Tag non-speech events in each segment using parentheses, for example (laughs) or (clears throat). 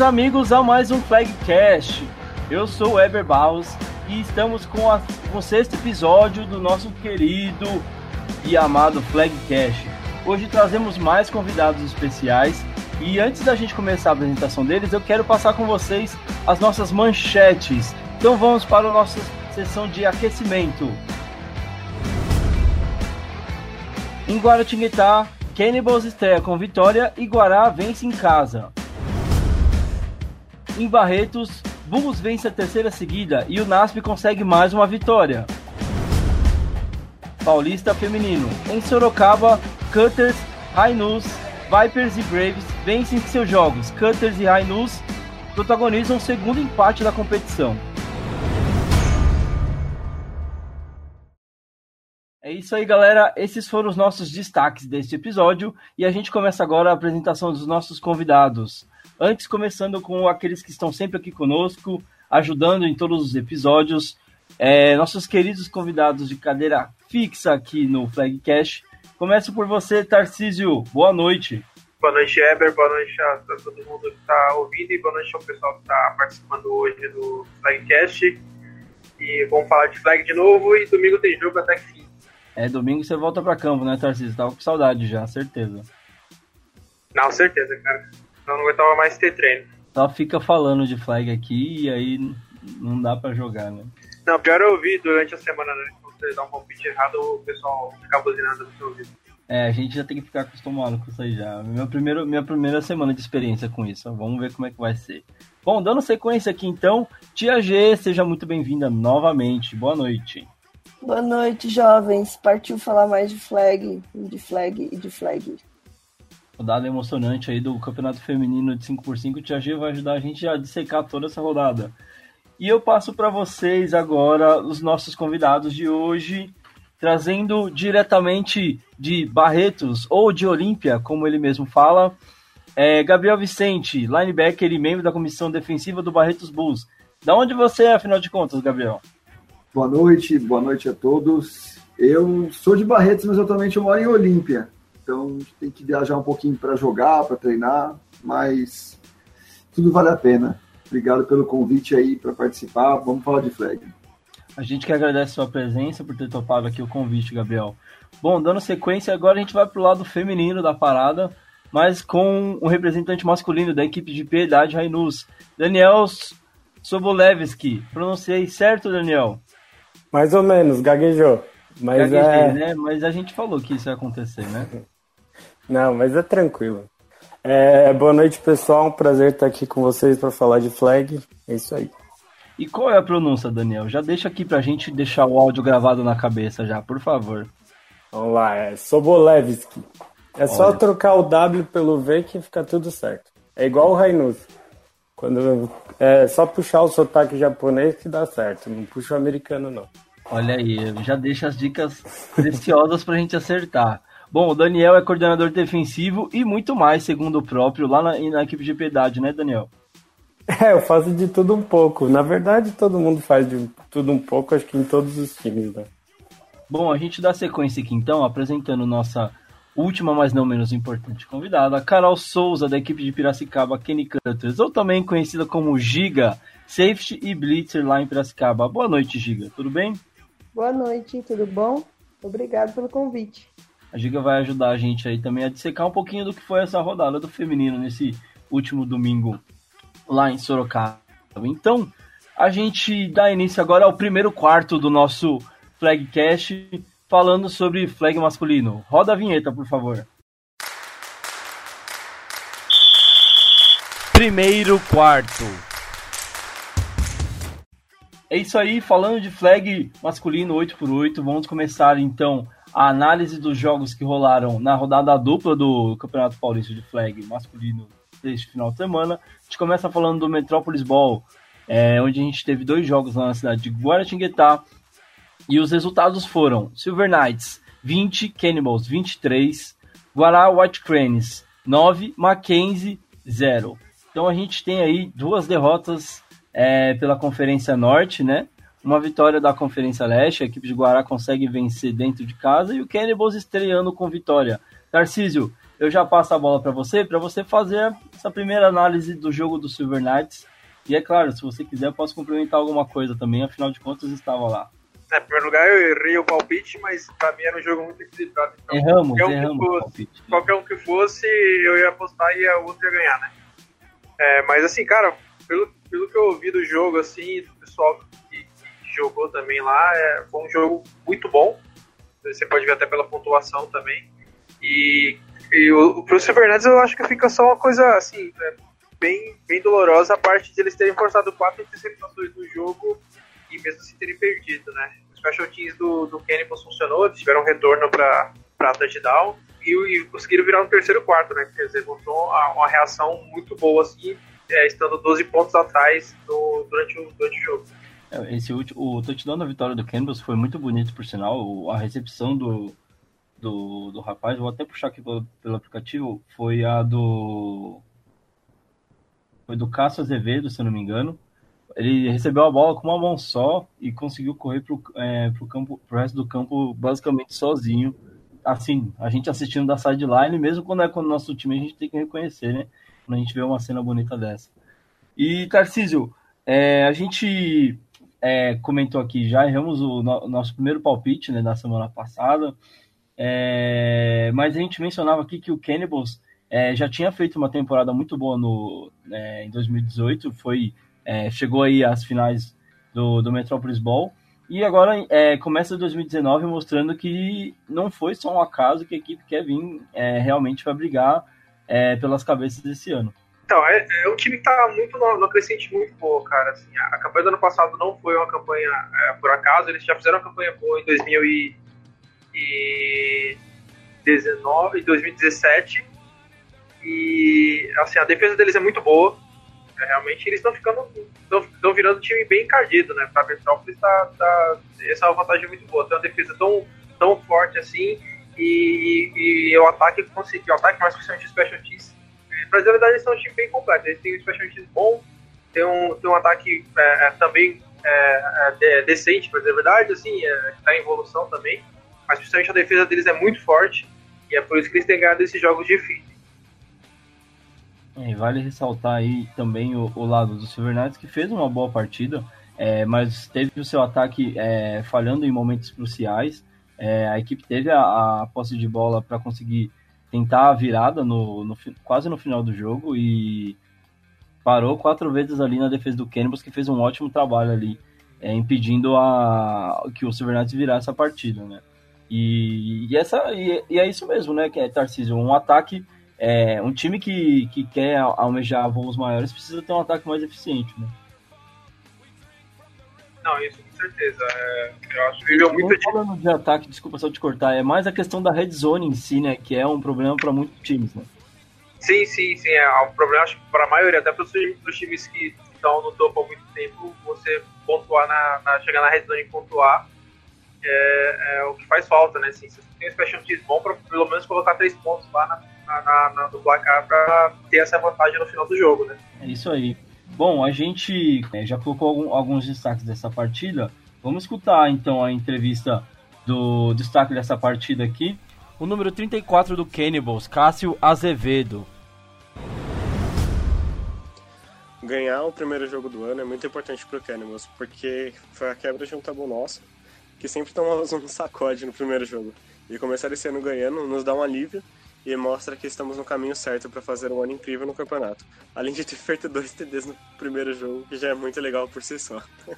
Bem-vindos, amigos, a mais um Flagcast. Eu sou o Eber Barros e estamos com, a, com o sexto episódio do nosso querido e amado Flagcast. Hoje trazemos mais convidados especiais e antes da gente começar a apresentação deles, eu quero passar com vocês as nossas manchetes. Então vamos para a nossa sessão de aquecimento. Em Guaratinguetá, Cannibals estreia com vitória e Guará vence em casa. Em Barretos, Bulls vence a terceira seguida e o NASP consegue mais uma vitória. Paulista Feminino. Em Sorocaba, Cutters, Rainus, Vipers e Braves vencem seus jogos. Cutters e Rainus protagonizam o segundo empate da competição. É isso aí, galera. Esses foram os nossos destaques deste episódio e a gente começa agora a apresentação dos nossos convidados. Antes, começando com aqueles que estão sempre aqui conosco, ajudando em todos os episódios, é, nossos queridos convidados de cadeira fixa aqui no Flagcast. Começo por você, Tarcísio. Boa noite. Boa noite, Eber. Boa noite a todo mundo que está ouvindo e boa noite ao pessoal que está participando hoje do Flagcast. E vamos falar de flag de novo e domingo tem jogo até que fim. É, domingo você volta para campo, né, Tarcísio? Tava com saudade já, certeza. Não, certeza, cara. Eu não aguentava mais ter treino. Só fica falando de flag aqui e aí não dá para jogar, né? Não, pior eu ouvi durante a semana, né? Quando você dá um palpite errado, o pessoal fica buzinando no seu ouvido. É, a gente já tem que ficar acostumado com isso aí já. Meu primeiro, minha primeira semana de experiência com isso. Vamos ver como é que vai ser. Bom, dando sequência aqui então, Tia G, seja muito bem-vinda novamente. Boa noite. Boa noite, jovens. Partiu falar mais de flag, de flag e de flag rodada emocionante aí do Campeonato Feminino de 5x5. O Tia G vai ajudar a gente a dissecar toda essa rodada. E eu passo para vocês agora os nossos convidados de hoje, trazendo diretamente de Barretos ou de Olímpia, como ele mesmo fala, é Gabriel Vicente, linebacker e membro da comissão defensiva do Barretos Bulls. Da onde você é, afinal de contas, Gabriel? Boa noite, boa noite a todos. Eu sou de Barretos, mas atualmente eu moro em Olímpia. Então a gente tem que viajar um pouquinho para jogar, para treinar, mas tudo vale a pena. Obrigado pelo convite aí para participar. Vamos falar de flag. A gente que agradece a sua presença por ter topado aqui o convite, Gabriel. Bom, dando sequência, agora a gente vai pro lado feminino da parada, mas com um representante masculino da equipe de piedade Rainus, Daniel Sobolevski. Pronunciei certo, Daniel? Mais ou menos, gaguejou. Mas Gaguejei, é... né? Mas a gente falou que isso ia acontecer, né? (laughs) Não, mas é tranquilo. É, boa noite, pessoal. Um prazer estar aqui com vocês para falar de flag. É isso aí. E qual é a pronúncia, Daniel? Já deixa aqui pra gente deixar o áudio gravado na cabeça já, por favor. Vamos lá, é Sobolevski. É Olha. só trocar o W pelo V que fica tudo certo. É igual o Rainus. Quando é só puxar o sotaque japonês que dá certo, não puxa o americano não. Olha aí, já deixa as dicas preciosas pra gente acertar. Bom, o Daniel é coordenador defensivo e muito mais, segundo o próprio, lá na, na equipe de piedade, né, Daniel? É, eu faço de tudo um pouco. Na verdade, todo mundo faz de tudo um pouco, acho que em todos os times, né? Bom, a gente dá sequência aqui então, apresentando nossa última, mas não menos importante convidada, Carol Souza, da equipe de Piracicaba, Kenny Cutters, ou também conhecida como Giga, Safety e Blitzer lá em Piracicaba. Boa noite, Giga, tudo bem? Boa noite, tudo bom? Obrigado pelo convite. A Giga vai ajudar a gente aí também a dissecar um pouquinho do que foi essa rodada do feminino nesse último domingo lá em Sorocaba. Então, a gente dá início agora ao primeiro quarto do nosso Flagcast, falando sobre flag masculino. Roda a vinheta, por favor. Primeiro quarto. É isso aí, falando de flag masculino 8x8, vamos começar então a análise dos jogos que rolaram na rodada dupla do Campeonato Paulista de Flag masculino deste final de semana. A gente começa falando do Metrópolis Ball, é, onde a gente teve dois jogos lá na cidade de Guaratinguetá. E os resultados foram Silver Knights 20, Cannibals 23, Guará White Cranes 9, Mackenzie 0. Então a gente tem aí duas derrotas é, pela Conferência Norte, né? Uma vitória da Conferência Leste, a equipe de Guará consegue vencer dentro de casa e o Cannibals estreando com vitória. Tarcísio, eu já passo a bola para você, para você fazer essa primeira análise do jogo do Silver Knights. E é claro, se você quiser, eu posso complementar alguma coisa também, afinal de contas estava lá. É, em primeiro lugar, eu errei o palpite, mas pra mim era um jogo muito equilibrado. Então, erramos, qualquer um erramos. Fosse, qualquer um que fosse, eu ia apostar e o outro ia ganhar, né? É, mas assim, cara, pelo, pelo que eu ouvi do jogo, assim, do pessoal que jogou também lá, é, foi um jogo muito bom. Você pode ver até pela pontuação também. E, e o, pro Silvernuts eu acho que fica só uma coisa assim, é, bem, bem dolorosa a parte de eles terem forçado quatro interceptações no jogo e mesmo assim terem perdido, né? Os teams do, do Cannibals funcionou, eles tiveram retorno para touchdown e, e conseguiram virar no terceiro quarto, né? Quer dizer, mostrou uma, uma reação muito boa, assim, é, estando 12 pontos atrás durante, o, durante o jogo. É, esse último, o touchdown da vitória do Cannibals foi muito bonito, por sinal. A recepção do, do, do rapaz, vou até puxar aqui pelo, pelo aplicativo, foi a do. Foi do Cássio Azevedo, se eu não me engano. Ele recebeu a bola com uma mão só e conseguiu correr pro, é, pro, campo, pro resto do campo basicamente sozinho. Assim, a gente assistindo da sideline, mesmo quando é com o nosso time, a gente tem que reconhecer, né? Quando a gente vê uma cena bonita dessa. E, Tarcísio, é, a gente é, comentou aqui, já erramos o, no, nosso primeiro palpite né, da semana passada. É, mas a gente mencionava aqui que o Cannibals é, já tinha feito uma temporada muito boa no, é, em 2018, foi, é, chegou aí às finais do, do Metropolis Ball, e agora é, começa 2019 mostrando que não foi só um acaso que a equipe quer vir realmente para brigar pelas cabeças desse ano. Então, é, é um time que tá muito no, no crescente muito boa, cara. Assim, a, a, campanha do ano passado não foi uma campanha é, por acaso, eles já fizeram uma campanha boa em 2000 e, 2019, 2017. E assim, a defesa deles é muito boa. É, realmente eles estão ficando. estão virando um time bem encardido, né? Pra Metrópolis tá, tá, essa é uma vantagem muito boa. Tem uma defesa tão, tão forte assim. E, e, e o ataque conseguiu, o ataque mais principalmente o Special Teams. Mas na verdade eles são um time bem completo. Eles têm um Special Teams bom, tem um, tem um ataque é, é também é, é, decente, pra dizer a verdade, assim, é, tá em evolução também mas principalmente a defesa deles é muito forte e é por isso que eles têm ganhado esses jogos difíceis. É, vale ressaltar aí também o, o, lado do Silver Knights, que fez uma boa partida, mas teve o seu ataque falhando em momentos cruciais. A equipe teve a, a posse de bola para conseguir tentar a virada no, no, quase no final do jogo e parou quatro vezes ali na defesa do Cannibals, que fez um ótimo trabalho ali, é, impedindo a, que o Silver Knights virasse a partida, né? E, e essa, e, e, é isso mesmo, né, que é Tarcísio, um ataque, é, um time que, que quer almejar voos maiores precisa ter um ataque mais eficiente, né? Não, isso com certeza. É, eu acho que viveu muito falando de ataque, desculpa só te cortar, é mais a questão da red zone em si, né, que é um problema para muitos times, né? Sim, sim, sim, é um problema acho para a maioria, até para os times que estão no topo há muito tempo, você pontuar na, na chegar na red zone e pontuar é, é, o que faz falta, né? Assim, você tem um special teams bom para pelo menos colocar três pontos lá na, na, na, no placar para ter essa vantagem no final do jogo, né? É isso aí. Bom, a gente é, já colocou algum, alguns destaques dessa partida. Vamos escutar então a entrevista do destaque dessa partida aqui. O número 34 do Cannibals, Cássio Azevedo. Ganhar o primeiro jogo do ano é muito importante para o Cannibals, porque foi a quebra de um tabu nosso que sempre tomamos (laughs) um sacode no primeiro jogo. E começar esse ano ganhando nos dá um alívio e mostra que estamos no caminho certo para fazer um ano incrível no campeonato. Além de ter feito dois TDs no primeiro jogo, que já é muito legal por si só. (laughs)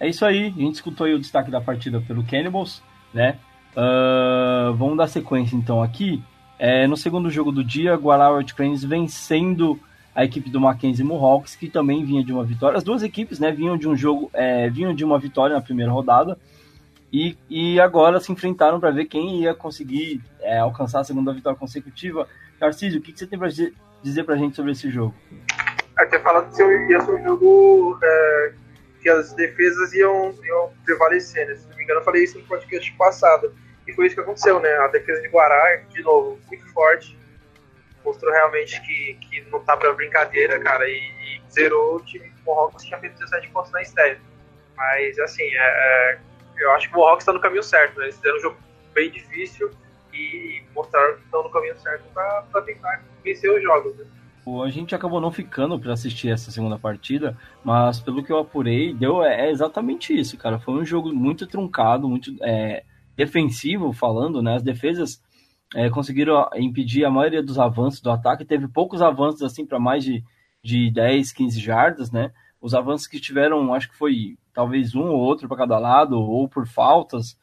é isso aí, a gente escutou aí o destaque da partida pelo Cannibals, né? Uh, vamos dar sequência então aqui. É, no segundo jogo do dia, Guarauet Cranes vencendo a equipe do Mackenzie Mohawks, que também vinha de uma vitória. As duas equipes né, vinham de um jogo, é, vinham de uma vitória na primeira rodada e, e agora se enfrentaram para ver quem ia conseguir é, alcançar a segunda vitória consecutiva. Tarcísio, o que, que você tem para dizer para a gente sobre esse jogo? Até falando que ia ser um jogo é, que as defesas iam, iam prevalecer, né? Se não me engano, eu falei isso no podcast passado. E foi isso que aconteceu, né? A defesa de Guará, de novo, muito forte mostrou realmente que, que não tá pra brincadeira, cara, e, e zerou o time do que tinha feito 17 pontos na estreia. Mas, assim, é, é, eu acho que o Mohawks tá no caminho certo, né? Eles fizeram um jogo bem difícil e mostraram que estão no caminho certo para tentar vencer os jogos. Né? A gente acabou não ficando para assistir essa segunda partida, mas pelo que eu apurei, deu é, é exatamente isso, cara. Foi um jogo muito truncado, muito é, defensivo, falando, né? As defesas é, conseguiram impedir a maioria dos avanços do ataque. Teve poucos avanços assim para mais de, de 10, 15 jardas, né? Os avanços que tiveram, acho que foi talvez um ou outro para cada lado, ou por faltas,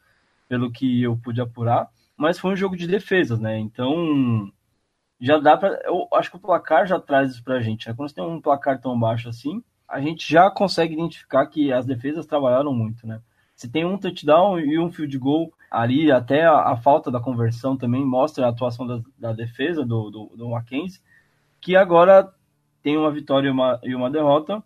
pelo que eu pude apurar. Mas foi um jogo de defesas, né? Então já dá para. Eu acho que o placar já traz isso para a gente. Né? Quando você tem um placar tão baixo assim, a gente já consegue identificar que as defesas trabalharam muito, né? Se tem um touchdown e um field goal ali, até a, a falta da conversão também mostra a atuação da, da defesa do, do, do, Mackenzie, que agora tem uma vitória e uma, e uma derrota,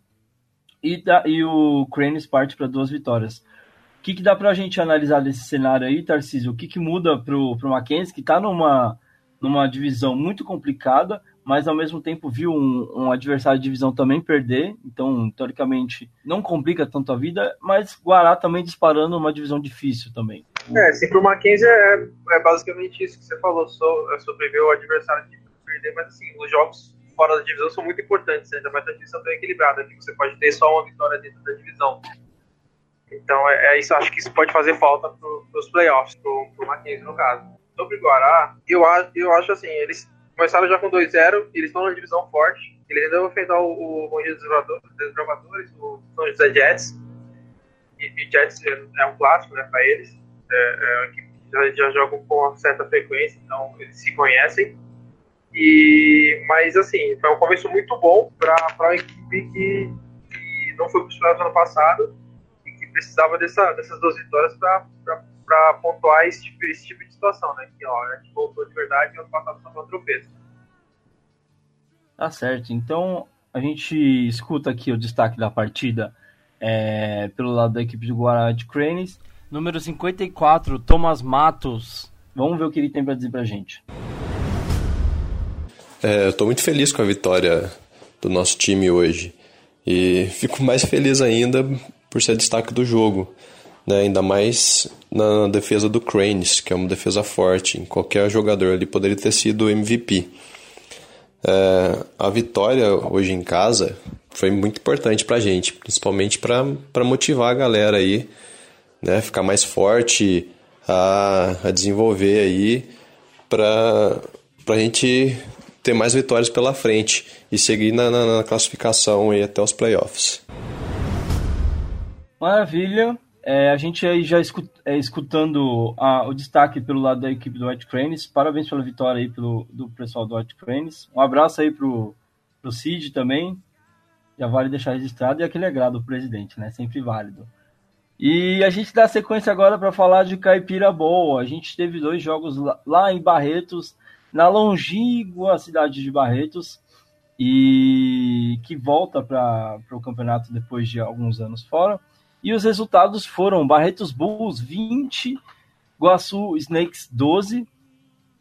e, da, e o Cranes parte para duas vitórias. O que, que dá para a gente analisar desse cenário aí, Tarcísio? O que, que muda para o Mackenzie, que está numa numa divisão muito complicada, mas ao mesmo tempo viu um, um, adversário de divisão também perder, então teoricamente não complica tanto a vida, mas Guará também disparando uma divisão difícil também. É, sim, pro Mackenzie é, é basicamente isso que você falou, so, é sobreviver o adversário de perder, mas assim, os jogos fora da divisão são muito importantes, ainda mais a divisão tão equilibrada, que você pode ter só uma vitória dentro da divisão. Então é, é isso, acho que isso pode fazer falta pro, pros playoffs, pro, pro Mackenzie no caso. Sobre o Guará, eu, eu acho assim, eles começaram já com 2-0, eles estão numa divisão forte, eles ainda vão enfrentar o, o Bom Dia dos Desbravadores, o São José Jets, e, e Jets é um clássico né, para eles, é, é uma equipe que já, já com uma certa frequência, então eles se conhecem, e, mas assim, foi um começo muito bom para uma equipe que, que não foi para os ano passado e que precisava dessa, dessas duas vitórias para pontuar esse tipo, esse tipo de situação, né? Que ó, a gente voltou de verdade e ano passado só foi tropeço. Tá certo. Então a gente escuta aqui o destaque da partida é, pelo lado da equipe do Guará de Cranes. Número 54, Thomas Matos. Vamos ver o que ele tem para dizer para a gente. É, eu estou muito feliz com a vitória do nosso time hoje. E fico mais feliz ainda por ser destaque do jogo né? ainda mais na defesa do Cranes, que é uma defesa forte. Qualquer jogador ali poderia ter sido MVP. É, a vitória hoje em casa foi muito importante para a gente, principalmente para motivar a galera aí, né? ficar mais forte, a, a desenvolver aí, para a gente ter mais vitórias pela frente e seguir na, na, na classificação aí até os playoffs. Maravilha. É, a gente aí já escut, é, escutando a, o destaque pelo lado da equipe do White Cranes. Parabéns pela vitória aí pelo, do pessoal do White Cranes. Um abraço aí pro, pro Cid também. Já vale deixar registrado e aquele agrado do presidente, né? Sempre válido. E a gente dá sequência agora para falar de Caipira Boa. A gente teve dois jogos lá, lá em Barretos, na longínqua cidade de Barretos, e que volta para o campeonato depois de alguns anos fora. E os resultados foram Barretos Bulls 20, Guaçu Snakes 12,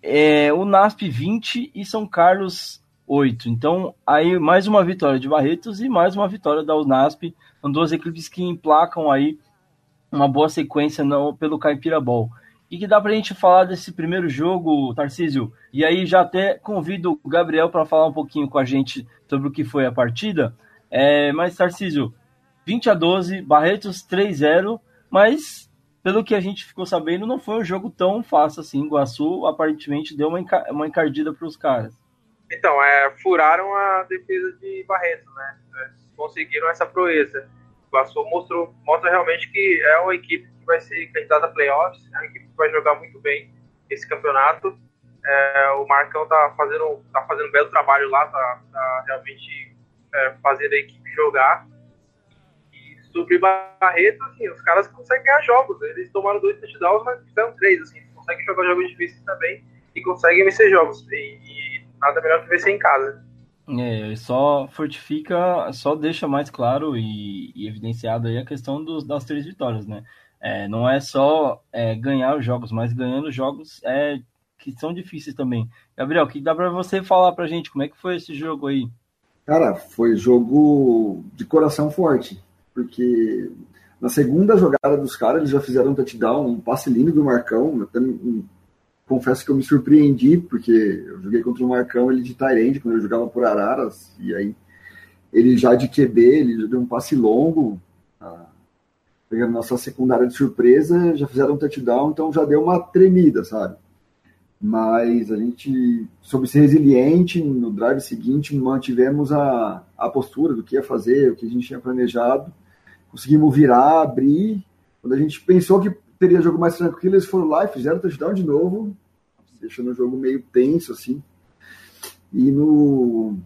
é, o NASP 20 e São Carlos 8. Então, aí mais uma vitória de Barretos e mais uma vitória da UNASP. São duas equipes que emplacam aí uma boa sequência no, pelo Caipira Ball. E que dá para a gente falar desse primeiro jogo, Tarcísio? E aí já até convido o Gabriel para falar um pouquinho com a gente sobre o que foi a partida. É, mas, Tarcísio, 20 a 12, Barretos 3-0, mas pelo que a gente ficou sabendo, não foi um jogo tão fácil assim. Iguaçu aparentemente deu uma, enca uma encardida para os caras. Então, é, furaram a defesa de Barretos, né? Conseguiram essa proeza. Iguaçu mostrou, mostra realmente que é uma equipe que vai ser candidata a playoffs, é uma equipe que vai jogar muito bem esse campeonato. É, o Marcão tá fazendo, tá fazendo um belo trabalho lá, tá, tá realmente é, fazendo a equipe jogar sobre Barreto, assim, os caras conseguem ganhar jogos. Eles tomaram dois touchdowns, mas fizeram três, assim, conseguem jogar jogos difíceis também e conseguem vencer jogos. E, e nada melhor que vencer em casa. É, só fortifica, só deixa mais claro e, e evidenciado aí a questão dos, das três vitórias, né? É, não é só é, ganhar os jogos, mas ganhando jogos é, que são difíceis também. Gabriel, que dá para você falar pra gente como é que foi esse jogo aí? Cara, foi jogo de coração forte porque Na segunda jogada dos caras, eles já fizeram um touchdown, um passe lindo do Marcão. Até, confesso que eu me surpreendi, porque eu joguei contra o Marcão, ele de Tyrande, quando eu jogava por Araras, e aí ele já de QB, ele já deu um passe longo, ah, pegando nossa secundária de surpresa, já fizeram um touchdown, então já deu uma tremida, sabe? Mas a gente soube ser resiliente, no drive seguinte mantivemos a, a postura do que ia fazer, o que a gente tinha planejado, conseguimos virar, abrir, quando a gente pensou que teria jogo mais tranquilo, eles foram lá e fizeram touchdown de novo, deixando o jogo meio tenso, assim. E no.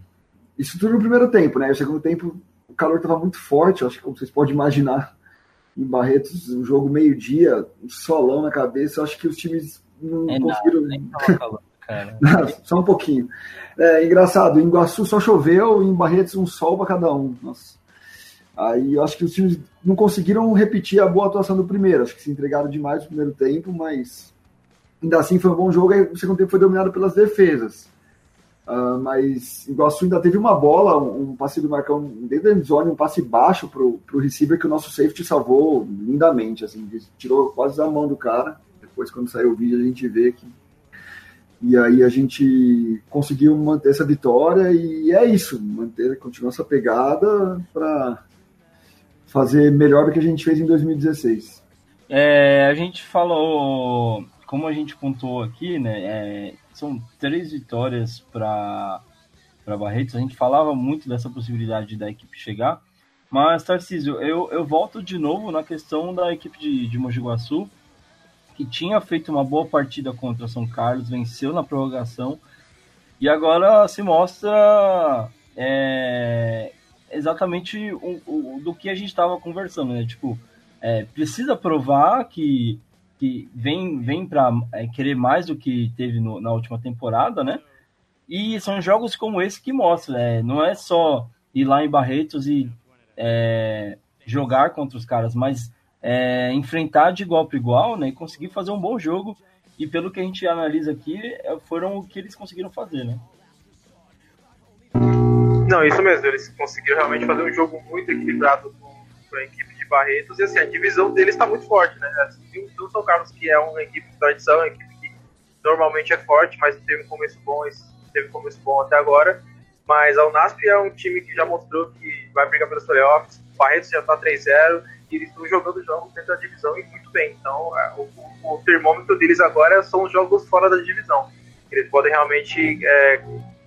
Isso tudo no primeiro tempo, né? No segundo tempo, o calor estava muito forte, acho que como vocês podem imaginar, em Barretos, um jogo meio-dia, um solão na cabeça, acho que os times não é conseguiram. (laughs) Nada, só um pouquinho. É engraçado, em Iguaçu só choveu, em Barretos um sol para cada um. Nossa. Aí eu acho que os times não conseguiram repetir a boa atuação do primeiro. Acho que se entregaram demais no primeiro tempo, mas ainda assim foi um bom jogo. Aí o segundo tempo foi dominado pelas defesas. Uh, mas Iguaçu ainda teve uma bola, um, passe do Marcão dentro da um passe baixo pro, pro receiver que o nosso safety salvou lindamente, assim, tirou quase da mão do cara. Depois, quando saiu o vídeo, a gente vê que. E aí a gente conseguiu manter essa vitória e é isso, manter, continuar essa pegada para fazer melhor do que a gente fez em 2016. É, a gente falou, como a gente pontuou aqui, né? É, são três vitórias para Barretos. A gente falava muito dessa possibilidade da equipe chegar, mas Tarcísio, eu, eu volto de novo na questão da equipe de, de Mogi Guaçu, que tinha feito uma boa partida contra São Carlos, venceu na prorrogação e agora se mostra é, exatamente o, o, do que a gente estava conversando, né? Tipo, é, precisa provar que, que vem, vem para é, querer mais do que teve no, na última temporada, né? E são jogos como esse que mostram, né? Não é só ir lá em Barretos e é, jogar contra os caras, mas é, enfrentar de igual para igual, né? E conseguir fazer um bom jogo. E pelo que a gente analisa aqui, é, foram o que eles conseguiram fazer, né? Não, isso mesmo. Eles conseguiram realmente fazer um jogo muito equilibrado com a equipe Barretos. E assim, a divisão deles está muito forte, né? Assim, o São Carlos, que é uma equipe de tradição, uma equipe que normalmente é forte, mas teve um começo bom, teve um começo bom até agora. Mas a Unasp é um time que já mostrou que vai brigar pelos playoffs. O Barretos já está 3-0 e eles estão jogando jogos dentro da divisão e muito bem. Então, é, o, o, termômetro deles agora são os jogos fora da divisão. Eles podem realmente, é,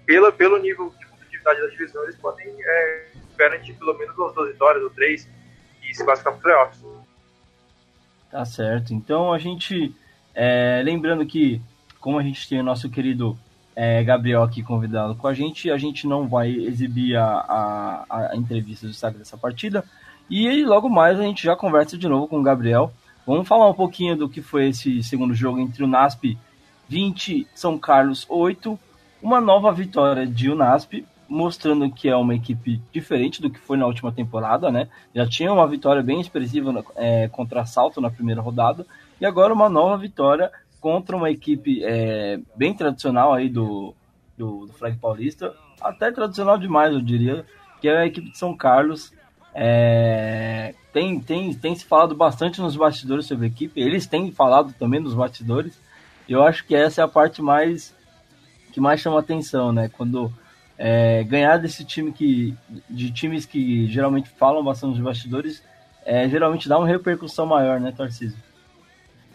pela, pelo nível dificuldade da divisão, eles podem é, garantir pelo menos duas vitórias ou três e se classificar para playoffs. Tá certo. Então a gente, é, lembrando que, como a gente tem o nosso querido é, Gabriel aqui convidado com a gente, a gente não vai exibir a, a, a entrevista do destaque dessa partida. E logo mais a gente já conversa de novo com o Gabriel. Vamos falar um pouquinho do que foi esse segundo jogo entre o NASP 20, São Carlos 8. Uma nova vitória de UNASP, mostrando que é uma equipe diferente do que foi na última temporada, né? Já tinha uma vitória bem expressiva é, contra Salto na primeira rodada, e agora uma nova vitória contra uma equipe é, bem tradicional aí do, do, do, Flag Paulista, até tradicional demais, eu diria, que é a equipe de São Carlos. É, tem, tem, tem se falado bastante nos bastidores sobre a equipe, eles têm falado também nos bastidores, eu acho que essa é a parte mais que mais chama atenção, né? Quando é, ganhar desse time que. de times que geralmente falam bastante nos bastidores, é, geralmente dá uma repercussão maior, né, Tarcísio?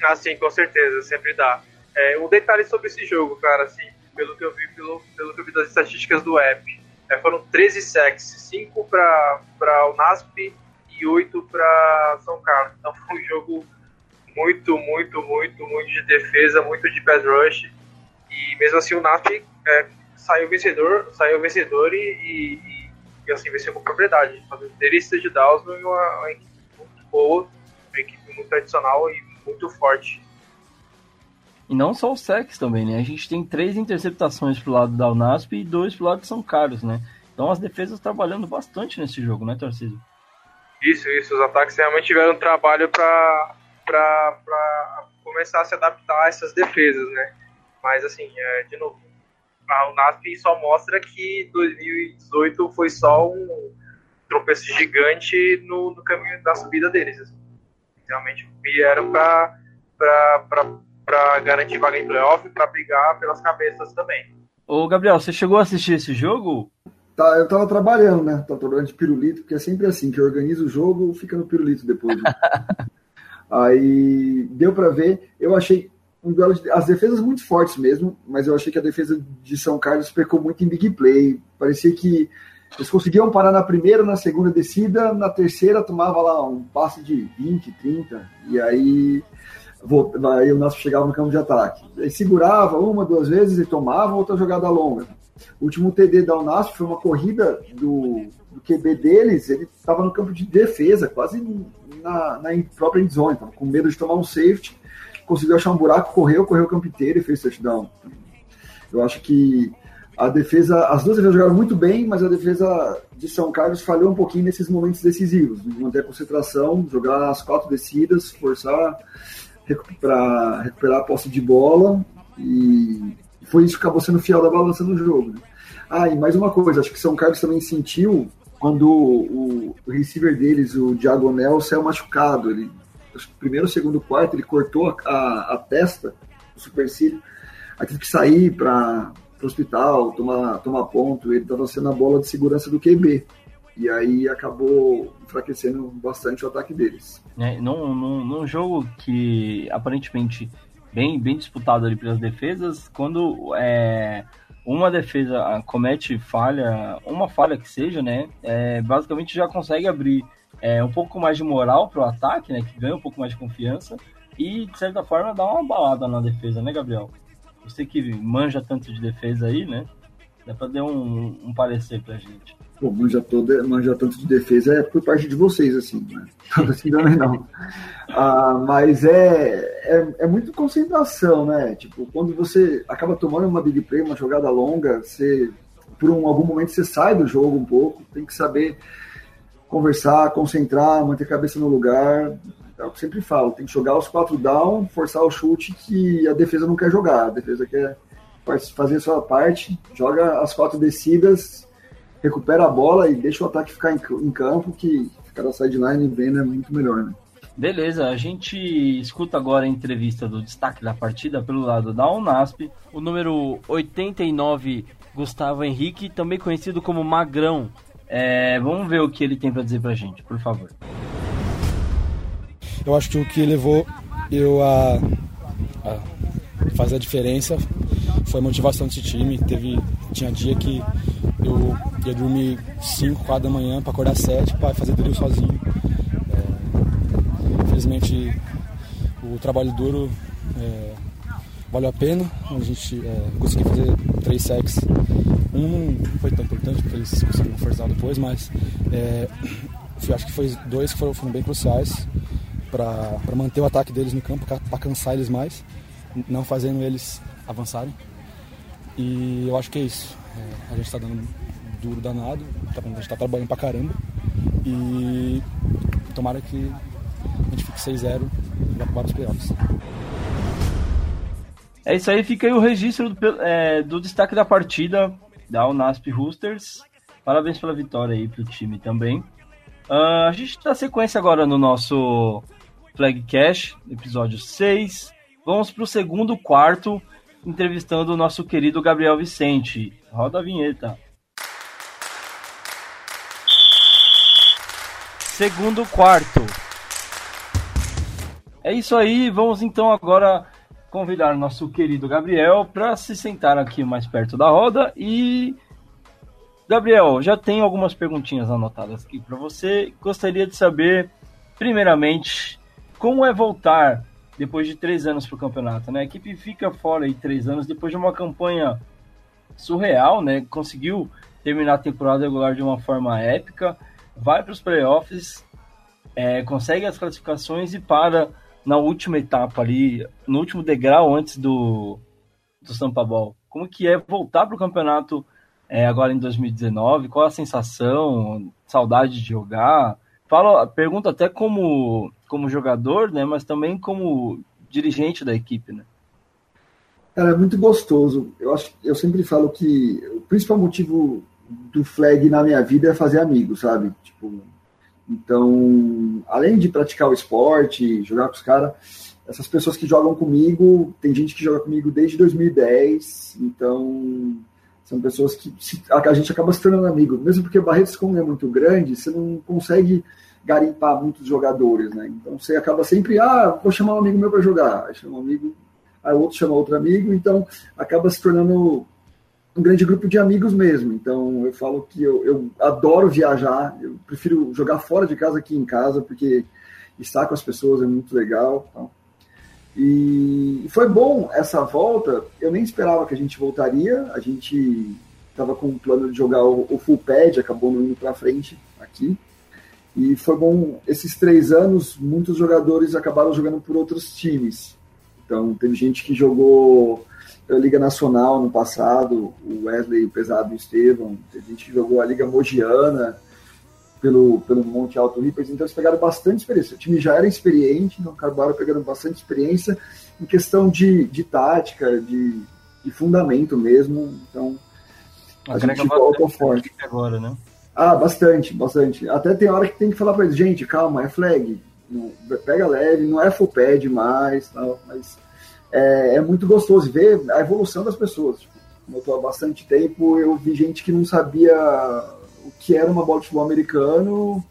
Ah, sim, com certeza, sempre dá. É, um detalhe sobre esse jogo, cara, assim, pelo que eu vi, pelo, pelo que eu vi das estatísticas do app, é, foram 13 sacks, 5 para o NASP e 8 para São Carlos. Então foi um jogo muito, muito, muito, muito de defesa, muito de pass rush. E mesmo assim o NASP é, saiu vencedor, saiu vencedor e, e, e assim venceu com propriedade, fazendo delícia de Dawson e uma, uma, equipe muito boa, uma equipe muito tradicional e muito forte. E não só o Sex também, né? A gente tem três interceptações pro lado da Unasp e dois pro lado de São Carlos, né? Então as defesas trabalhando bastante nesse jogo, né, Tarcísio? Isso, isso. Os ataques realmente tiveram trabalho para começar a se adaptar a essas defesas, né? Mas, assim, é, de novo, a Unasp só mostra que 2018 foi só um, tropeço gigante no, no caminho da subida deles. Assim. Realmente vieram para garantir vaga em playoff, para brigar pelas cabeças também. Ô Gabriel, você chegou a assistir esse jogo? Tá, eu tava trabalhando, né? Tava trabalhando de pirulito, porque é sempre assim, que organiza o jogo, fica no pirulito depois. Né? (laughs) Aí deu para ver, eu achei um duelo de, as defesas muito fortes mesmo, mas eu achei que a defesa de São Carlos pecou muito em big play. Parecia que eles conseguiam parar na primeira, na segunda descida, na terceira tomava lá um passe de 20, 30, e aí, aí o Nasp chegava no campo de ataque. Segurava uma, duas vezes e tomava outra jogada longa. O último TD da Unasp foi uma corrida do, do QB deles, ele estava no campo de defesa, quase na, na própria endzone, estava com medo de tomar um safety, conseguiu achar um buraco, correu, correu o campo inteiro e fez touchdown. Eu acho que a defesa, as duas defesas jogaram muito bem, mas a defesa de São Carlos falhou um pouquinho nesses momentos decisivos, manter a concentração, jogar as quatro descidas, forçar para recuperar a posse de bola e foi isso que acabou sendo fiel da balança no jogo. Né? Ah, e mais uma coisa, acho que São Carlos também sentiu quando o, receiver deles, o Diagonel, saiu machucado. Ele, primeiro, segundo, quarto, ele cortou a, a, testa, o supercílio, aí teve que sair para o hospital, tomar, tomar ponto. Ele estava sendo a bola de segurança do QB. E aí acabou enfraquecendo bastante o ataque deles. É, num, num, num jogo que aparentemente bem, bem disputado ali pelas defesas. Quando é, uma defesa comete falha, uma falha que seja, né? É, basicamente já consegue abrir é, um pouco mais de moral para o ataque, né? Que ganha um pouco mais de confiança e, de certa forma, dá uma balada na defesa, né, Gabriel? Você que manja tanto de defesa aí, né? Dá para dar um, um parecer para gente. Pô, manja, toda, manja tanto de defesa é por parte de vocês, assim, né? (laughs) assim também não. Ah, mas é, é, é muito concentração, né? Tipo, quando você acaba tomando uma big play, uma jogada longa, você, por um, algum momento você sai do jogo um pouco, tem que saber conversar, concentrar, manter a cabeça no lugar. É o que eu sempre falo, tem que jogar os quatro down, forçar o chute que a defesa não quer jogar. A defesa quer fazer a sua parte, joga as quatro descidas recupera a bola e deixa o ataque ficar em, campo, que ficar da sideline vendo é muito melhor, né? Beleza, a gente escuta agora a entrevista do destaque da partida pelo lado da Unasp, o número 89, Gustavo Henrique, também conhecido como Magrão. É, vamos ver o que ele tem para dizer pra gente, por favor. Eu acho que o que levou eu a, a fazer a diferença foi a motivação desse time. Teve, tinha dia que eu ia dormir 5, 4 da manhã para acordar 7 para fazer drill sozinho. É, infelizmente o trabalho duro é, valeu a pena. A gente é, conseguiu fazer 3 sacks. Um não foi tão importante porque eles conseguiram forçar depois, mas é, acho que foi dois que foram, foram bem cruciais para manter o ataque deles no campo, para cansar eles mais, não fazendo eles avançarem. E eu acho que é isso. É, a gente está dando duro danado, tá, a gente está trabalhando pra caramba. E tomara que a gente fique 6-0 e vá para os playoffs. É isso aí, fica aí o registro do, é, do destaque da partida da Unasp Roosters. Parabéns pela vitória aí pro time também. Uh, a gente dá sequência agora no nosso Flag Cash, episódio 6. Vamos pro segundo quarto entrevistando o nosso querido Gabriel Vicente. Roda a vinheta. Segundo quarto. É isso aí, vamos então agora convidar o nosso querido Gabriel para se sentar aqui mais perto da roda e Gabriel, já tenho algumas perguntinhas anotadas aqui para você. Gostaria de saber, primeiramente, como é voltar depois de três anos para o campeonato, né? A equipe fica fora aí três anos depois de uma campanha surreal, né? Conseguiu terminar a temporada regular de uma forma épica, vai para os playoffs, é, consegue as classificações e para na última etapa ali, no último degrau antes do, do Sampa Ball. Como que é voltar para o campeonato é, agora em 2019? Qual a sensação? Saudade de jogar? Fala, pergunta até como como jogador, né, mas também como dirigente da equipe, né? Cara, é muito gostoso. Eu acho, eu sempre falo que o principal motivo do flag na minha vida é fazer amigos, sabe? Tipo, então, além de praticar o esporte, jogar com os caras, essas pessoas que jogam comigo, tem gente que joga comigo desde 2010, então são pessoas que a, gente acaba se tornando amigo, mesmo porque Barretos, como é muito grande, você não consegue garimpar muitos jogadores, né? Então você acaba sempre, ah, vou chamar um amigo meu para jogar, aí chama um amigo, aí outro chama outro amigo, então acaba se tornando um grande grupo de amigos mesmo. Então eu falo que eu, eu adoro viajar, eu prefiro jogar fora de casa que em casa, porque estar com as pessoas é muito legal. Então. E foi bom essa volta. Eu nem esperava que a gente voltaria. A gente estava com o plano de jogar o, o full pad, acabou não indo para frente aqui. E foi bom esses três anos. Muitos jogadores acabaram jogando por outros times. Então teve gente que jogou pela Liga Nacional no passado, o Wesley, o Pesado e o Estevam, a gente jogou a Liga Mogiana pelo, pelo Monte Alto Rippers, então eles pegaram bastante experiência. O time já era experiente, então acabaram pegando bastante experiência em questão de, de tática, de, de fundamento mesmo, então a, a gente volta forte. Agora, né? Ah, bastante, bastante. Até tem hora que tem que falar para eles, gente, calma, é flag, não, pega leve, não é full pad mais, tal, mas é, é muito gostoso ver a evolução das pessoas. Tipo, eu estou há bastante tempo, eu vi gente que não sabia o que era uma bola de futebol americano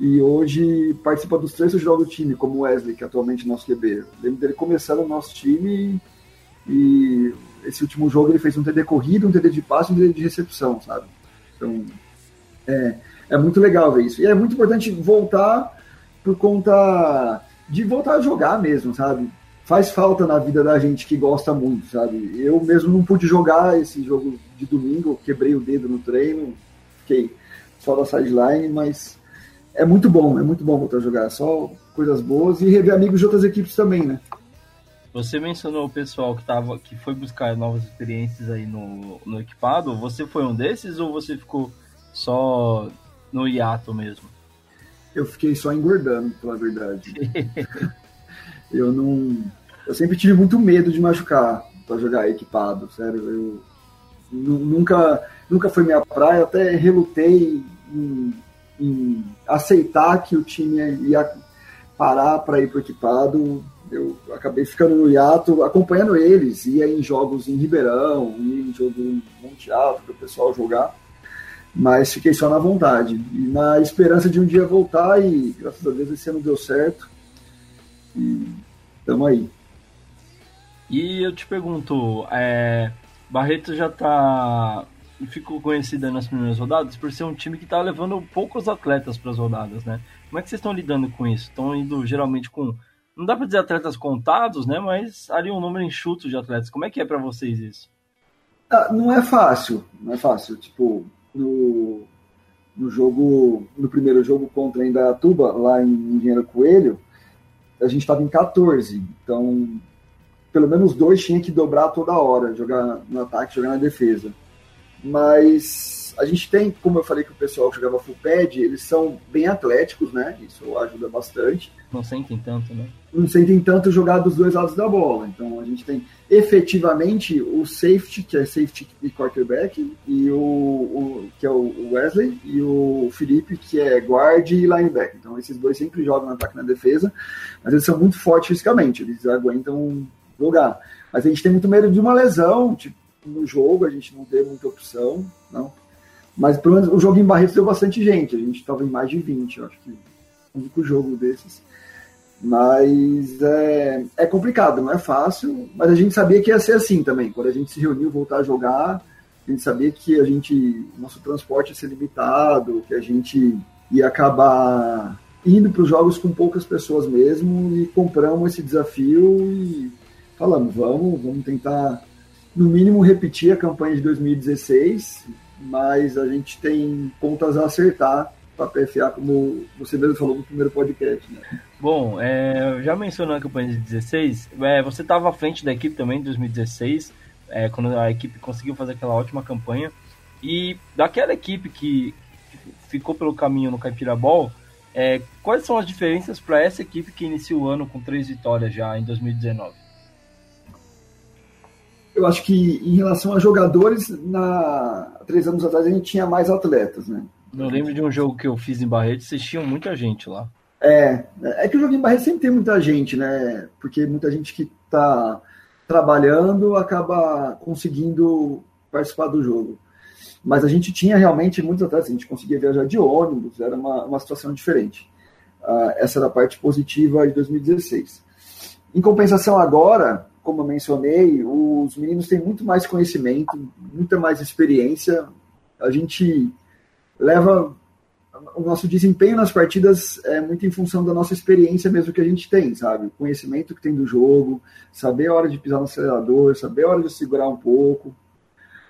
e hoje participa dos três jogos do time, como o Wesley, que é atualmente nosso QB. Lembro dele começando no nosso time e esse último jogo ele fez um TD corrido, um TD de passe e um TD de recepção, sabe? Então, é, é muito legal ver isso. E é muito importante voltar por conta de voltar a jogar mesmo, sabe? Faz falta na vida da gente que gosta muito, sabe? Eu mesmo não pude jogar esse jogo de domingo, quebrei o dedo no treino, fiquei só da sideline, mas é muito bom, é muito bom voltar a jogar, só coisas boas e rever amigos de outras equipes também, né? Você mencionou o pessoal que, tava, que foi buscar novas experiências aí no, no equipado. Você foi um desses ou você ficou só no hiato mesmo? Eu fiquei só engordando, pela verdade. (laughs) eu não. Eu sempre tive muito medo de machucar para jogar equipado, sério. Eu nunca, nunca foi minha praia, até relutei em, em aceitar que o time ia parar para ir para equipado. Eu acabei ficando no hiato, acompanhando eles, ia em jogos em Ribeirão, ia em jogo Alto para o pessoal jogar, mas fiquei só na vontade. E na esperança de um dia voltar, e graças a Deus esse ano deu certo. E tamo aí. E eu te pergunto, é, Barreto já tá. Ficou conhecida nas primeiras rodadas por ser um time que tá levando poucos atletas para as rodadas, né? Como é que vocês estão lidando com isso? Estão indo geralmente com. Não dá para dizer atletas contados, né? Mas ali um número enxuto de atletas. Como é que é para vocês isso? Ah, não é fácil, não é fácil. Tipo, no, no jogo, no primeiro jogo contra a Tuba lá em Engenheiro Coelho, a gente estava em 14. Então, pelo menos dois tinha que dobrar toda hora, jogar no ataque, jogar na defesa. Mas a gente tem, como eu falei que o pessoal que jogava full pad, eles são bem atléticos, né? Isso ajuda bastante. Não sentem tanto, né? Não sentem tanto jogar dos dois lados da bola. Então a gente tem efetivamente o safety, que é safety e quarterback, e o, o que é o Wesley, e o Felipe, que é guard e linebacker. Então esses dois sempre jogam no ataque e na defesa, mas eles são muito fortes fisicamente, eles aguentam jogar. Mas a gente tem muito medo de uma lesão, tipo, no jogo, a gente não tem muita opção, não. Mas pelo menos o jogo em Barretos deu bastante gente, a gente estava em mais de 20, eu acho que o único jogo desses. Mas é, é complicado, não é fácil, mas a gente sabia que ia ser assim também. Quando a gente se reuniu voltar a jogar, a gente sabia que a gente, nosso transporte ia ser limitado, que a gente ia acabar indo para os jogos com poucas pessoas mesmo e compramos esse desafio e falamos, vamos, vamos tentar no mínimo repetir a campanha de 2016, mas a gente tem pontas a acertar para a PFA, como você mesmo falou no primeiro podcast. Né? Bom, é, já mencionou a campanha de 16, é, você estava à frente da equipe também em 2016, é, quando a equipe conseguiu fazer aquela ótima campanha. E daquela equipe que ficou pelo caminho no Caipira Ball, é, quais são as diferenças para essa equipe que inicia o ano com três vitórias já em 2019? Eu acho que em relação a jogadores, na três anos atrás a gente tinha mais atletas, né? Eu lembro de um jogo que eu fiz em Barreto, vocês tinham muita gente lá. É, é que o jogo em Barreto sempre tem muita gente, né? Porque muita gente que está trabalhando acaba conseguindo participar do jogo. Mas a gente tinha realmente muitos atletas, a gente conseguia viajar de ônibus, era uma, uma situação diferente. Uh, essa era a parte positiva de 2016. Em compensação, agora, como eu mencionei, os meninos têm muito mais conhecimento, muita mais experiência. A gente leva o nosso desempenho nas partidas é muito em função da nossa experiência mesmo que a gente tem, sabe? O conhecimento que tem do jogo, saber a hora de pisar no acelerador, saber a hora de segurar um pouco.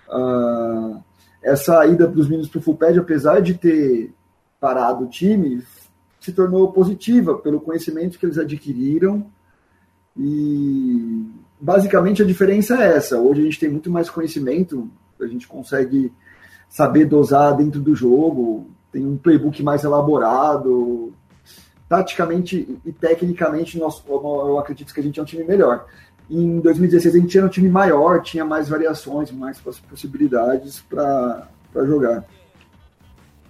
Uh, essa ida dos meninos para o full pad, apesar de ter parado o time, se tornou positiva pelo conhecimento que eles adquiriram e basicamente a diferença é essa. Hoje a gente tem muito mais conhecimento, a gente consegue saber dosar dentro do jogo, tem um playbook mais elaborado. Taticamente e tecnicamente, nós, eu acredito que a gente é um time melhor. Em 2016 a gente tinha um time maior, tinha mais variações, mais possibilidades para jogar.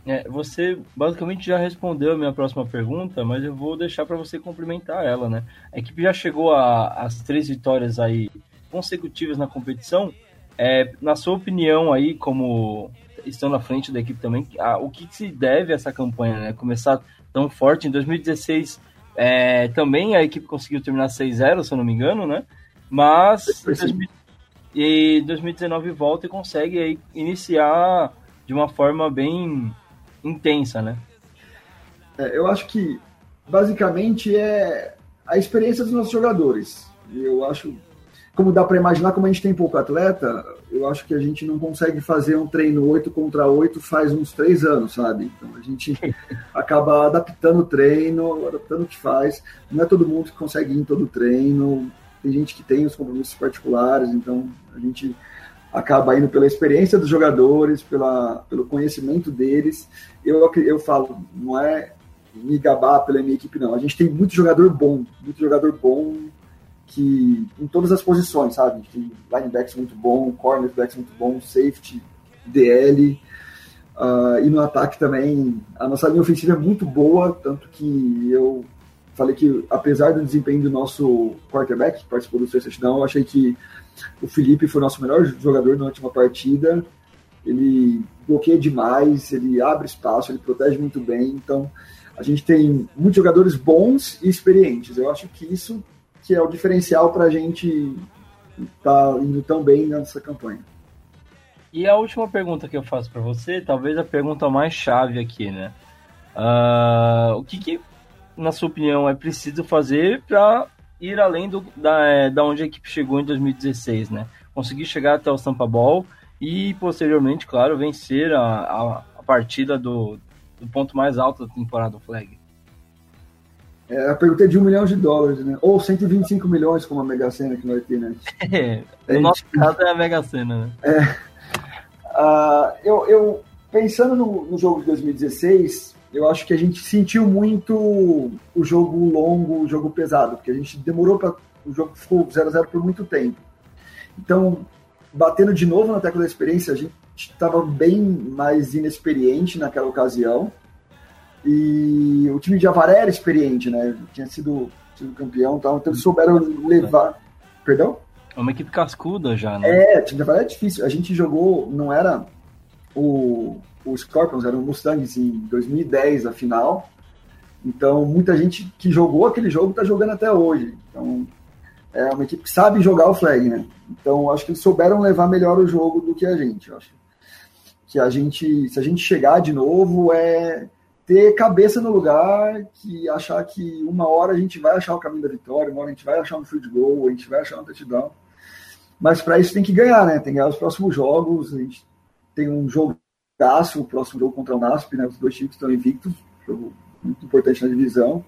É, você basicamente já respondeu a minha próxima pergunta, mas eu vou deixar para você complementar ela, né? A equipe já chegou às três vitórias aí consecutivas na competição. É, na sua opinião aí, como estão na frente da equipe também, a, o que, que, se deve a essa campanha, né? Começar tão forte em 2016, é, também a equipe conseguiu terminar 6-0, se eu não me engano, né? Mas em 2019 volta e consegue aí iniciar de uma forma bem intensa, né? É, eu acho que basicamente é a experiência dos nossos jogadores. Eu acho, como dá para imaginar, como a gente tem pouco atleta, eu acho que a gente não consegue fazer um treino 8 contra 8 faz uns três anos, sabe? Então a gente (laughs) acaba adaptando o treino, adaptando o que faz. Não é todo mundo que consegue ir em todo treino. Tem gente que tem os compromissos particulares, então a gente acaba indo pela experiência dos jogadores, pela, pelo conhecimento deles. Eu, eu falo, não é me gabar pela minha equipe, não. A gente tem muito jogador bom, muito jogador bom que em todas as posições, sabe? A gente tem linebacks muito bom, cornerbacks muito bom, safety, DL. Uh, ah, e no ataque também, a nossa linha ofensiva é muito boa, tanto que eu falei que, apesar do desempenho do nosso quarterback, que participou do seu touchdown, eu achei que o Felipe foi o nosso melhor jogador na última partida. Ele bloqueia demais, ele abre espaço, ele protege muito bem. Então, a gente tem muitos jogadores bons e experientes. Eu acho que isso que é o diferencial para a gente estar tá indo tão bem nessa campanha. E a última pergunta que eu faço para você, talvez a pergunta mais chave aqui, né? Uh, o que, que, na sua opinião, é preciso fazer para ir além do, da, é, da onde a equipe chegou em 2016, né? Conseguir chegar até o Sampa Ball e, posteriormente, claro, vencer a, a, a partida do, do, ponto mais alto da temporada do Flag. É, a pergunta é de um milhão de dólares, né? Ou 125 milhões, como a Mega Sena que vai ter, né? (laughs) É, no nosso caso é a Mega Sena, né? É. Uh, eu, eu, pensando no, no jogo de 2016, eu acho que a gente sentiu muito o jogo longo, o jogo pesado, porque a gente demorou para. O jogo ficou 0x0 por muito tempo. Então, batendo de novo na tecla da experiência, a gente estava bem mais inexperiente naquela ocasião. E o time de Avaré era experiente, né? Tinha sido, sido campeão tal, então eles souberam levar. Perdão? É uma equipe cascuda já, né? É, o time de Avaré é difícil. A gente jogou, não era o o Scorpions era o Mustangs em 2010, a final. Então, muita gente que jogou aquele jogo está jogando até hoje. Então, é uma equipe que sabe jogar o flag, né? Então, acho que eles souberam levar melhor o jogo do que a gente. acho que a gente, se a gente chegar de novo, é ter cabeça no lugar, que achar que uma hora a gente vai achar o caminho da vitória, uma hora a gente vai achar um field goal, a gente vai achar um touchdown. Mas para isso tem que ganhar, né? Tem que ganhar os próximos jogos. A gente tem um jogo Cássio, o próximo jogo contra o NASP, né? Os dois times estão invictos, jogo muito importante na divisão.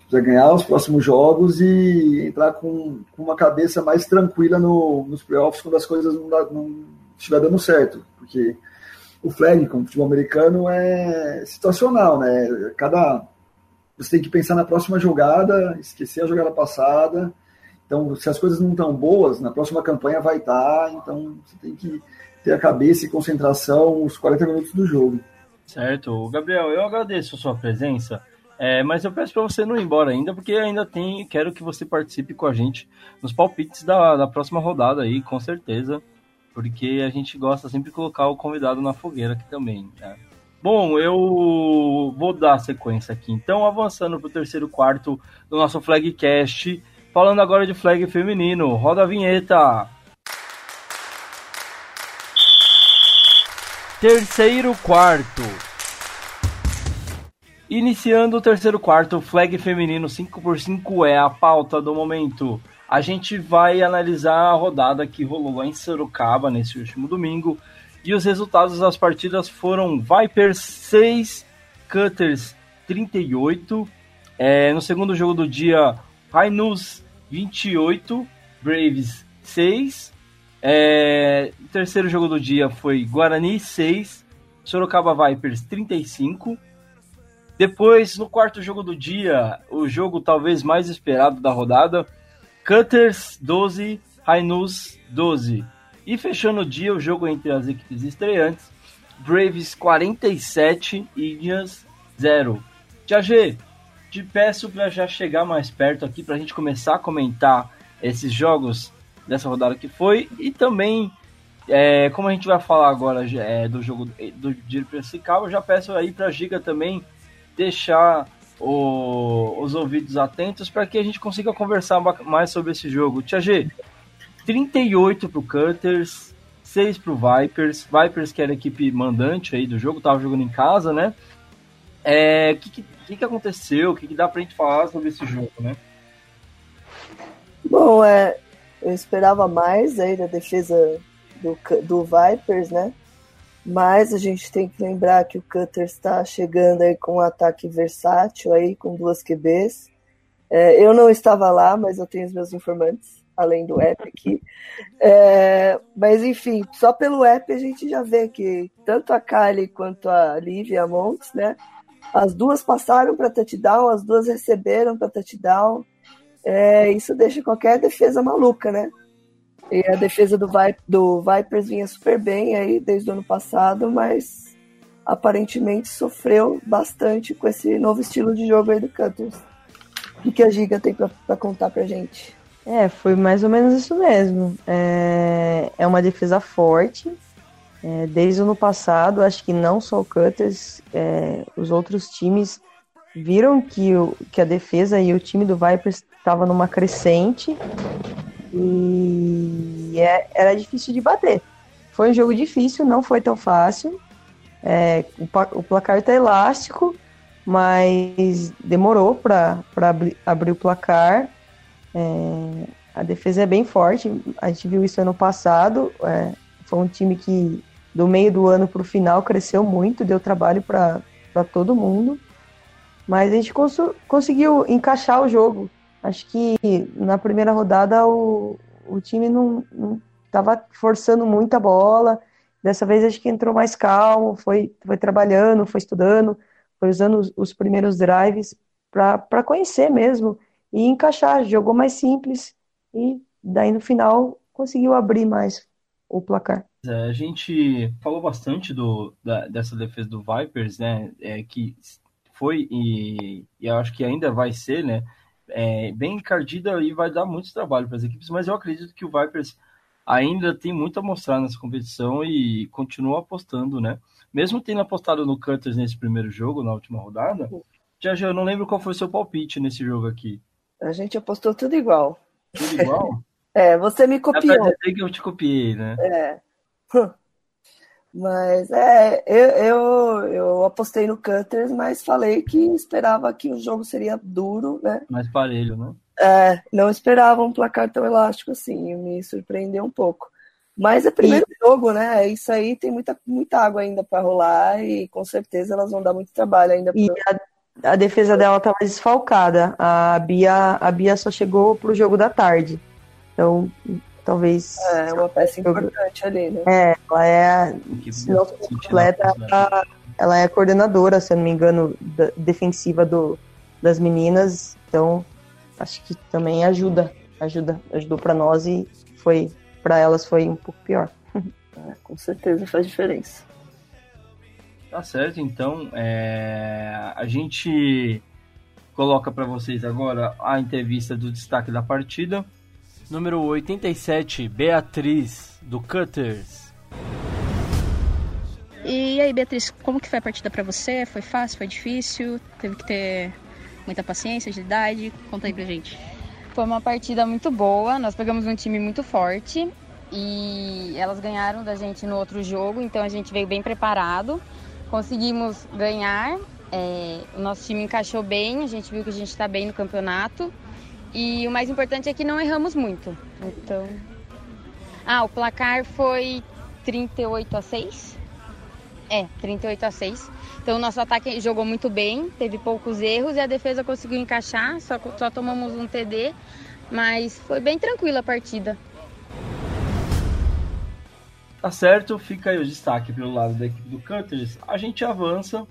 Precisa ganhar os próximos jogos e entrar com, com uma cabeça mais tranquila no, nos playoffs quando as coisas não, não estiver dando certo. Porque o flag, como futebol americano, é situacional, né? Cada. Você tem que pensar na próxima jogada, esquecer a jogada passada Então, se as coisas não estão boas, na próxima campanha vai estar. Então, você tem que ter a cabeça e concentração os 40 minutos do jogo. Certo. Gabriel, eu agradeço a sua presença. É, mas eu peço para você não ir embora ainda, porque ainda tem. Quero que você participe com a gente nos palpites da, da próxima rodada aí, com certeza. Porque a gente gosta sempre de colocar o convidado na fogueira aqui também. Né? Bom, eu vou dar sequência aqui. Então, avançando para o terceiro quarto do nosso Flagcast. Falando agora de flag feminino. Roda a vinheta. Terceiro quarto. Iniciando o terceiro quarto, flag feminino 5x5 é a pauta do momento. A gente vai analisar a rodada que rolou lá em Sorocaba nesse último domingo. E os resultados das partidas foram Vipers 6, Cutters 38. É, no segundo jogo do dia, Rainus 28, Braves 6. É, terceiro jogo do dia foi Guarani 6, Sorocaba Vipers 35. Depois, no quarto jogo do dia, o jogo talvez mais esperado da rodada, Cutters 12, Rainus 12. E fechando o dia, o jogo entre as equipes estreantes, Braves 47, Indians 0. Tia G, te peço para já chegar mais perto aqui para a gente começar a comentar esses jogos dessa rodada que foi e também é, como a gente vai falar agora é, do jogo do dia principal, eu já peço aí para a Giga também deixar o, os ouvidos atentos para que a gente consiga conversar mais sobre esse jogo. Tia G, 38 para o Cutters, 6 para o Vipers. Vipers que era a equipe mandante aí do jogo, tava jogando em casa, né? É, o que, que, que, aconteceu? O que, que dá para a gente falar sobre esse jogo, né? Bom, é, eu esperava mais aí da defesa do, do Vipers, né? Mas a gente tem que lembrar que o Cutter está chegando aí com um ataque versátil aí, com duas QBs. É, eu não estava lá, mas eu tenho os meus informantes, além do app aqui. É, mas enfim, só pelo app a gente já vê que tanto a Kylie quanto a Lívia Montes, né? As duas passaram para touchdown, as duas receberam para touchdown. É, isso deixa qualquer defesa maluca, né? E a defesa do, Vi do Vipers vinha super bem aí desde o ano passado, mas aparentemente sofreu bastante com esse novo estilo de jogo aí do Cutters. O que a Giga tem para contar pra gente? É, foi mais ou menos isso mesmo. É, é uma defesa forte. É, desde o ano passado, acho que não só o Cutters, é, os outros times viram que, o, que a defesa e o time do Vipers estava numa crescente e é, era difícil de bater. Foi um jogo difícil, não foi tão fácil. É, o, o, placar está elástico, mas demorou para abrir, abrir o placar. É, a defesa é bem forte, a gente viu isso ano passado. É, foi um time que, do meio do ano para o final, cresceu muito, deu trabalho para todo mundo. Mas a gente cons conseguiu encaixar o jogo. Acho que na primeira rodada o, o time não estava forçando muito a bola. Dessa vez acho que entrou mais calmo, foi, foi trabalhando, foi estudando, foi usando os, os primeiros drives para conhecer mesmo e encaixar. Jogou mais simples e daí no final conseguiu abrir mais o placar. É, a gente falou bastante do, da, dessa defesa do Vipers, né? É, que foi e, e eu acho que ainda vai ser, né? É, bem encardida e vai dar muito trabalho para as equipes, mas eu acredito que o Vipers ainda tem muito a mostrar nessa competição e continua apostando, né? Mesmo tendo apostado no Cutters nesse primeiro jogo, na última rodada, já já eu não lembro qual foi o seu palpite nesse jogo aqui. A gente apostou tudo igual. Tudo igual? (laughs) é, você me copiou. Dá dizer que eu te copiei, né? É. Mas é, eu, eu, eu, apostei no Cutters, mas falei que esperava que o jogo seria duro, né? Mais parelho, né? É, não esperava um placar tão elástico assim, me surpreendeu um pouco. Mas é primeiro e... jogo, né? Isso aí tem muita, muita água ainda para rolar e com certeza elas vão dar muito trabalho ainda. Pra... E a, a, defesa dela estava desfalcada. A Bia, a Bia só chegou pro jogo da tarde. Então, talvez. É, uma peça importante ali, né? É, ela é. Se não completa, ela, ela é coordenadora, se eu não me engano, da, defensiva do, das meninas. Então, acho que também ajuda. ajuda, ajudou para nós e foi para elas foi um pouco pior. (laughs) É, com certeza faz diferença. Tá certo, então é, a gente coloca para vocês agora a entrevista do destaque da partida. Número 87, Beatriz, do Cutters. E aí, Beatriz, como que foi a partida para você? Foi fácil, foi difícil? Teve que ter muita paciência, agilidade? Conta aí pra gente. Foi uma partida muito boa, nós pegamos um time muito forte e elas ganharam da gente no outro jogo, então a gente veio bem preparado. Conseguimos ganhar, é, o nosso time encaixou bem, a gente viu que a gente está bem no campeonato. E o mais importante é que não erramos muito. Então. Ah, o placar foi 38 a 6. É, 38 a 6. Então o nosso ataque jogou muito bem, teve poucos erros e a defesa conseguiu encaixar, só, só tomamos um TD, mas foi bem tranquila a partida. Tá certo, fica aí o destaque pelo lado da equipe do Cutters. A gente avança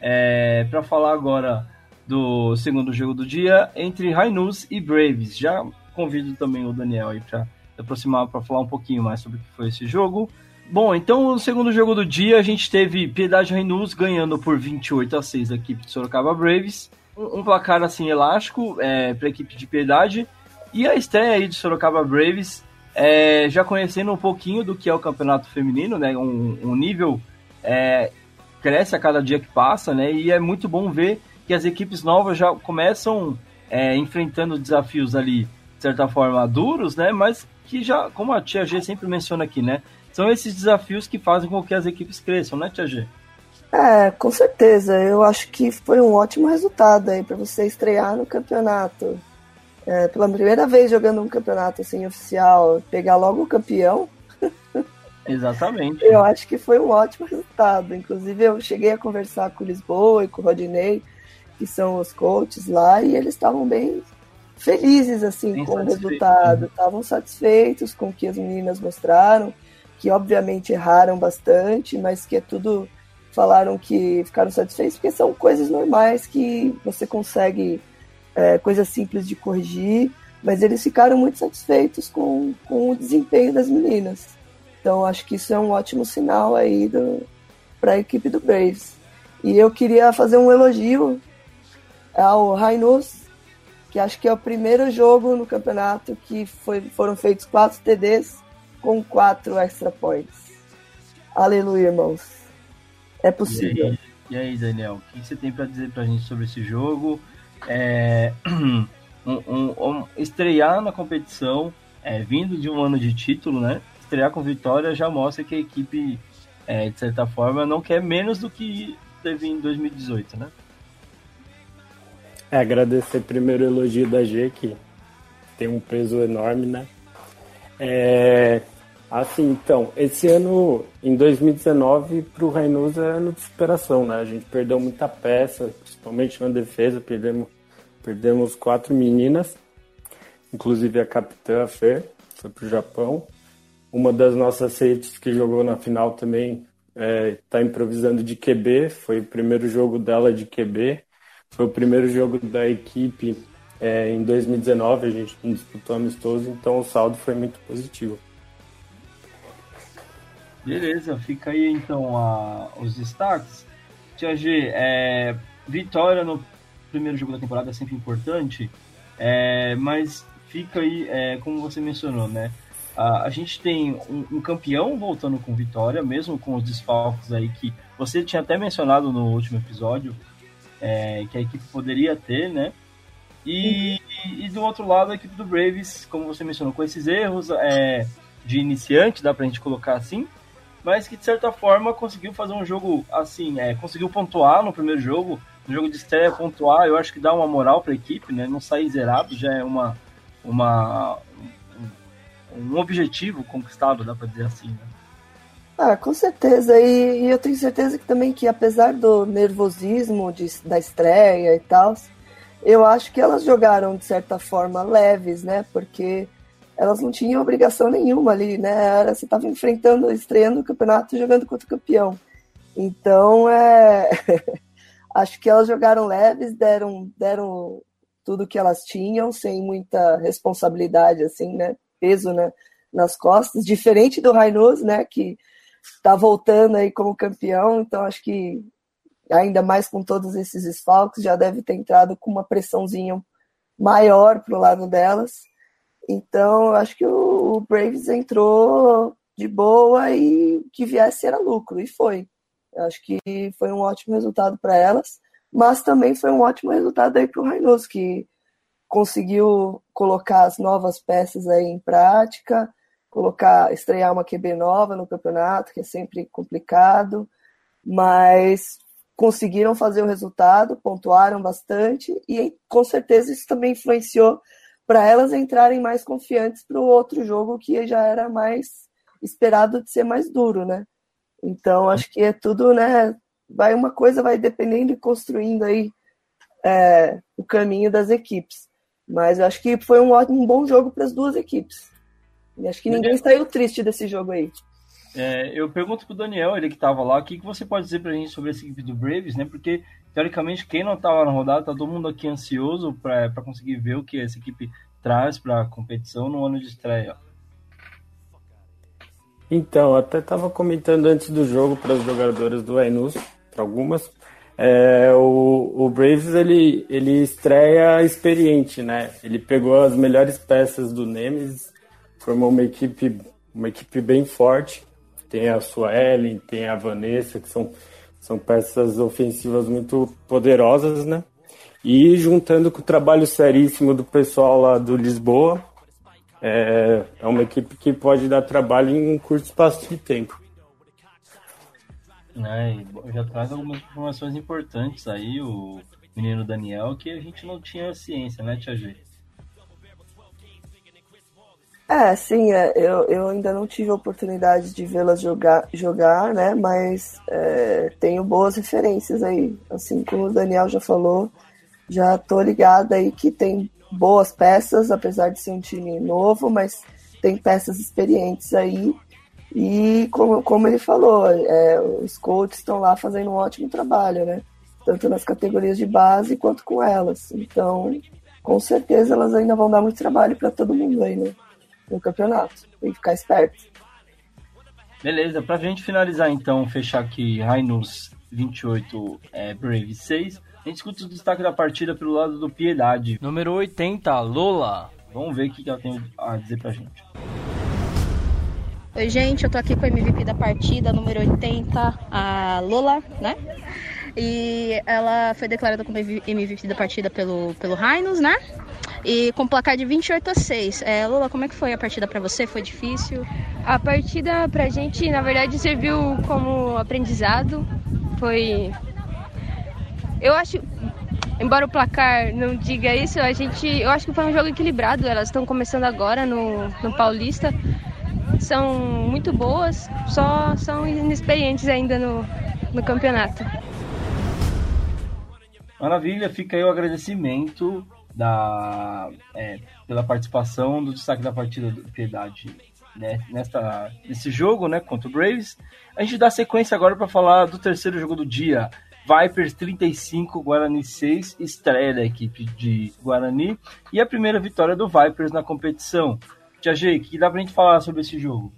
é, para falar agora do segundo jogo do dia entre Rainus e Braves. Já convido também o Daniel aí para aproximar para falar um pouquinho mais sobre o que foi esse jogo. Bom, então no segundo jogo do dia a gente teve Piedade Rainus ganhando por 28 a 6 a equipe de Sorocaba Braves. Um, um placar assim elástico é, para a equipe de Piedade. E a estreia aí de Sorocaba Braves é, já conhecendo um pouquinho do que é o campeonato feminino, né? Um, um nível é, cresce a cada dia que passa, né? E é muito bom ver que as equipes novas já começam é, enfrentando desafios ali, de certa forma, duros, né? Mas que já, como a Tia G sempre menciona aqui, né? São esses desafios que fazem com que as equipes cresçam, né, Tia G? É, com certeza. Eu acho que foi um ótimo resultado aí para você estrear no campeonato é, pela primeira vez jogando um campeonato assim oficial, pegar logo o campeão. (laughs) Exatamente. eu acho que foi um ótimo resultado. Inclusive, eu cheguei a conversar com o Lisboa e com o Rodinei, que são os coaches lá, e eles estavam bem felizes assim bem com o resultado, estavam satisfeitos com o que as meninas mostraram, que obviamente erraram bastante, mas que é tudo falaram que ficaram satisfeitos porque são coisas normais que você consegue é, coisa simples de corrigir, mas eles ficaram muito satisfeitos com, com o desempenho das meninas. Então acho que isso é um ótimo sinal aí para a equipe do Braves. E eu queria fazer um elogio ao Rainus, que acho que é o primeiro jogo no campeonato que foi, foram feitos quatro TDs com quatro extra points. Aleluia, irmãos. É possível. E aí, e aí Daniel, o que você tem para dizer para a gente sobre esse jogo? é, (clears throat) um, um, um, estrear na competição, é, vindo de um ano de título, né? Estrear com vitória já mostra que a equipe, é, de certa forma, não quer menos do que teve em 2018, né? É, agradecer primeiro o elogio da G, que tem um peso enorme, né? É, assim, então, esse ano, em 2019, para o Reynoso é ano de superação, né? A gente perdeu muita peça, principalmente na defesa, perdemos Perdemos quatro meninas, inclusive a capitã Fer, foi para o Japão. Uma das nossas safeties que jogou na final também está é, tá improvisando de QB, foi o primeiro jogo dela de QB. Foi o primeiro jogo da equipe é, em 2019, a gente disputou amistoso, então o saldo foi muito positivo. Beleza, fica aí então a, os destaques. Tia G, é, vitória no primeiro jogo da temporada é sempre importante, é, mas fica aí, é, como você mencionou, né? A, a gente tem um, um, campeão voltando com vitória, mesmo com os desfalques aí que você tinha até mencionado no último episódio, é, que a equipe poderia ter, né? E, e, do outro lado, a equipe do Braves, como você mencionou, com esses erros é, de iniciante, dá pra gente colocar assim, mas que de certa forma conseguiu fazer um jogo assim, é, conseguiu pontuar no primeiro jogo, no jogo de estreia pontuar, eu acho que dá uma moral para a equipe, né? Não sair zerado já é uma, uma um, objetivo conquistado, dá para dizer assim. Né? Ah, com certeza. E, e, eu tenho certeza que também que apesar do nervosismo de, da estreia e tal, eu acho que elas jogaram de certa forma leves, né? Porque elas não tinham obrigação nenhuma ali, né? Era, você estava enfrentando, estreando o campeonato jogando contra o campeão. Então, é. (laughs) acho que elas jogaram leves, deram, deram tudo que elas tinham, sem muita responsabilidade, assim, né? Peso né, nas costas, diferente do Rainos, né? Que está voltando aí como campeão, então acho que ainda mais com todos esses esfalques, já deve ter entrado com uma pressãozinha maior para o lado delas. Então, acho que o, Braves entrou de boa e o que viesse era lucro, e foi. Acho que foi um ótimo resultado para elas, mas também foi um ótimo resultado aí para o Rainos, que conseguiu colocar as novas peças aí em prática, colocar, estrear uma QB nova no campeonato, que é sempre complicado, mas conseguiram fazer o resultado, pontuaram bastante e com certeza isso também influenciou para elas entrarem mais confiantes para o outro jogo que já era mais esperado de ser mais duro, né? Então acho que é tudo, né? Vai uma coisa vai dependendo e construindo aí é, o caminho das equipes. Mas eu acho que foi um ótimo, um bom jogo para as duas equipes. E acho que ninguém saiu triste desse jogo aí. É, eu pergunto pro Daniel, ele que estava lá, o que, que você pode dizer pra gente sobre essa equipe do Braves, né? Porque, teoricamente, quem não estava na rodada, tá todo mundo aqui ansioso para conseguir ver o que essa equipe traz para a competição no ano de estreia. Então, até estava comentando antes do jogo para os jogadores do Ainus, para algumas, é, o, o, Braves ele, ele estreia experiente, né? Ele pegou as melhores peças do Nemesis, formou uma equipe, uma equipe bem forte tem a Suelen, tem a Vanessa, que são, são peças ofensivas muito poderosas, né? E juntando com o trabalho seríssimo do pessoal lá do Lisboa, é, é uma equipe que pode dar trabalho em um curto espaço de tempo. É, já traz algumas informações importantes aí, o menino Daniel, que a gente não tinha ciência, né, Tia G? É, sim, é, eu, eu ainda não tive a oportunidade de vê-las jogar, jogar, né? Mas é, tenho boas referências aí. Assim como o Daniel já falou, já tô ligada aí que tem boas peças, apesar de ser um time novo, mas tem peças experientes aí. E como, como ele falou, é, os coaches estão lá fazendo um ótimo trabalho, né? Tanto nas categorias de base quanto com elas. Então, com certeza elas ainda vão dar muito trabalho para todo mundo aí, né? No campeonato. Tem que ficar esperto. Beleza, pra gente finalizar então, fechar aqui Rainus 28, é, Brave 6, a gente escuta o destaque da partida pelo lado do Piedade. Número 80, Lola. Vamos ver o que ela tem a dizer pra gente. Oi, gente, eu tô aqui com a MVP da partida, número 80, a Lola, né? E ela foi declarada como MVP da partida pelo, pelo Rhinos, né? E com placar de 28 a 6. É, Lula, como é que foi a partida para você? Foi difícil? A partida pra gente, na verdade, serviu como aprendizado. Foi. Eu acho. Embora o placar não diga isso, a gente, eu acho que foi um jogo equilibrado. Elas estão começando agora no, no Paulista. São muito boas, só são inexperientes ainda no, no campeonato. Maravilha, fica aí o agradecimento da, é, pela participação do destaque da partida do Piedade né, nesta, nesse jogo né, contra o Braves. A gente dá sequência agora para falar do terceiro jogo do dia. Vipers 35, Guarani 6, estreia da equipe de Guarani e a primeira vitória do Vipers na competição. Tia G, que dá pra gente falar sobre esse jogo?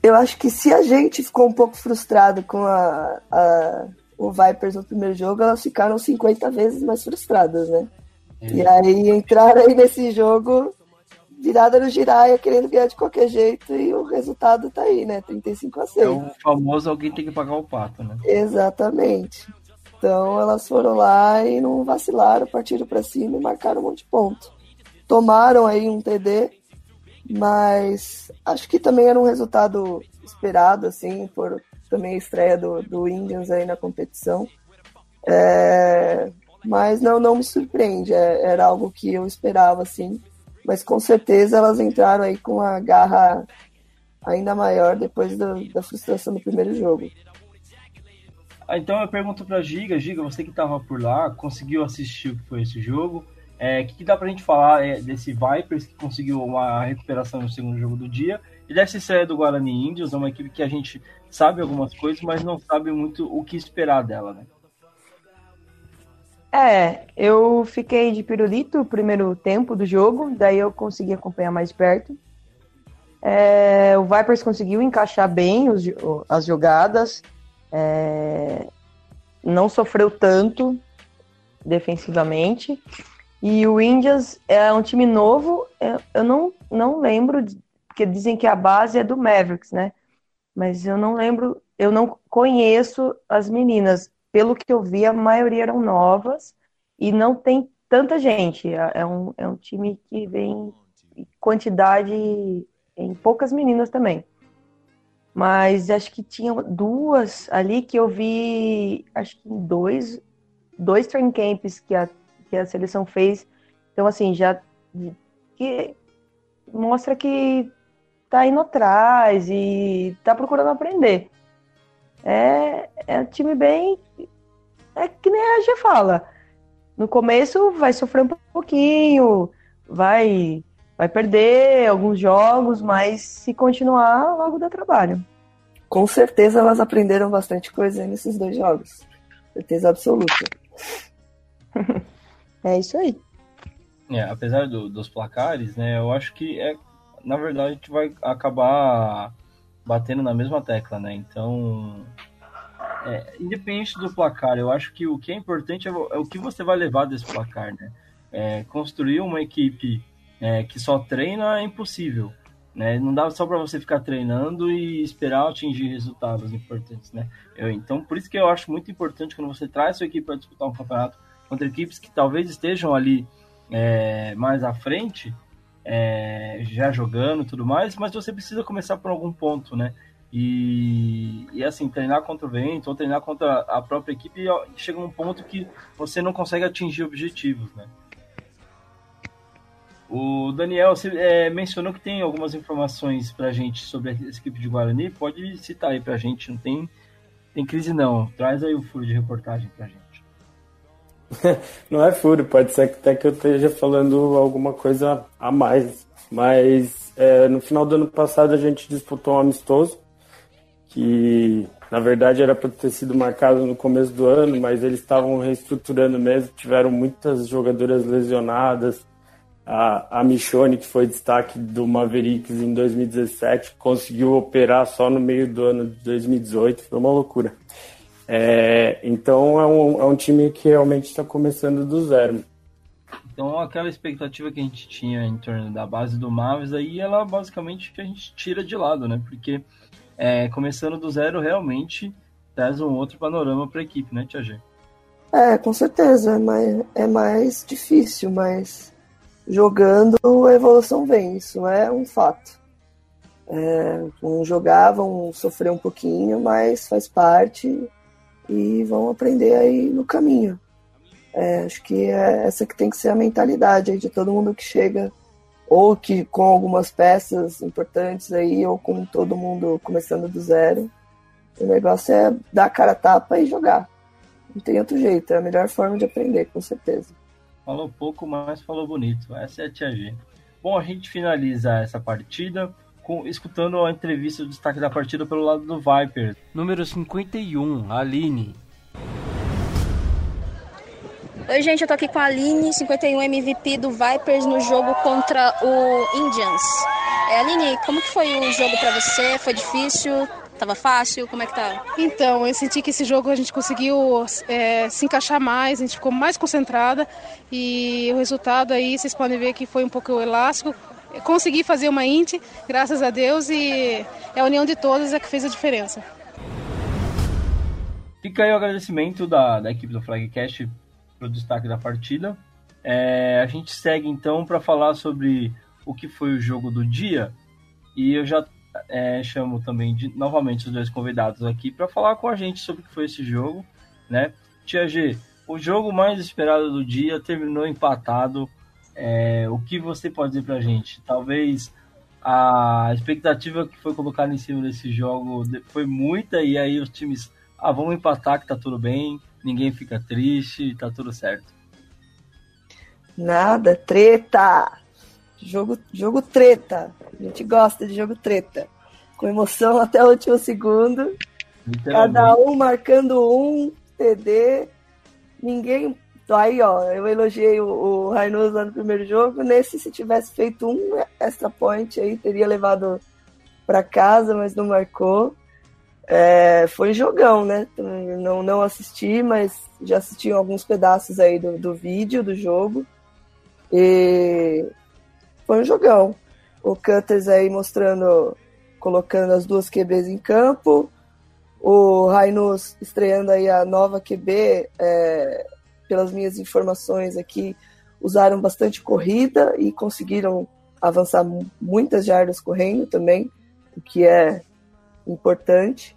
Eu acho que se a gente ficou um pouco frustrado com a, a o Vipers no primeiro jogo, elas ficaram 50 vezes mais frustradas, né? É. E aí entraram aí nesse jogo virada no giraia, querendo ganhar de qualquer jeito, e o resultado tá aí, né? 35 a 6. É o famoso alguém tem que pagar o pato, né? Exatamente. Então elas foram lá e não vacilaram, partiram para cima e marcaram um monte de ponto. Tomaram aí um TD, mas acho que também era um resultado esperado, assim, por também a estreia do, do Indians aí na competição. É, mas não, não me surpreende, é, era algo que eu esperava, assim. Mas com certeza elas entraram aí com a garra ainda maior depois do, da frustração do primeiro jogo. Ah, então eu pergunto para Giga, Giga, você que estava por lá, conseguiu assistir o que foi esse jogo? É, o que, que dá para a gente falar é, desse Vipers que conseguiu uma recuperação no segundo jogo do dia e dessa estreia do Guarani Índios, é uma equipe que a gente sabe algumas coisas, mas não sabe muito o que esperar dela, né? É, eu fiquei de pirulito o primeiro tempo do jogo, daí eu consegui acompanhar mais perto. É, o Vipers conseguiu encaixar bem os, as jogadas, é, não sofreu tanto defensivamente. E o Indians é um time novo, eu, eu não, não lembro, porque dizem que a base é do Mavericks, né? Mas eu não lembro, eu não conheço as meninas pelo que eu vi, a maioria eram novas e não tem tanta gente. É, é um, é um time que vem em quantidade em poucas meninas também. Mas acho que tinha duas ali que eu vi, acho que em dois, dois training camps que a, que a seleção fez. Então, assim, já que mostra que tá indo atrás e tá procurando aprender. É, é um time bem. É que nem a G fala. No começo vai sofrer um pouquinho, vai, vai perder alguns jogos, mas se continuar, logo dá trabalho. Com certeza elas aprenderam bastante coisa nesses dois jogos. Certeza absoluta. (laughs) é isso aí. É, apesar do, dos placares, né, eu acho que é, na verdade a gente vai acabar batendo na mesma tecla, né? Então, é, independente do placar, eu acho que o que é importante é, é o que você vai levar desse placar, né? É, construir uma equipe é, que só treina é impossível, né? Não dá só para você ficar treinando e esperar atingir resultados importantes, né? Eu, então, por isso que eu acho muito importante quando você traz sua equipe para disputar um campeonato contra equipes que talvez estejam ali é, mais à frente, é, já jogando tudo mais, mas você precisa começar por algum ponto, né? E, e assim, treinar contra o vento ou treinar contra a própria equipe chega um ponto que você não consegue atingir objetivos, né? O Daniel você, é, mencionou que tem algumas informações pra gente sobre essa equipe de Guarani. Pode citar aí pra gente, não tem, tem crise não. Traz aí o furo de reportagem pra gente. (laughs) não é furo, pode ser até que eu esteja falando alguma coisa a mais. Mas é, no final do ano passado a gente disputou um amistoso, que na verdade era para ter sido marcado no começo do ano, mas eles estavam reestruturando mesmo, tiveram muitas jogadoras lesionadas. A, a Michone, que foi destaque do Mavericks em 2017, conseguiu operar só no meio do ano de 2018, foi uma loucura. É, então é um, é um time que realmente está começando do zero. Então aquela expectativa que a gente tinha em torno da base do Mavis aí, ela basicamente a gente tira de lado, né? Porque é, começando do zero realmente traz um outro panorama para a equipe, né, Tia G? É, com certeza, é mais, é mais difícil, mas jogando a evolução vem, isso é um fato. É, vão jogar, vão sofrer um pouquinho, mas faz parte e vão aprender aí no caminho. É, acho que é essa que tem que ser a mentalidade de todo mundo que chega, ou que com algumas peças importantes aí, ou com todo mundo começando do zero. O negócio é dar a cara a tapa e jogar. Não tem outro jeito, é a melhor forma de aprender, com certeza. Falou pouco, mas falou bonito. Essa é a Tia G. Bom, a gente finaliza essa partida com, escutando a entrevista do destaque da partida pelo lado do Viper. Número 51, Aline. Oi, gente, eu tô aqui com a Aline, 51 MVP do Vipers no jogo contra o Indians. É, Aline, como que foi o jogo para você? Foi difícil? Tava fácil? Como é que tá? Então, eu senti que esse jogo a gente conseguiu é, se encaixar mais, a gente ficou mais concentrada e o resultado aí vocês podem ver que foi um pouco elástico. Consegui fazer uma int, graças a Deus, e é a união de todos é que fez a diferença. Fica aí o agradecimento da, da equipe do Flagcast para o destaque da partida. É, a gente segue então para falar sobre o que foi o jogo do dia. E eu já é, chamo também de, novamente os dois convidados aqui para falar com a gente sobre o que foi esse jogo. Né? Tia G, o jogo mais esperado do dia terminou empatado é, o que você pode dizer pra gente? Talvez a expectativa que foi colocada em cima desse jogo foi muita e aí os times, ah, vamos empatar que tá tudo bem, ninguém fica triste, tá tudo certo. Nada, treta! Jogo, jogo treta. A gente gosta de jogo treta. Com emoção até o último segundo. Cada um marcando um TD. Ninguém Então aí, ó, eu elogiei o, o lá no primeiro jogo. Nesse, se tivesse feito um extra point aí, teria levado para casa, mas não marcou. É, foi jogão, né? Não, não assisti, mas já assisti alguns pedaços aí do, do vídeo do jogo. E foi um jogão. O Cutters aí mostrando, colocando as duas QBs em campo. O Rainos estreando aí a nova QB, é, pelas minhas informações aqui, usaram bastante corrida e conseguiram avançar muitas jardas correndo também, o que é importante.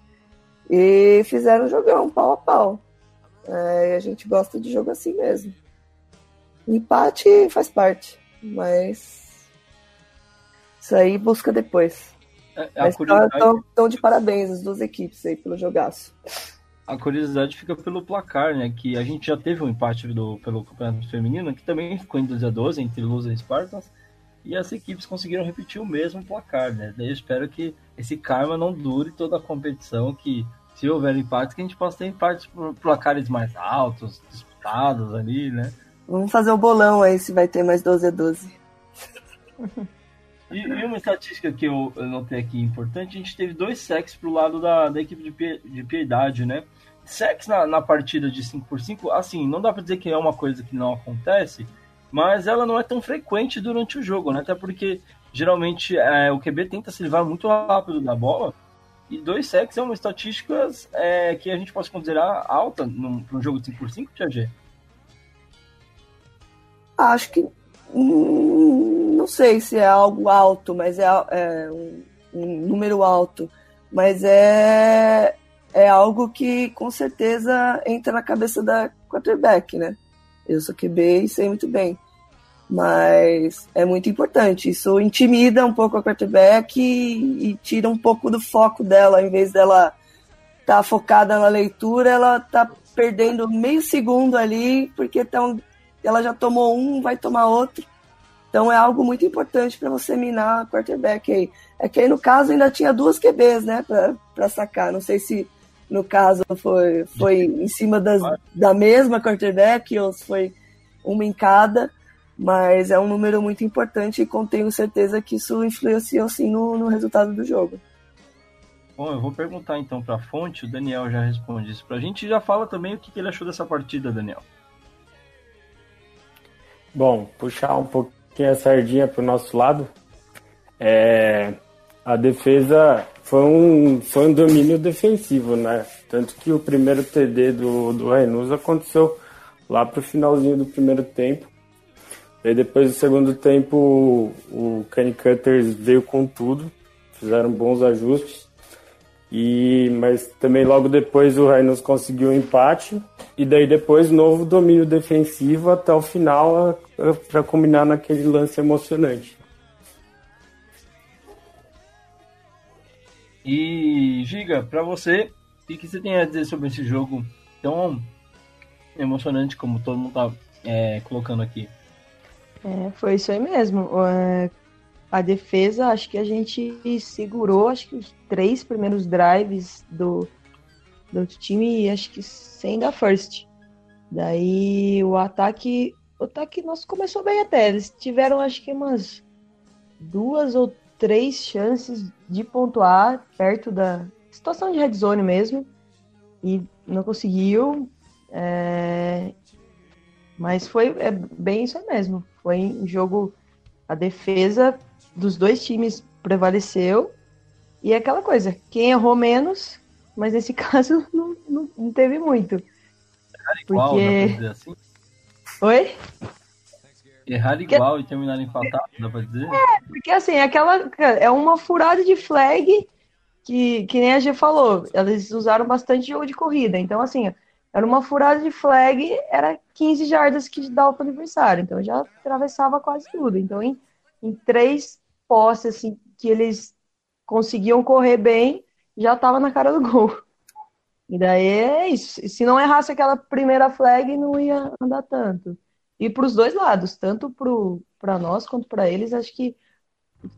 E fizeram um jogão, pau a pau. É, a gente gosta de jogo assim mesmo. Empate faz parte, mas isso aí busca depois. É, estão de parabéns as duas equipes aí pelo jogaço. A curiosidade fica pelo placar, né? Que a gente já teve um empate do, pelo Campeonato Feminino, que também ficou em 12 a 12 entre Luz e Spartans. E as equipes conseguiram repetir o mesmo placar, né? Daí eu espero que esse karma não dure toda a competição, que se houver empates, que a gente possa ter empates por placares mais altos, disputados ali, né? Vamos fazer o um bolão aí se vai ter mais 12 a 12. E, e, uma estatística que eu, eu notei aqui importante, a gente teve dois sacks pro lado da, da equipe de, de piedade, né? Sacks na, na partida de 5x5, assim, não dá pra dizer que é uma coisa que não acontece, mas ela não é tão frequente durante o jogo, né? Até porque geralmente é, o QB tenta se livrar muito rápido da bola. E dois sacks é uma estatística é, que a gente pode considerar alta para um jogo de 5x5, Tia Acho que. Hum, não sei se é algo alto, mas é, é um, um, número alto. Mas é, é algo que com certeza entra na cabeça da quarterback, né? Eu sou QB e sei muito bem. Mas é muito importante. Isso intimida um pouco a quarterback e, e tira um pouco do foco dela. Em vez dela estar tá focada na leitura, ela tá perdendo meio segundo ali, porque tão, ela já tomou um, vai tomar outro. Então é algo muito importante para você minar a quarterback aí. É que aí no caso ainda tinha duas QBs, né, para sacar. Não sei se no caso foi, foi em cima das, da mesma quarterback ou se foi uma em cada, mas é um número muito importante e tenho certeza que isso influenciou sim no, no resultado do jogo. Bom, eu vou perguntar então para a fonte, o Daniel já responde isso para a gente e já fala também o que, que ele achou dessa partida, Daniel. Bom, puxar um pouquinho a sardinha para o nosso lado. É, a defesa foi um, foi um domínio defensivo, né? Tanto que o primeiro TD do, do Rainuso aconteceu lá pro finalzinho do primeiro tempo. E depois do segundo tempo o Kenny Cutters veio com tudo, fizeram bons ajustes. E, mas também logo depois o Rainuso conseguiu o um empate e daí depois novo domínio defensivo até o final para combinar naquele lance emocionante. E, Giga, para você, o que, você tem a dizer sobre esse jogo tão emocionante como todo mundo tá é, colocando aqui? É, foi isso aí mesmo. É, a defesa, acho que a gente segurou, acho que os três primeiros drives do, do time, acho que sem dar first. Daí o ataque, o ataque nosso começou bem até. Eles tiveram, acho que umas duas ou três chances de pontuar perto da situação de red zone mesmo e não conseguiu. É... Mas foi é bem isso mesmo. Foi um jogo. A defesa dos dois times prevaleceu. E é aquela coisa, quem errou menos, mas nesse (laughs) caso não, não, não teve muito. Errar igual, porque... assim? Oi? Errar igual que... e terminar empatado, dá pra dizer? É, porque assim, é aquela. É uma furada de flag que, que nem a G falou. Eles usaram bastante jogo de corrida. Então, assim, era uma furada de flag, era 15 jardas que dava para o adversário. Então já atravessava quase tudo. Então, em, em três posses assim, que eles conseguiam correr bem, já estava na cara do gol. E daí é isso. Se não errasse aquela primeira flag, não ia andar tanto. E para os dois lados, tanto para nós quanto para eles, acho que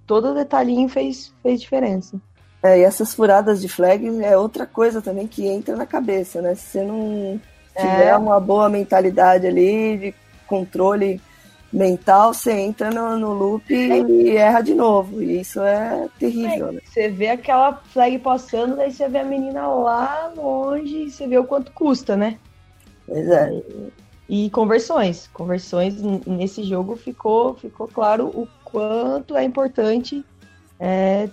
todo detalhinho fez, fez diferença. É, e essas furadas de flag é outra coisa também que entra na cabeça, né? Se você não, tiver É. uma boa mentalidade ali, de controle mental, você entra no, no loop e erra de novo. E isso é terrível, né? Você vê aquela flag passando, daí você vê a menina lá longe e você vê o quanto custa, né? Pois é. E conversões. Conversões n- nesse jogo ficou, ficou claro o quanto é importante é,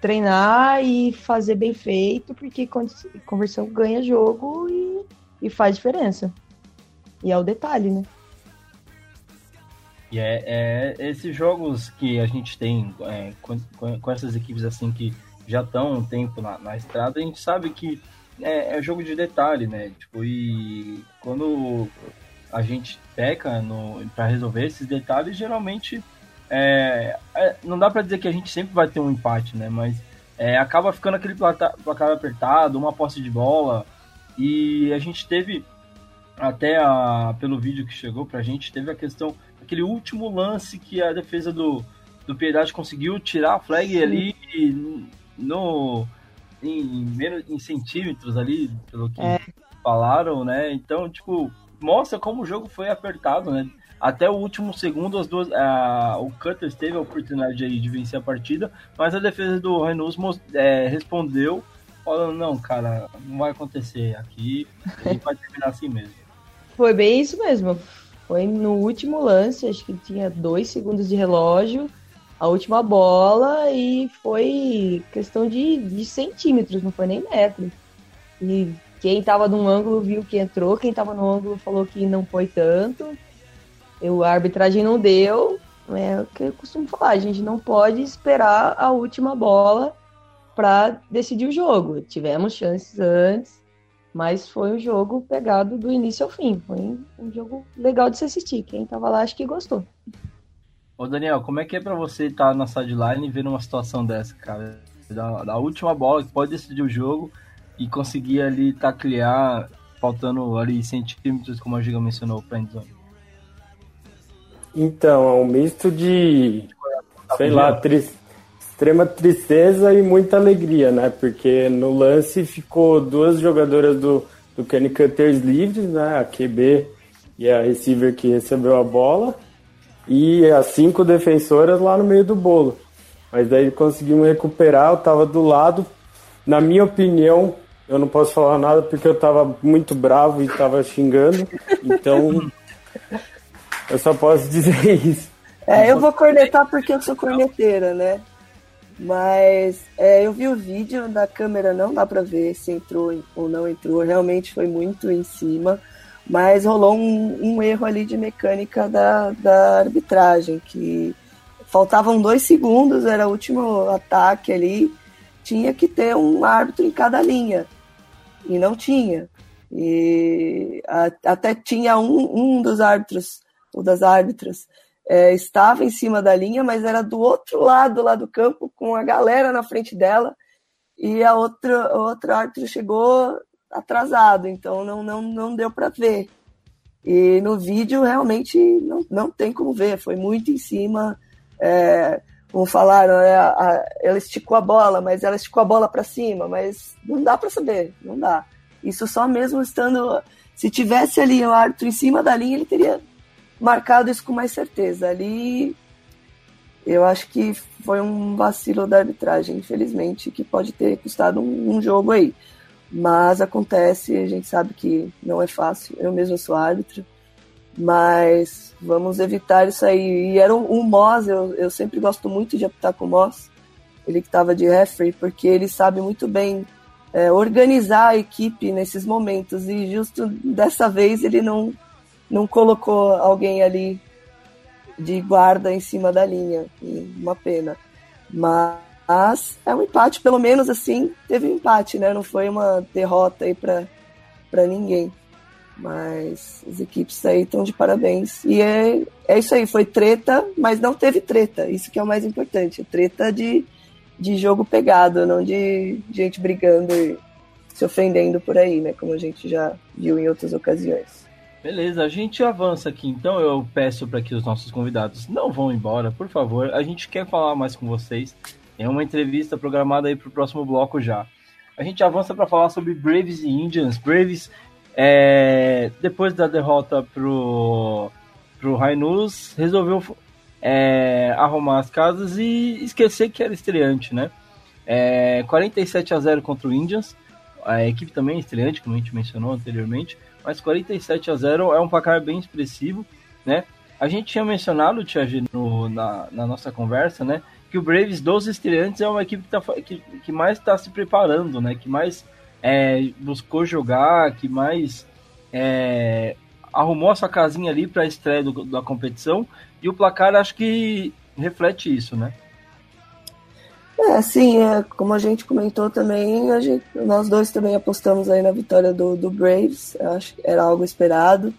treinar e fazer bem feito, porque con- conversão ganha jogo e, e faz diferença. E é o detalhe, né? E é, é esses jogos que a gente tem é, com- com essas equipes assim que já estão um tempo na, na estrada, a gente sabe que é, é jogo de detalhe, né? Tipo, e quando a gente peca no, para resolver esses detalhes, geralmente é, é, não dá para dizer que a gente sempre vai ter um empate, né? Mas é, acaba ficando aquele placar, placar apertado, uma posse de bola. E a gente teve, até a, pelo vídeo que chegou pra gente, teve a questão, aquele último lance que a defesa do, do Piedade conseguiu tirar a flag Sim. ali no, em, menos, em centímetros ali, pelo que É. falaram, né? Então, tipo, mostra como o jogo foi apertado, né? Até o último segundo, as duas, a, o Cutters teve a oportunidade aí de vencer a partida, mas a defesa do Reynolds é, respondeu falando, não, cara, não vai acontecer aqui, a gente vai terminar assim mesmo. Foi bem isso mesmo. Foi no último lance, acho que tinha dois segundos de relógio, a última bola e foi questão de, de centímetros, não foi nem metros. E quem tava num ângulo viu que entrou, quem tava no ângulo falou que não foi tanto. Eu, a arbitragem não deu. É o que eu costumo falar, a gente não pode esperar a última bola para decidir o jogo. Tivemos chances antes, mas foi um jogo pegado do início ao fim. Foi um jogo legal de se assistir. Quem tava lá acho que gostou. Ô Daniel, como é que é pra você estar na sideline e ver uma situação dessa, cara? Da, da última bola que pode decidir o jogo e conseguir ali taclear, faltando ali centímetros, como a Giga mencionou, pra endzone. Então, é um misto de, sei lá, tri- extrema tristeza e muita alegria, né? Porque no lance ficou duas jogadoras do, do Kenny Cutters livres, né? A QB e a receiver que recebeu a bola. E as cinco defensoras lá no meio do bolo. Mas daí conseguimos recuperar, eu tava do lado. Na minha opinião, eu não posso falar nada porque eu tava muito bravo e tava xingando. Então, (laughs) eu só posso dizer (laughs) isso. É, eu vou cornetar porque eu sou corneteira, né? Mas é, eu vi o vídeo da câmera, não dá pra ver se entrou ou não entrou. Realmente foi muito em cima. Mas rolou um, um erro ali de mecânica da, da arbitragem, que faltavam dois segundos, era o último ataque ali. Tinha que ter um árbitro em cada linha. E não tinha. E a- até tinha um, um dos árbitros, ou das árbitras, é, estava em cima da linha, mas era do outro lado lá do campo, com a galera na frente dela, e a outra, o outro árbitro chegou atrasado, então não, não, não deu para ver. E no vídeo realmente não, não tem como ver, foi muito em cima. É, como falaram, é, a- ela esticou a bola, mas ela esticou a bola para cima, mas não dá para saber, não dá. Isso só mesmo estando. Se tivesse ali o árbitro em cima da linha, ele teria marcado isso com mais certeza. Ali eu acho que foi um vacilo da arbitragem, infelizmente, que pode ter custado um, um jogo aí. Mas acontece, a gente sabe que não é fácil. Eu mesmo sou árbitro, mas vamos evitar isso aí. E era o, o Moss, eu, eu sempre gosto muito de apitar com o Moss, ele que estava de referee, porque ele sabe muito bem é, organizar a equipe nesses momentos. E justo dessa vez ele não, não colocou alguém ali de guarda em cima da linha. Uma pena. Mas é um empate, pelo menos assim, teve um empate, né? Não foi uma derrota aí para ninguém. Mas as equipes aí estão de parabéns. E é, é isso aí, foi treta, mas não teve treta. Isso que é o mais importante. Treta de, de jogo pegado, não de gente brigando e se ofendendo por aí, né? Como a gente já viu em outras ocasiões. Beleza, a gente avança aqui, então eu peço para que os nossos convidados não vão embora, por favor. A gente quer falar mais com vocês. É uma entrevista programada aí para o próximo bloco já. A gente avança para falar sobre Braves e Indians. Braves é, depois da derrota pro, pro Rainus, resolveu é, arrumar as casas e esquecer que era estreante, né? É, 47 a 0 contra o Indians, a equipe também é estreante, como a gente mencionou anteriormente, mas 47 a 0 é um placar bem expressivo, né? A gente tinha mencionado, Thiago, na, na nossa conversa, né? Que o Braves dos estreantes é uma equipe que, tá, que, que mais está se preparando, né? Que mais é, buscou jogar, que mais é, arrumou a sua casinha ali para a estreia do, da competição. E o placar acho que reflete isso, né? É, sim, é, como a gente comentou também, a gente, nós dois também apostamos aí na vitória do, do Braves, acho que era algo esperado.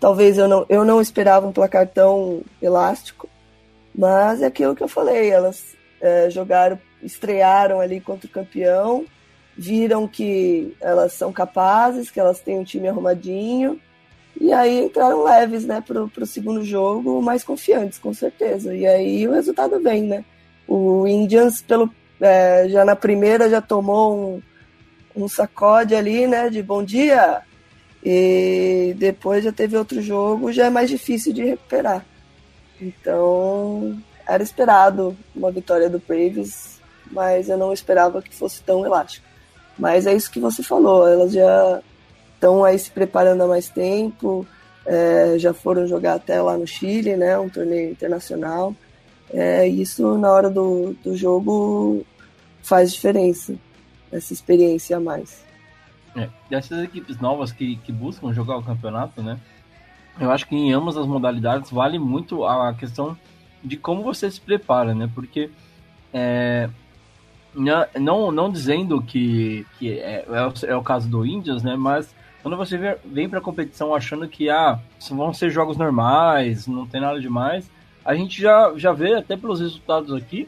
Talvez eu não, eu não esperava um placar tão elástico, mas é aquilo que eu falei, elas é, jogaram, estrearam ali contra o campeão, viram que elas são capazes, que elas têm um time arrumadinho, e aí entraram leves, né, pro, pro segundo jogo, mais confiantes, com certeza. E aí o resultado vem, né? O Indians, pelo, é, já na primeira, já tomou um, um sacode ali, né, de bom dia, e depois já teve outro jogo, já é mais difícil de recuperar. Então, era esperado uma vitória do Braves, mas eu não esperava que fosse tão elástico. Mas é isso que você falou, elas já estão aí se preparando há mais tempo, é, já foram jogar até lá no Chile, né, um torneio internacional. É, isso na hora do, do jogo faz diferença, essa experiência a mais. É, dessas equipes novas que, que buscam jogar o campeonato, né? Eu acho que em ambas as modalidades vale muito a questão de como você se prepara, né? Porque é, não, não dizendo que, que é, é, o, é o caso do Indians, né? Mas quando você vem para a competição achando que ah, vão ser jogos normais, não tem nada demais, a gente já, já vê até pelos resultados aqui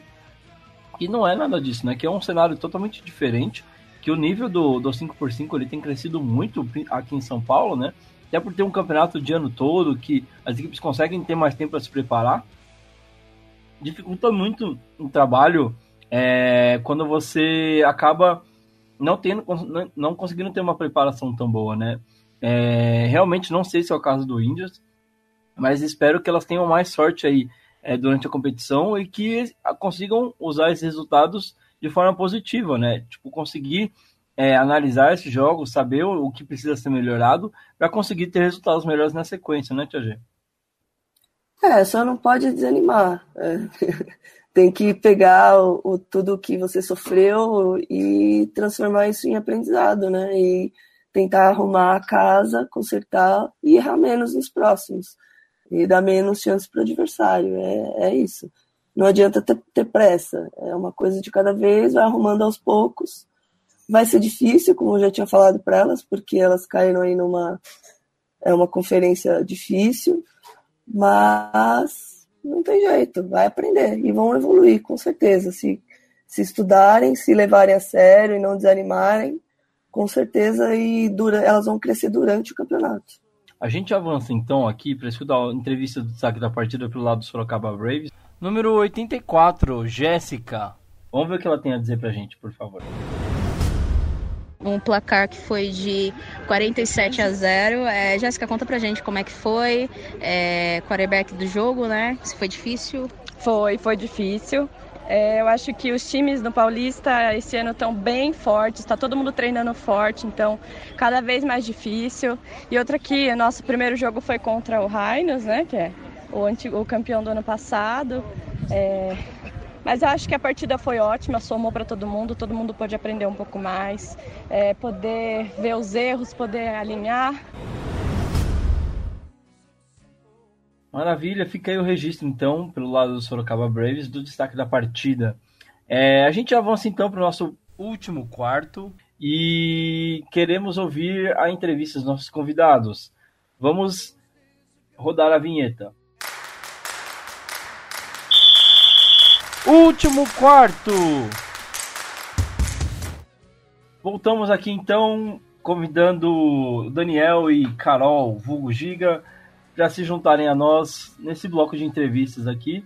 que não é nada disso, né? Que é um cenário totalmente diferente, que o nível do, do 5x5 ele tem crescido muito aqui em São Paulo, né? Até por ter um campeonato de ano todo, que as equipes conseguem ter mais tempo para se preparar. Dificulta muito o trabalho é, quando você acaba não tendo não conseguindo ter uma preparação tão boa, né? É, realmente não sei se é o caso do Indians, mas espero que elas tenham mais sorte aí é, durante a competição e que consigam usar esses resultados de forma positiva, né? Tipo, conseguir é, analisar esses jogos, saber o, o que precisa ser melhorado para conseguir ter resultados melhores na sequência, né, Tia G? É, só não pode desanimar. É. (laughs) tem que pegar o, o, tudo que você sofreu e transformar isso em aprendizado, né? E tentar arrumar a casa, consertar e errar menos nos próximos. E dar menos chance para o adversário. É, é isso. Não adianta ter, ter, pressa. É uma coisa de cada vez, vai arrumando aos poucos. Vai ser difícil, como eu já tinha falado para elas, porque elas caíram aí numa é uma conferência difícil, mas não tem jeito, vai aprender e vão evoluir, com certeza. Se, se estudarem, se levarem a sério e não desanimarem, com certeza e dura, elas vão crescer durante o campeonato. A gente avança então aqui para escutar a entrevista do destaque da partida pelo lado do Sorocaba Braves. Número 84, Jéssica. Vamos ver o que ela tem a dizer pra gente, por favor um placar que foi de 47 a 0. É, Jéssica, conta pra gente como é que foi, é, quarterback do jogo, né? Se foi difícil? Foi, foi difícil. É, eu acho que os times no Paulista esse ano estão bem fortes, está todo mundo treinando forte, então cada vez mais difícil. E outra que nosso primeiro jogo foi contra o Rhinos, né, que é o, antigo, o campeão do ano passado. É, mas acho que a partida foi ótima, somou para todo mundo, todo mundo pode aprender um pouco mais, é, poder ver os erros, poder alinhar. Maravilha, fica aí o registro então, pelo lado do Sorocaba Braves, do destaque da partida. É, a gente avança então para o nosso último quarto e queremos ouvir a entrevista dos nossos convidados. Vamos rodar a vinheta. Último quarto. Voltamos aqui então, convidando Daniel e Carol, vulgo Giga, para se juntarem a nós nesse bloco de entrevistas aqui.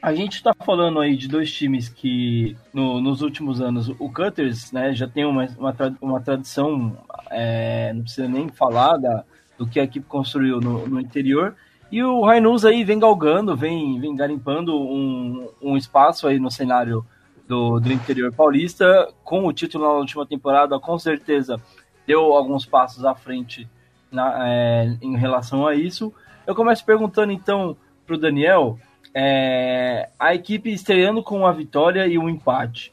A gente está falando aí de dois times que no, nos últimos anos, o Cutters né, já tem uma, uma, uma tradição, é, não precisa nem falar da, do que a equipe construiu no, no interior. E o Rainus aí vem galgando, vem, vem garimpando um, um espaço aí no cenário do, do interior paulista, com o título na última temporada, com certeza deu alguns passos à frente na, é, em relação a isso. Eu começo perguntando então para o Daniel, é, a equipe estreando com uma vitória e um empate.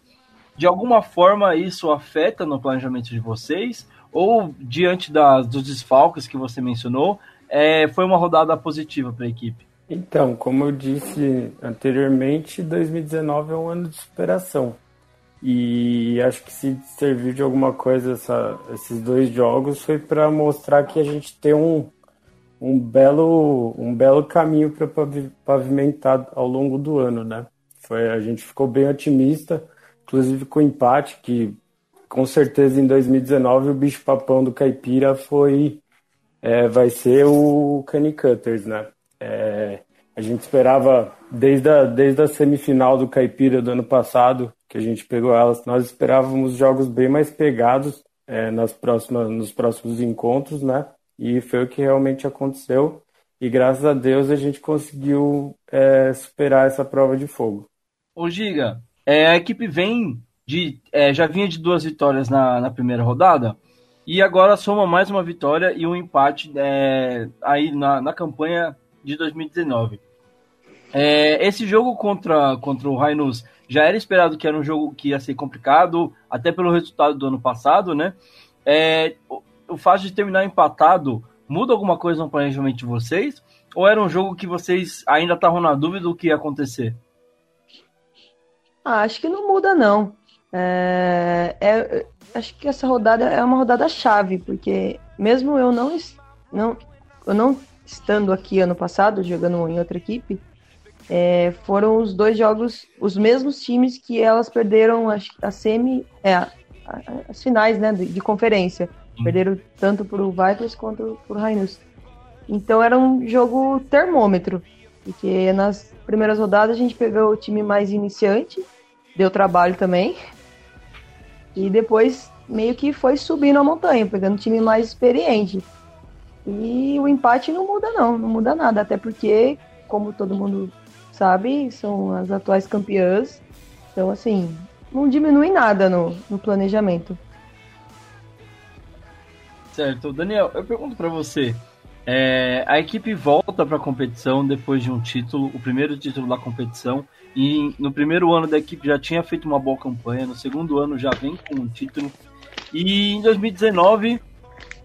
De alguma forma isso afeta no planejamento de vocês? Ou diante das, dos desfalques que você mencionou, é, foi uma rodada positiva para a equipe? Então, como eu disse anteriormente, 2019 é um ano de superação. E acho que se serviu de alguma coisa essa, esses dois jogos foi para mostrar que a gente tem um, um, belo, um belo caminho para pavimentar ao longo do ano, né? Foi, a gente ficou bem otimista, inclusive com o empate, que com certeza em 2019 o bicho papão do Caipira foi é, vai ser o Cani Cutters, né? É, a gente esperava desde a, desde a semifinal do Caipira do ano passado, que a gente pegou elas, nós esperávamos jogos bem mais pegados é, nas próximas, nos próximos encontros, né? E foi o que realmente aconteceu. E graças a Deus a gente conseguiu é, superar essa prova de fogo. Ô Giga, é, a equipe vem de. É, já vinha de duas vitórias na, na primeira rodada. E agora soma mais uma vitória e um empate é, aí na, na campanha de 2019. É, esse jogo contra, contra o Rainus já era esperado que era um jogo que ia ser complicado, até pelo resultado do ano passado, né? É, o, o fato de terminar empatado muda alguma coisa no planejamento de vocês? Ou era um jogo que vocês ainda estavam na dúvida do que ia acontecer? Ah, acho que não muda, não. É, é, acho que essa rodada é uma rodada chave, porque mesmo eu não, não, eu não estando aqui ano passado, jogando em outra equipe, é, foram os dois jogos, os mesmos times que elas perderam a, a semi, é, a, a, as finais né, de, de conferência. Hum. Perderam tanto para o Vipers quanto para o Rainus. Então era um jogo termômetro, porque nas primeiras rodadas a gente pegou o time mais iniciante, deu trabalho também, e depois meio que foi subindo a montanha, pegando time mais experiente. E o empate não muda não, não muda nada, até porque, como todo mundo sabe, são as atuais campeãs. Então, assim, não diminui nada no, no planejamento. Certo. Daniel, eu pergunto para você, é, a equipe volta para a competição depois de um título, o primeiro título da competição, e no primeiro ano da equipe já tinha feito uma boa campanha, no segundo ano já vem com um título. E em 2019,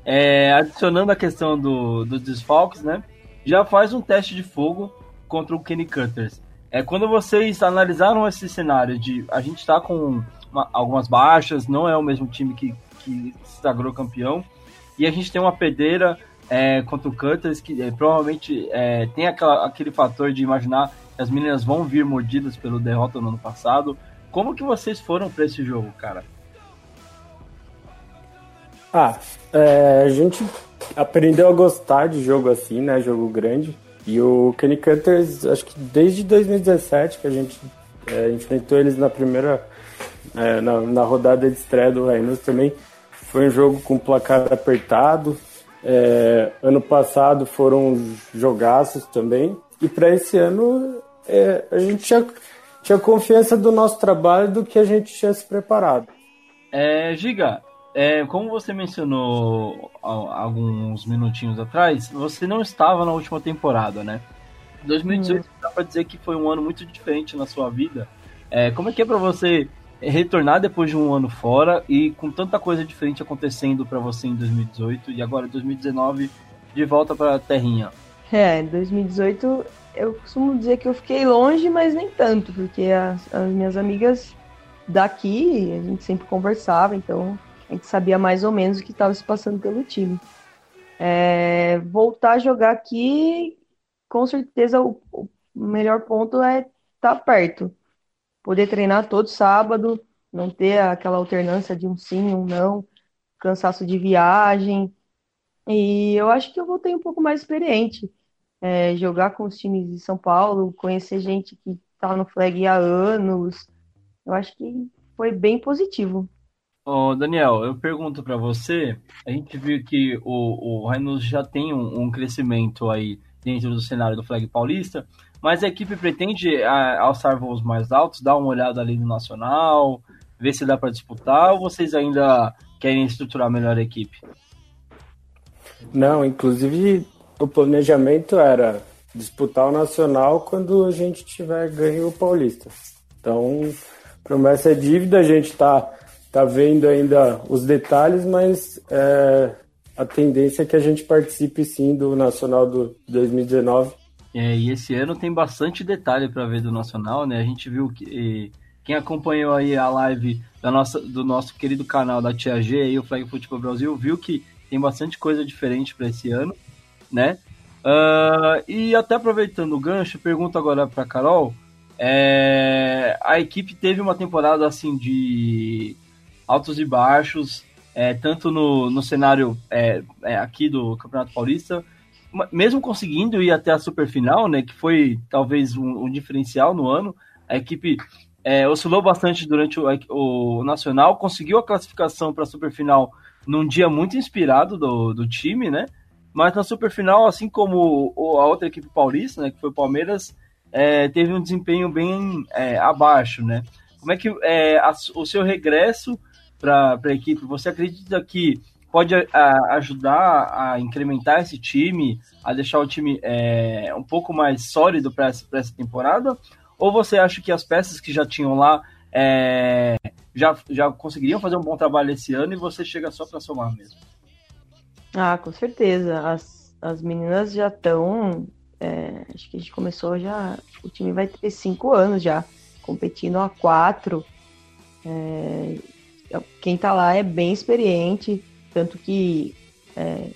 é, adicionando a questão do, dos desfalques, né? Já faz um teste de fogo contra o Kenny Cutters. É, quando vocês analisaram esse cenário de a gente está com uma, algumas baixas, não é o mesmo time que, que se sagrou campeão, e a gente tem uma pedeira é, contra o Cutters que é, provavelmente é, tem aquela, aquele fator de imaginar as meninas vão vir mordidas pelo derrota no ano passado. Como que vocês foram para esse jogo, cara? Ah, é, a gente aprendeu a gostar de jogo assim, né? Jogo grande. E o Kenny Cutters, acho que desde 2017 que a gente é, enfrentou eles na primeira, é, na, na, rodada de estreia do Rainos também. Foi um jogo com placar apertado. É, ano passado foram jogaços também. E para esse ano é, a gente tinha, tinha confiança do nosso trabalho do que a gente tinha se preparado. É, Giga, é, como você mencionou alguns minutinhos atrás, você não estava na última temporada, né? 2018 hum. dá para dizer que foi um ano muito diferente na sua vida. É, como é que é para você retornar depois de um ano fora e com tanta coisa diferente acontecendo para você em 2018 e agora 2019 de volta para a terrinha? É, em 2018 eu costumo dizer que eu fiquei longe, mas nem tanto, porque as, as minhas amigas daqui, a gente sempre conversava, então a gente sabia mais ou menos o que estava se passando pelo time. É, voltar a jogar aqui, com certeza o, o melhor ponto é estar tá perto. Poder treinar todo sábado, não ter aquela alternância de um sim, um não, cansaço de viagem. E eu acho que eu voltei um pouco mais experiente é, jogar com os times de São Paulo, conhecer gente que tá no flag há anos. Eu acho que foi bem positivo. Ô, Daniel, eu pergunto para você, a gente viu que o, o já tem um, um, crescimento aí dentro do cenário do flag paulista, mas a equipe pretende a, alçar voos mais altos, dar uma olhada ali no Nacional, ver se dá para disputar, ou vocês ainda querem estruturar melhor a equipe? Não, inclusive o planejamento era disputar o Nacional quando a gente tiver ganho o Paulista. Então, promessa é dívida, a gente está tá vendo ainda os detalhes, mas é, a tendência é que a gente participe sim do Nacional do 2019. É, e esse ano tem bastante detalhe para ver do Nacional, né? A gente viu que quem acompanhou aí a live da nossa, do nosso querido canal da Tia G e o Flag Football Brasil viu que tem bastante coisa diferente para esse ano, né? Uh, e até aproveitando o gancho, pergunto agora para Carol. É, a equipe teve uma temporada assim de altos e baixos, é, tanto no, no cenário é, é aqui do Campeonato Paulista, mesmo conseguindo ir até a superfinal, né, que foi talvez um, um diferencial no ano, a equipe é, oscilou bastante durante o, o, Nacional, conseguiu a classificação para a superfinal num dia muito inspirado do, do time, né? Mas na superfinal, assim como a outra equipe paulista, né, que foi o Palmeiras, é, teve um desempenho bem é, abaixo, né? Como é que é, a, o seu regresso para a equipe, você acredita que pode a, ajudar a incrementar esse time, a deixar o time é, um pouco mais sólido para essa, essa temporada? Ou você acha que as peças que já tinham lá é, já, já conseguiriam fazer um bom trabalho esse ano e você chega só para somar mesmo? Ah, com certeza. As, as meninas já estão. É, acho que a gente começou já. O time vai ter cinco anos já, competindo a quatro. É, quem tá lá é bem experiente, tanto que é,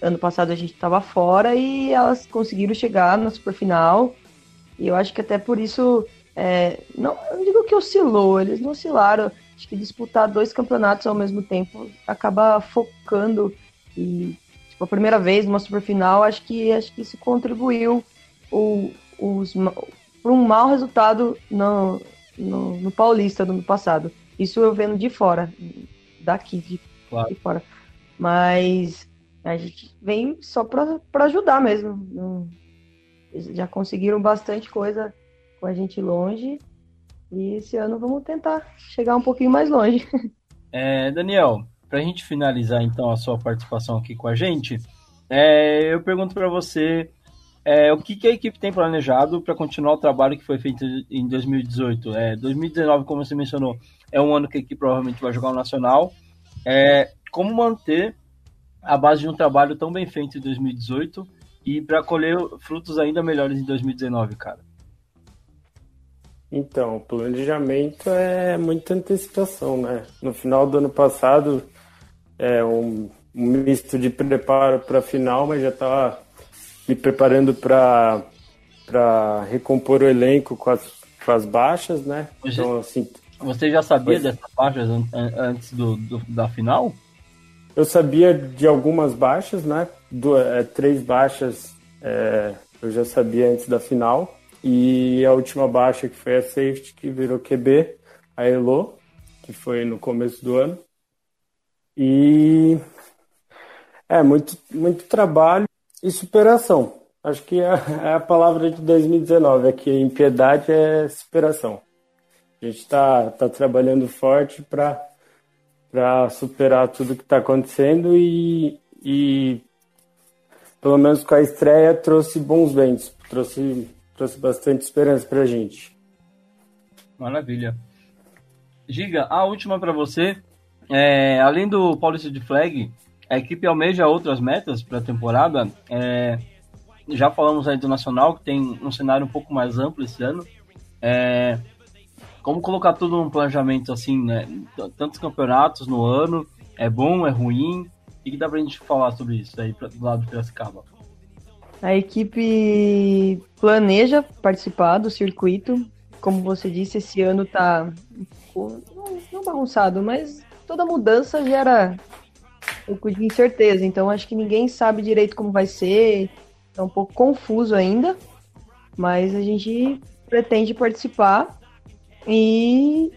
ano passado a gente estava fora e elas conseguiram chegar na superfinal. E eu acho que até por isso. É, não, digo que oscilou, eles não oscilaram. Acho que disputar dois campeonatos ao mesmo tempo acaba focando e, tipo, a primeira vez numa superfinal, acho que, acho que isso contribuiu o, os, para um mau resultado no, no, no, Paulista do ano passado. Isso eu vendo de fora, daqui, de, claro. de fora. Mas a gente vem só para ajudar mesmo. Já conseguiram bastante coisa com a gente longe. E esse ano vamos tentar chegar um pouquinho mais longe. (laughs) É, Daniel, para a gente finalizar então a sua participação aqui com a gente, é, eu pergunto para você é, o que, que, a equipe tem planejado para continuar o trabalho que foi feito em 2018. É, 2019, como você mencionou, é um ano que a equipe provavelmente vai jogar o Nacional. É, como manter a base de um trabalho tão bem feito em 2018 e para colher frutos ainda melhores em 2019, cara? Então, o planejamento é muita antecipação, né? No final do ano passado, é um, um misto de preparo para a final, mas já estava me preparando para para recompor o elenco com as, com as baixas, né? Você, então, assim, você já sabia dessas baixas antes do, do, da final? Eu sabia de algumas baixas, né? Do, é, três baixas é, eu já sabia antes da final. E a última baixa, que foi a safety, que virou QB, a Elo, que foi no começo do ano. E é muito, muito trabalho e superação. Acho que é, é a palavra de 2019, aqui em piedade é superação. A gente está tá trabalhando forte para superar tudo que está acontecendo e, e, pelo menos com a estreia, trouxe bons ventos, trouxe, trouxe bastante esperança para a gente. Maravilha. Giga, a última para você. É, além do Paulista de Flag, a equipe almeja outras metas para a temporada. É, já falamos aí do Nacional, que tem um cenário um pouco mais amplo esse ano. É, como colocar tudo num planejamento assim, né? Tantos campeonatos no ano, é bom, é ruim? O que dá pra gente falar sobre isso aí do lado de Piracicaba? A equipe planeja participar do circuito. Como você disse, esse ano tá não bagunçado, mas toda mudança gera um pouco de incerteza. Então acho que ninguém sabe direito como vai ser. É um pouco confuso ainda. Mas a gente pretende participar e,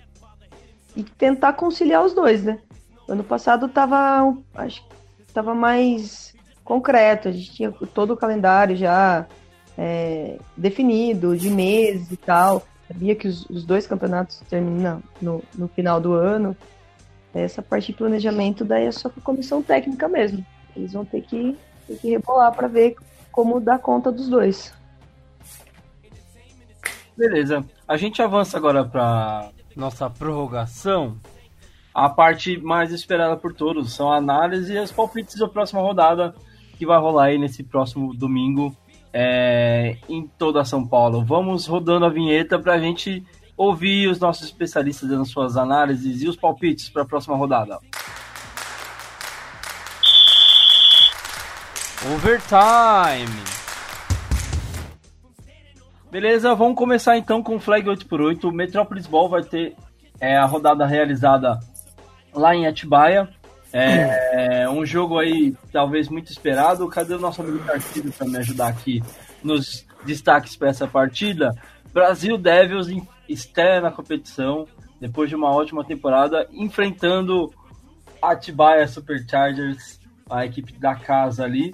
e tentar conciliar os dois, né? Ano passado tava, acho que tava mais concreto, a gente tinha todo o calendário já é, definido, de meses e tal. Sabia que os, os dois campeonatos terminam no, no final do ano. Essa parte de planejamento daí é só com a comissão técnica mesmo. Eles vão ter que, ter que rebolar para ver como dar conta dos dois. Beleza. A gente avança agora para nossa prorrogação. A parte mais esperada por todos são a análise e os palpites da próxima rodada que vai rolar aí nesse próximo domingo é, em toda São Paulo. Vamos rodando a vinheta para a gente ouvir os nossos especialistas dando suas análises e os palpites para a próxima rodada. Overtime. Beleza, vamos começar então com o Flag 8x8. O Metropolis Ball vai ter é, a rodada realizada lá em Atibaia. É, é um jogo aí talvez muito esperado. Cadê o nosso amigo Tarcísio para me ajudar aqui nos destaques para essa partida? Brasil Devils estreia na competição depois de uma ótima temporada, enfrentando Atibaia Superchargers, a equipe da casa ali.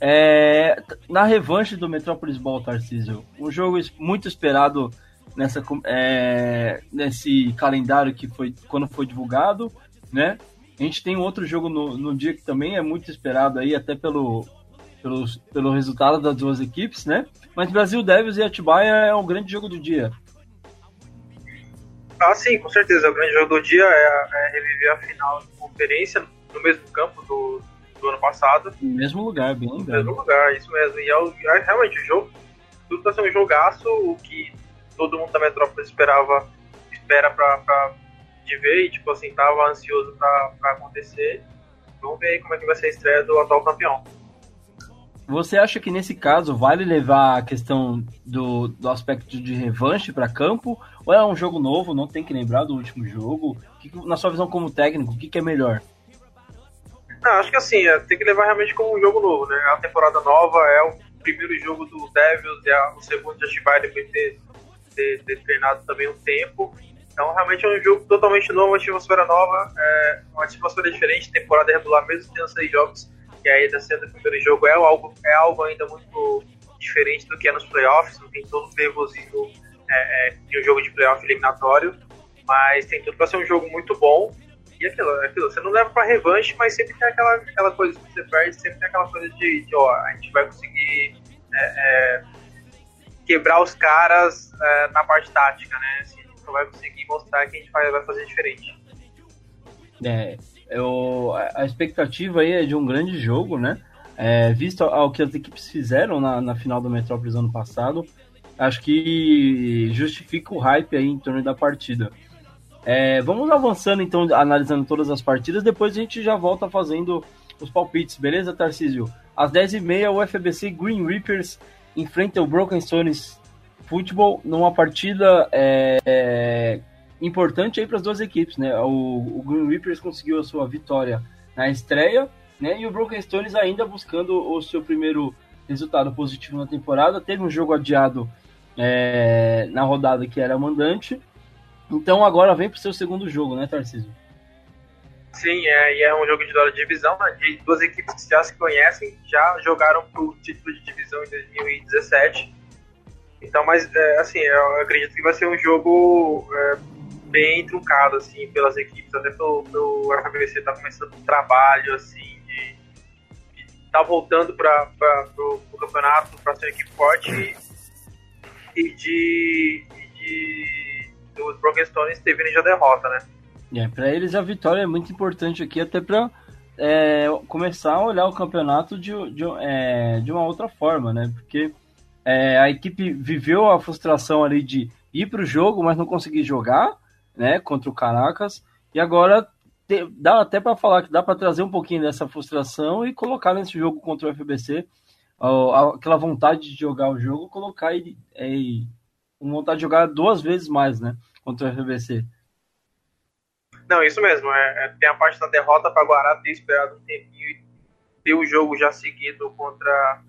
É, na revanche do Metropolis Ball, Tarcísio, um jogo muito esperado nessa, é, nesse calendário que foi quando foi divulgado, né? A gente tem outro jogo no, no dia que também é muito esperado aí, até pelo, pelo, pelo resultado das duas equipes, né? Mas Brasil Devils e Atibaia é um grande jogo do dia. Ah, sim, com certeza. O grande jogo do dia é, é reviver a final de conferência no mesmo campo do, do ano passado. No mesmo lugar, bem lembrado. No mesmo lugar, isso mesmo. E é, o, é realmente o jogo, tudo tá sendo um jogaço, o que todo mundo da Metrópole esperava, espera pra, pra de ver e, tipo assim, tava ansioso pra, pra acontecer. Vamos ver aí como é que vai ser a estreia do atual campeão. Você acha que nesse caso vale levar a questão do, do aspecto de revanche para campo? Ou é um jogo novo, não tem que lembrar do último jogo? Que, na sua visão como técnico, o que, que é melhor? Não, acho que assim, é, tem que levar realmente como um jogo novo, né? A temporada nova é o primeiro jogo do Devils a, o segundo de Atibaia depois de ter, ter, ter, treinado também um tempo. Então realmente é um jogo totalmente novo, uma atmosfera nova, é, uma atmosfera diferente, temporada regular mesmo tendo seis jogos, e aí sendo o primeiro jogo é algo, é algo ainda muito diferente do que é nos playoffs, não tem todo o nervosismo é, é, de um jogo de playoff eliminatório, mas tem tudo para ser um jogo muito bom e aquilo, aquilo, você não leva pra revanche, mas sempre tem aquela, aquela coisa que você perde, sempre tem aquela coisa de, de ó, a gente vai conseguir é, é, quebrar os caras é, na parte tática, né? Assim, a gente vai conseguir mostrar que a gente vai, vai fazer diferente. É, eu, a expectativa aí é de um grande jogo, né? É, visto ao que as equipes fizeram na, na final do Metrópolis ano passado, acho que justifica o hype aí em torno da partida. É, vamos avançando então, analisando todas as partidas, depois a gente já volta fazendo os palpites, beleza, Tarcísio? Às 10h30, o FBC Green Reapers enfrenta o Broken Stones Football numa partida é, é, importante aí para as duas equipes, né? O, o, Green Reapers conseguiu a sua vitória na estreia, né? E o Broken Stones ainda buscando o seu primeiro resultado positivo na temporada. Teve um jogo adiado é, na rodada que era mandante, então agora vem pro seu segundo jogo, né, Tarcísio? Sim, é, e é um jogo de dólar de divisão, né, duas equipes que já se conhecem, já jogaram pro título de divisão em 2017. Então, mas é, assim, eu acredito que vai ser um jogo é, bem truncado, assim, pelas equipes, até pelo, pelo FBC tá começando um trabalho, assim, de, de tá voltando para pro campeonato para ser uma equipe forte e, e de, de os Broken Stones terem já derrota, né? É, para eles a vitória é muito importante aqui, até para é, começar a olhar o campeonato de, de, é, de uma outra forma, né? Porque é, a equipe viveu a frustração ali de ir para o jogo, mas não conseguir jogar, né? Contra o Caracas, e agora te, dá até para falar que dá para trazer um pouquinho dessa frustração e colocar nesse jogo contra o FBC aquela vontade de jogar o jogo, colocar e, e vontade de jogar duas vezes mais, né? contra o FBC. Não, isso mesmo. É, é, tem a parte da derrota para Guará ter esperado um tempinho e ter o jogo já seguido contra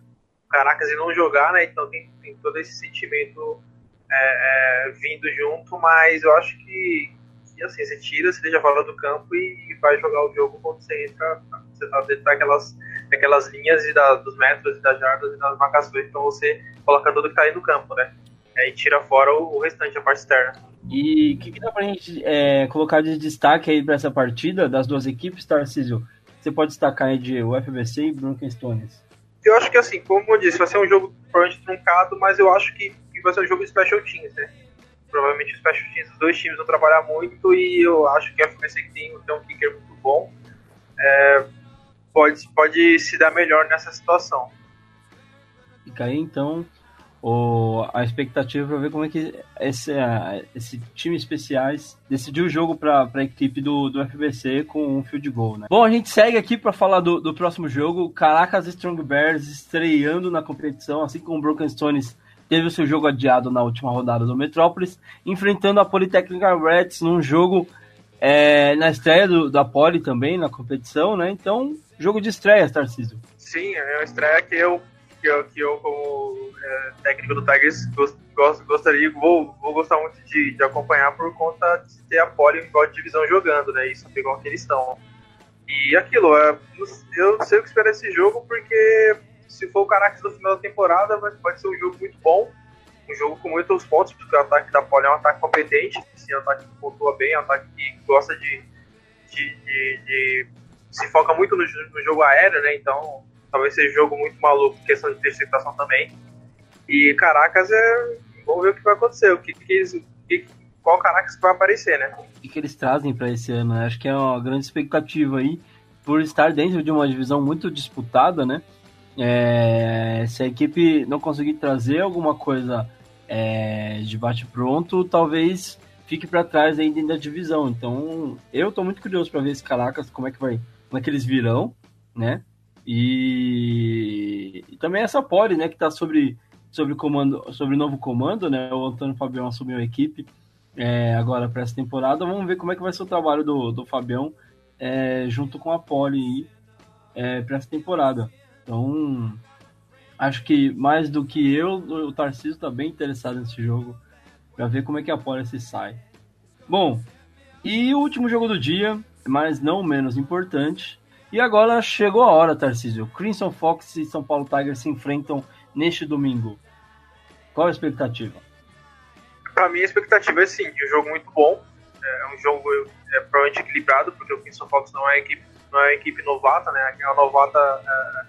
Caracas e não jogar, né? Então tem, tem todo esse sentimento é, é, vindo junto, mas eu acho que, que assim, você tira, você deixa fora do campo e, vai jogar o jogo quando você entra, você tá dentro daquelas, daquelas linhas e da, dos metros e das jardas e das marcações, então você coloca tudo que tá aí no campo, né? E tira fora o, o restante, a parte externa. E o que, que, dá pra gente é, colocar de destaque aí para essa partida das duas equipes, Tarcísio? Você pode destacar aí de UFBC e Broken Stones. Eu acho que assim, como eu disse, vai ser um jogo provavelmente truncado, mas eu acho que, vai ser um jogo de special teams, né? Provavelmente os special teams, os dois times vão trabalhar muito e eu acho que a FBC tem, tem um kicker muito bom, é, pode, pode se dar melhor nessa situação. Fica aí então o, a expectativa para ver como é que esse, esse time especiais decidiu o jogo para a equipe do, do FBC com um field goal, né? Bom, a gente segue aqui para falar do, do próximo jogo. Caracas Strong Bears estreando na competição, assim como Broken Stones teve o seu jogo adiado na última rodada do Metrópolis, enfrentando a Polytechnic Reds num jogo é, na estreia do, da Poly também, na competição, né? Então, jogo de estreia, Tarcísio. Sim, é uma estreia que eu que eu, que eu como é, técnico do Tigers, gost, gostaria, vou, vou gostar muito de, de acompanhar por conta de ter a Poli igual de divisão jogando, né? Isso igual que eles estão. E aquilo, é, eu sei o que esperar desse jogo, porque se for o Caracas no final da temporada, vai, pode ser um jogo muito bom, um jogo com muitos pontos, porque o ataque da Poli é um ataque competente, assim, é um ataque que pontua bem, é um ataque que gosta de, de, de, de se foca muito no, no jogo aéreo, né? Então Talvez seja um jogo muito maluco, questão de interceptação também. E Caracas é. Vamos ver o que vai acontecer. O que, que eles. Que, qual Caracas vai aparecer, né? O que, eles trazem para esse ano? Né? Acho que é uma grande expectativa aí, por estar dentro de uma divisão muito disputada, né? É, se a equipe não conseguir trazer alguma coisa é, de bate-pronto, talvez fique para trás dentro da divisão. Então, eu estou muito curioso para ver esse Caracas, como é que vai, como é virão, né? E, e também essa Poli, né, que está sobre sobre comando, sobre novo comando, né? O Antônio Fabião assumiu a equipe é, agora para essa temporada. Vamos ver como é que vai ser o trabalho do, do Fabião é, junto com a Poli é, para essa temporada. Então, acho que mais do que eu, o Tarcísio está bem interessado nesse jogo para ver como é que a Poli se sai. Bom, e o último jogo do dia, mas não menos importante, e agora chegou a hora, Tarcísio. Crimson Fox e São Paulo Tigers se enfrentam neste domingo. Qual a expectativa? Para mim, a expectativa é sim, de um jogo muito bom. É um jogo é, provavelmente equilibrado, porque o Crimson Fox não é equipe, não é equipe novata, né? É uma novata é,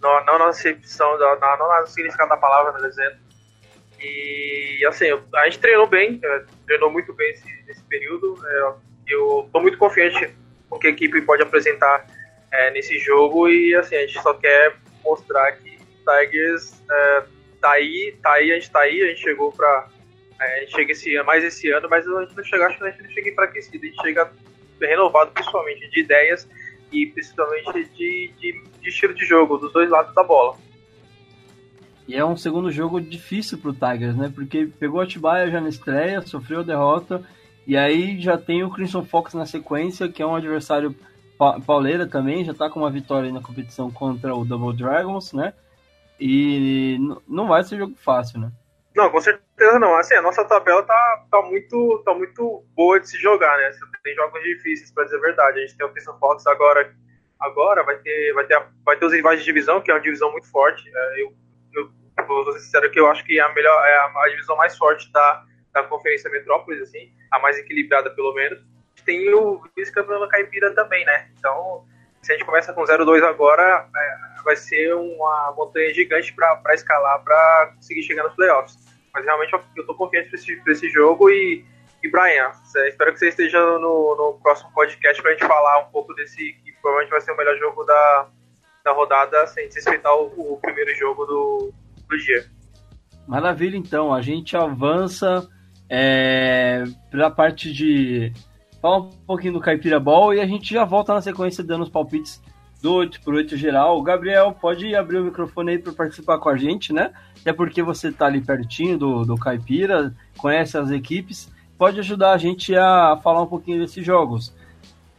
não, na acepção, da, não, no significado da palavra, por exemplo. E assim, a gente treinou bem, é, treinou muito bem esse, nesse período. É, eu estou muito confiante o que a equipe pode apresentar é, nesse jogo e assim, a gente só quer mostrar que o Tigers é, tá aí, tá aí, a gente tá aí, a gente chegou pra. É, a gente chega esse mais esse ano, mas a gente não chega, acho que a gente não chega enfraquecido, a gente chega renovado principalmente de ideias e principalmente de, de, de estilo de jogo, dos dois lados da bola. E é um segundo jogo difícil pro Tigers, né? Porque pegou a Atibaia já na estreia, sofreu a derrota e aí já tem o Crimson Fox na sequência, que é um adversário pauleira também, já tá com uma vitória na competição contra o Double Dragons, né? E não vai ser jogo fácil, né? Não, com certeza não. Assim, a nossa tabela tá, tá, muito, tá muito boa de se jogar, né? Tem jogos difíceis, para dizer a verdade. A gente tem o Crimson Fox agora, agora vai ter, vai ter, vai ter os rivais de divisão, que é uma divisão muito forte. É, eu, eu, eu vou ser sincero que eu acho que é a melhor, é a, a divisão mais forte da, da Conferência Metrópolis, assim, a mais equilibrada pelo menos. Tem o vice-campeão caipira também, né? Então, se a gente começa com 0-2 agora, é, vai ser uma montanha gigante para escalar, para conseguir chegar nos playoffs. Mas realmente eu, estou confiante para esse, esse jogo e, e Brian, espero que você esteja no, no próximo podcast para a gente falar um pouco desse, que provavelmente vai ser o melhor jogo da, da rodada, sem desrespeitar o, o primeiro jogo do, do dia. Maravilha, então. A gente avança é, pela parte de falar um pouquinho do Caipira Ball e a gente já volta na sequência dando os palpites do 8 por 8 geral. Gabriel pode abrir o microfone aí para participar com a gente, né? Até porque você está ali pertinho do, do Caipira, conhece as equipes, pode ajudar a gente a falar um pouquinho desses jogos.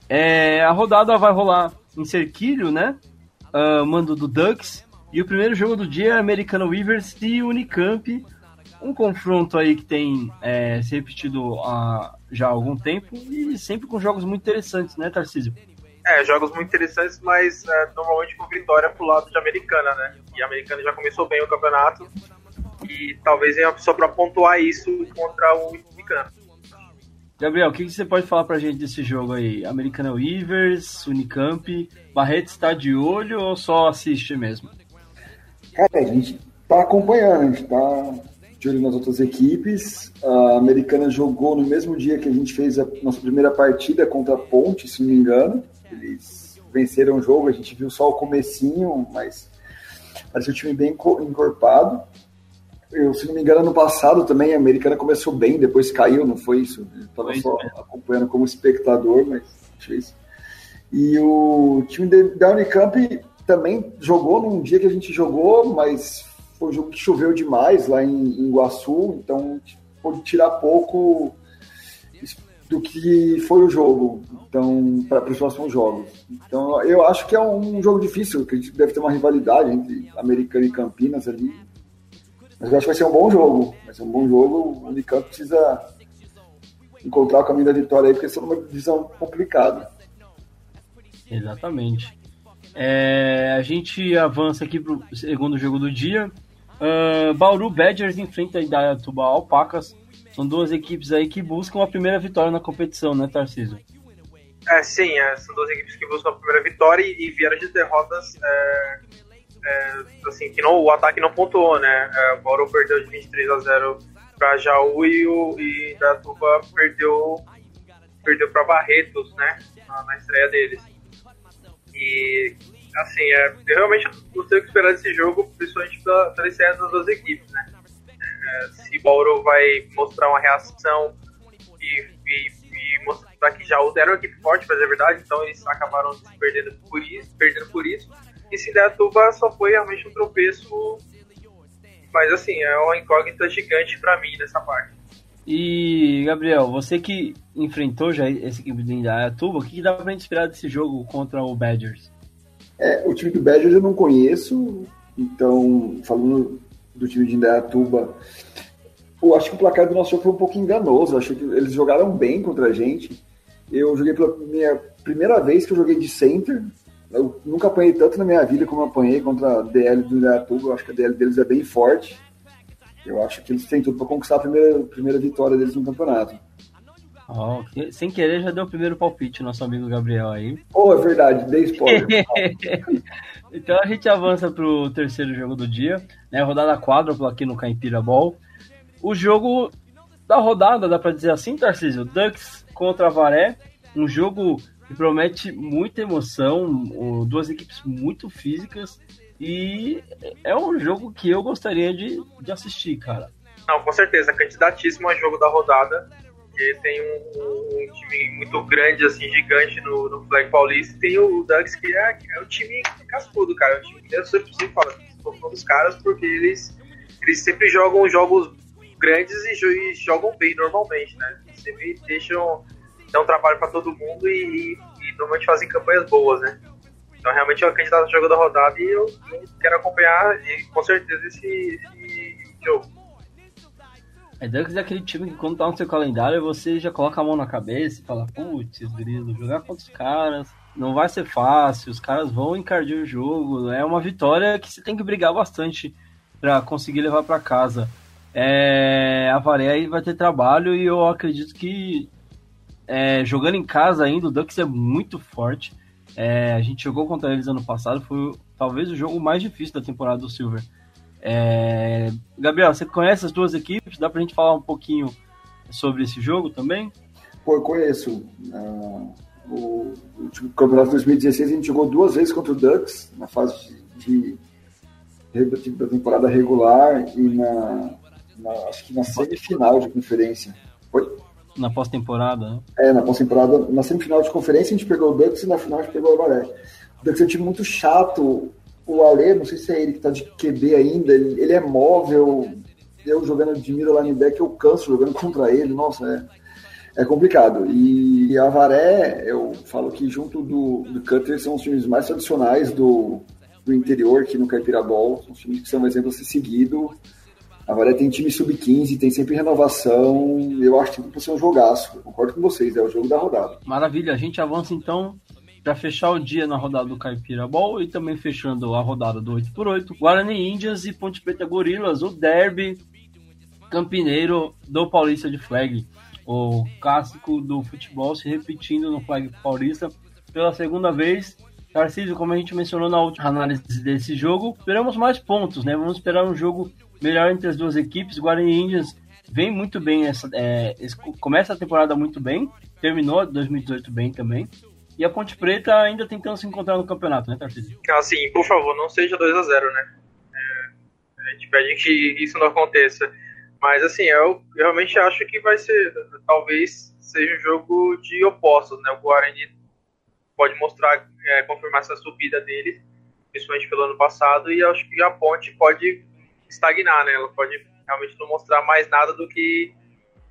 É, a rodada vai rolar em Cerquilho, né? Uh, mando do Ducks. E o primeiro jogo do dia é Americano Weavers e Unicamp um confronto aí que tem é, se repetido há já há algum tempo e sempre com jogos muito interessantes, né, Tarcísio? É, jogos muito interessantes, mas é, normalmente com vitória pro lado de Americana, né? E a Americana já começou bem o campeonato e talvez venha só para pontuar isso contra o Unicamp. Gabriel, o que, que, você pode falar pra gente desse jogo aí? Americana Weavers, Unicamp, Barreto está de olho ou só assiste mesmo? Cara, a gente tá acompanhando, a gente tá de olho nas outras equipes. A Americana jogou no mesmo dia que a gente fez a nossa primeira partida contra a Ponte, se não me engano. Eles venceram o jogo, a gente viu só o comecinho, mas parecia um time bem encorpado. Eu, se não me engano, ano passado também a Americana começou bem, depois caiu, não foi isso? Eu estava só mesmo. acompanhando como espectador, mas isso. E o time da Unicamp também jogou num dia que a gente jogou, mas foi um jogo que choveu demais lá em, em Iguaçu, então pôde tirar pouco do que foi o jogo, então para os próximos jogos. Então eu acho que é um jogo difícil, que deve ter uma rivalidade entre Americana e Campinas ali. Mas eu acho que vai ser um bom jogo. Vai ser um bom jogo. O Unicamp precisa encontrar o caminho da vitória aí, porque isso é uma divisão complicada. Exatamente. É, a gente avança aqui para o segundo jogo do dia. Uh, Bauru Badgers enfrenta a Idaiatuba Alpacas. São duas equipes aí que buscam a primeira vitória na competição, né, Tarcísio? É, sim, é, são duas equipes que buscam a primeira vitória e, e vieram de derrotas é, é, assim, que não, o ataque não pontuou, né? É, o Bauru perdeu de 23 a 0 para Jaú e o e Datuba perdeu perdeu para Barretos, né? Na, na, estreia deles. E assim, é, eu realmente não sei o que esperar desse jogo, principalmente pela, pela das duas equipes, né? É, se Bauru vai mostrar uma reação e, e, e mostrar que Jaú era uma equipe forte, mas é verdade, então eles acabaram se perdendo por isso, perdendo por isso. E Sindatuba só foi realmente um tropeço. Mas assim, é uma incógnita gigante para mim nessa parte. E, Gabriel, você que enfrentou já esse equipe de Indaiatuba, o que dá pra gente esperar desse jogo contra o Badgers? É, o time do Badgers eu não conheço, então, falando do time de Indaiatuba, eu acho que o placar do nosso jogo foi um pouco enganoso, eu acho que eles jogaram bem contra a gente. Eu joguei pela minha primeira vez que eu joguei de center, eu nunca apanhei tanto na minha vida como apanhei contra a DL do Indaiatuba. Eu acho que a DL deles é bem forte. Eu acho que eles têm tudo para conquistar a primeira, primeira vitória deles no campeonato. Oh, sem querer já deu o primeiro palpite, nosso amigo Gabriel aí. Oh, é verdade, dei spoiler. (laughs) então a gente avança para o terceiro jogo do dia, né? Rodada quádrupla aqui no Caipira Ball. O jogo da rodada, dá para dizer assim, Tarcísio? Ducks contra Varé. Um jogo que promete muita emoção, duas equipes muito físicas e é um jogo que eu gostaria de, de assistir, cara. Não, com certeza, candidatíssimo a jogo da rodada, porque tem um, um, time muito grande, assim, gigante no, no Flag Paulista, e tem o Ducks, que é, é o time cascudo, cara, é o time que eu sempre falo, sou dos caras, porque eles, eles sempre jogam jogos grandes e, e jogam bem normalmente, né, eles sempre deixam dão trabalho para todo mundo e, e, normalmente fazem campanhas boas, né? Então realmente é o candidato ao jogo da rodada e eu, eu quero acompanhar e, com certeza esse, esse jogo. É Ducks é aquele time que quando tá no seu calendário você já coloca a mão na cabeça e fala, putz, grilo, jogar contra os caras não vai ser fácil, os caras vão encardir o jogo, é uma vitória que você tem que brigar bastante para conseguir levar para casa. É, a Varé vai ter trabalho e eu acredito que é, jogando em casa ainda, o Ducks é muito forte. É, a gente jogou contra eles ano passado, foi talvez o jogo mais difícil da temporada do Silver. É, Gabriel, você conhece as duas equipes? Dá pra gente falar um pouquinho sobre esse jogo também? Pô, eu conheço. Uh, o, o campeonato 2016 a gente jogou duas vezes contra o Ducks, na fase de, de da temporada regular e na, na, acho que na semifinal de conferência. Foi? Na pós-temporada, né? É, na pós-temporada. Na semifinal de conferência a gente pegou o Ducks e na final a gente pegou o Avaré. O Ducks é um time muito chato. O Ale, não sei se é ele que tá de QB ainda, ele, ele é móvel. Eu jogando de mira linebacker, eu canso jogando (laughs) contra ele. Nossa, é, é complicado. E a Avaré, eu falo que junto do, do Cutter são os times mais tradicionais do, do interior aqui no Caipira Ball. São times que são um exemplo a ser seguido. Avaré tem time sub-15, tem sempre renovação. Eu acho que vai ser um jogaço. Concordo com vocês, é o jogo da rodada. Maravilha, a gente avança então para fechar o dia na rodada do Caipira Ball e também fechando a rodada do 8x8. Guarani Índias e Ponte Preta Gorilas, o derby campineiro do Paulista de Flag. O clássico do futebol se repetindo no Flag Paulista pela segunda vez. Tarcísio, como a gente mencionou na última análise desse jogo, esperamos mais pontos, né? Vamos esperar um jogo melhor entre as duas equipes. Guarani Indians vem muito bem, essa, é, começa a temporada muito bem, terminou 2018 bem também. E a Ponte Preta ainda tentando se encontrar no campeonato, né, Tarcísio? Assim, por favor, não seja 2 a 0 né? É, a gente pede que isso não aconteça. Mas, assim, eu realmente acho que vai ser, talvez seja um jogo de opostos, né? O Guarani pode mostrar, é, confirmar essa subida dele, principalmente pelo ano passado, e acho que a Ponte pode estagnar, né? Ela pode realmente não mostrar mais nada do que,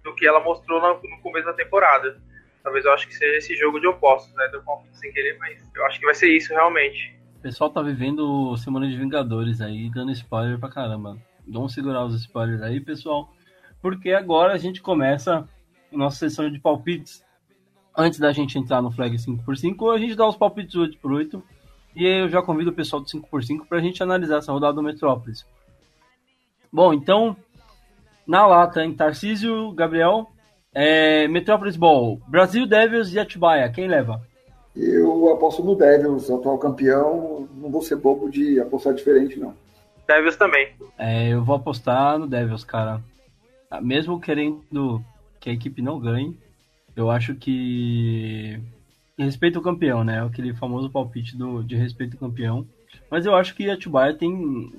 do que ela mostrou no, no começo da temporada. Talvez eu acho que seja esse jogo de opostos, né? Deu conflito sem querer, mas eu acho que vai ser isso realmente. O pessoal tá vivendo Semana de Vingadores aí, dando spoiler pra caramba. Vamos segurar os spoilers aí, pessoal, porque agora a gente começa a nossa sessão de palpites. Antes da gente entrar no flag 5x5, a gente dá os palpites 8x8. E eu já convido o pessoal do 5x5 para a gente analisar essa rodada do Metrópolis. Bom, então, na lata, em Tarcísio, Gabriel, é, Metrópolis Ball, Brasil Devils e Atibaia, quem leva? Eu aposto no Devils, atual campeão, não vou ser bobo de apostar diferente, não. Devils também. É, eu vou apostar no Devils, cara. Mesmo querendo que a equipe não ganhe, eu acho que respeito o campeão, né? Aquele famoso palpite do, de respeito ao campeão. Mas eu acho que a Atibaia tem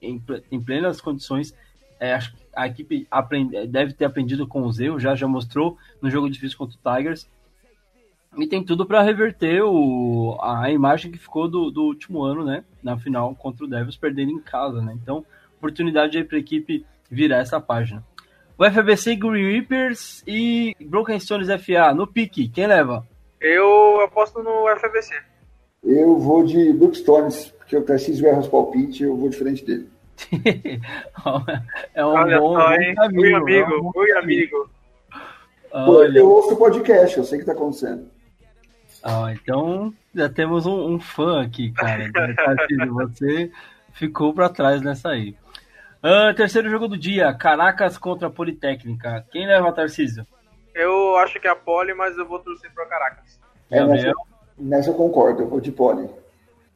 em, em plenas condições. É, acho que a equipe aprende, deve ter aprendido com os erros, já já mostrou no jogo difícil contra o Tigers. E tem tudo para reverter o, a imagem que ficou do, do, último ano, né? Na final contra o Devils, perdendo em casa, né? Então, oportunidade aí para a equipe virar essa página. O FBC Green Reapers e Broken Stones FA no pique, quem leva? Eu aposto no FBC. Eu vou de Brookstones, porque o Tarcísio erra os palpites, eu vou diferente dele. (laughs) é um Olha bom, só, bom caminho, Fui amigo, fui amigo. Olha. Eu ouço o podcast, eu sei o que está acontecendo. Ah, então já temos um, um fã aqui, cara. (laughs) Você ficou para trás nessa aí. Uh, terceiro jogo do dia, Caracas contra a Politécnica. Quem leva, Tarcísio? Eu acho que é a Poli, mas eu vou torcer para Caracas. É, Gabriel? Nessa eu concordo, eu vou de Poli.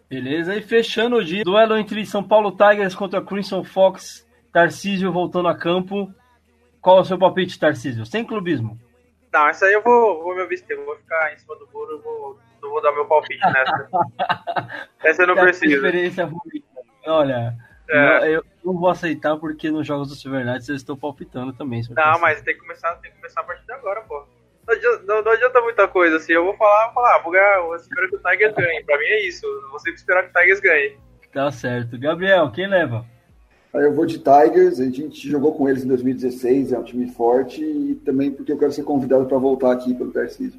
Beleza, e fechando o dia, duelo entre São Paulo Tigers contra Crimson Fox, Tarcísio voltando a campo. Qual é o seu palpite, Tarcísio? Sem clubismo. Não, essa aí eu vou, vou me abster, vou ficar em cima do muro, eu vou, eu vou dar meu palpite nessa. (laughs) essa eu não preciso. Experiência ruim. Olha, é. eu não vou aceitar porque nos jogos do Silver Knights eu estou palpitando também. Não, mas tem que começar, tem que começar a partir de agora, pô. Não adianta, não, não adianta, muita coisa, assim. Eu vou falar, vou falar, vou ganhar, eu espero que o Tigers ganhe. Pra mim é isso. Você esperar que o Tigers ganhe. Tá certo. Gabriel, quem leva? Eu vou de Tigers, a gente jogou com eles em 2016, é um time forte, e também porque eu quero ser convidado para voltar aqui pelo Tarcísio.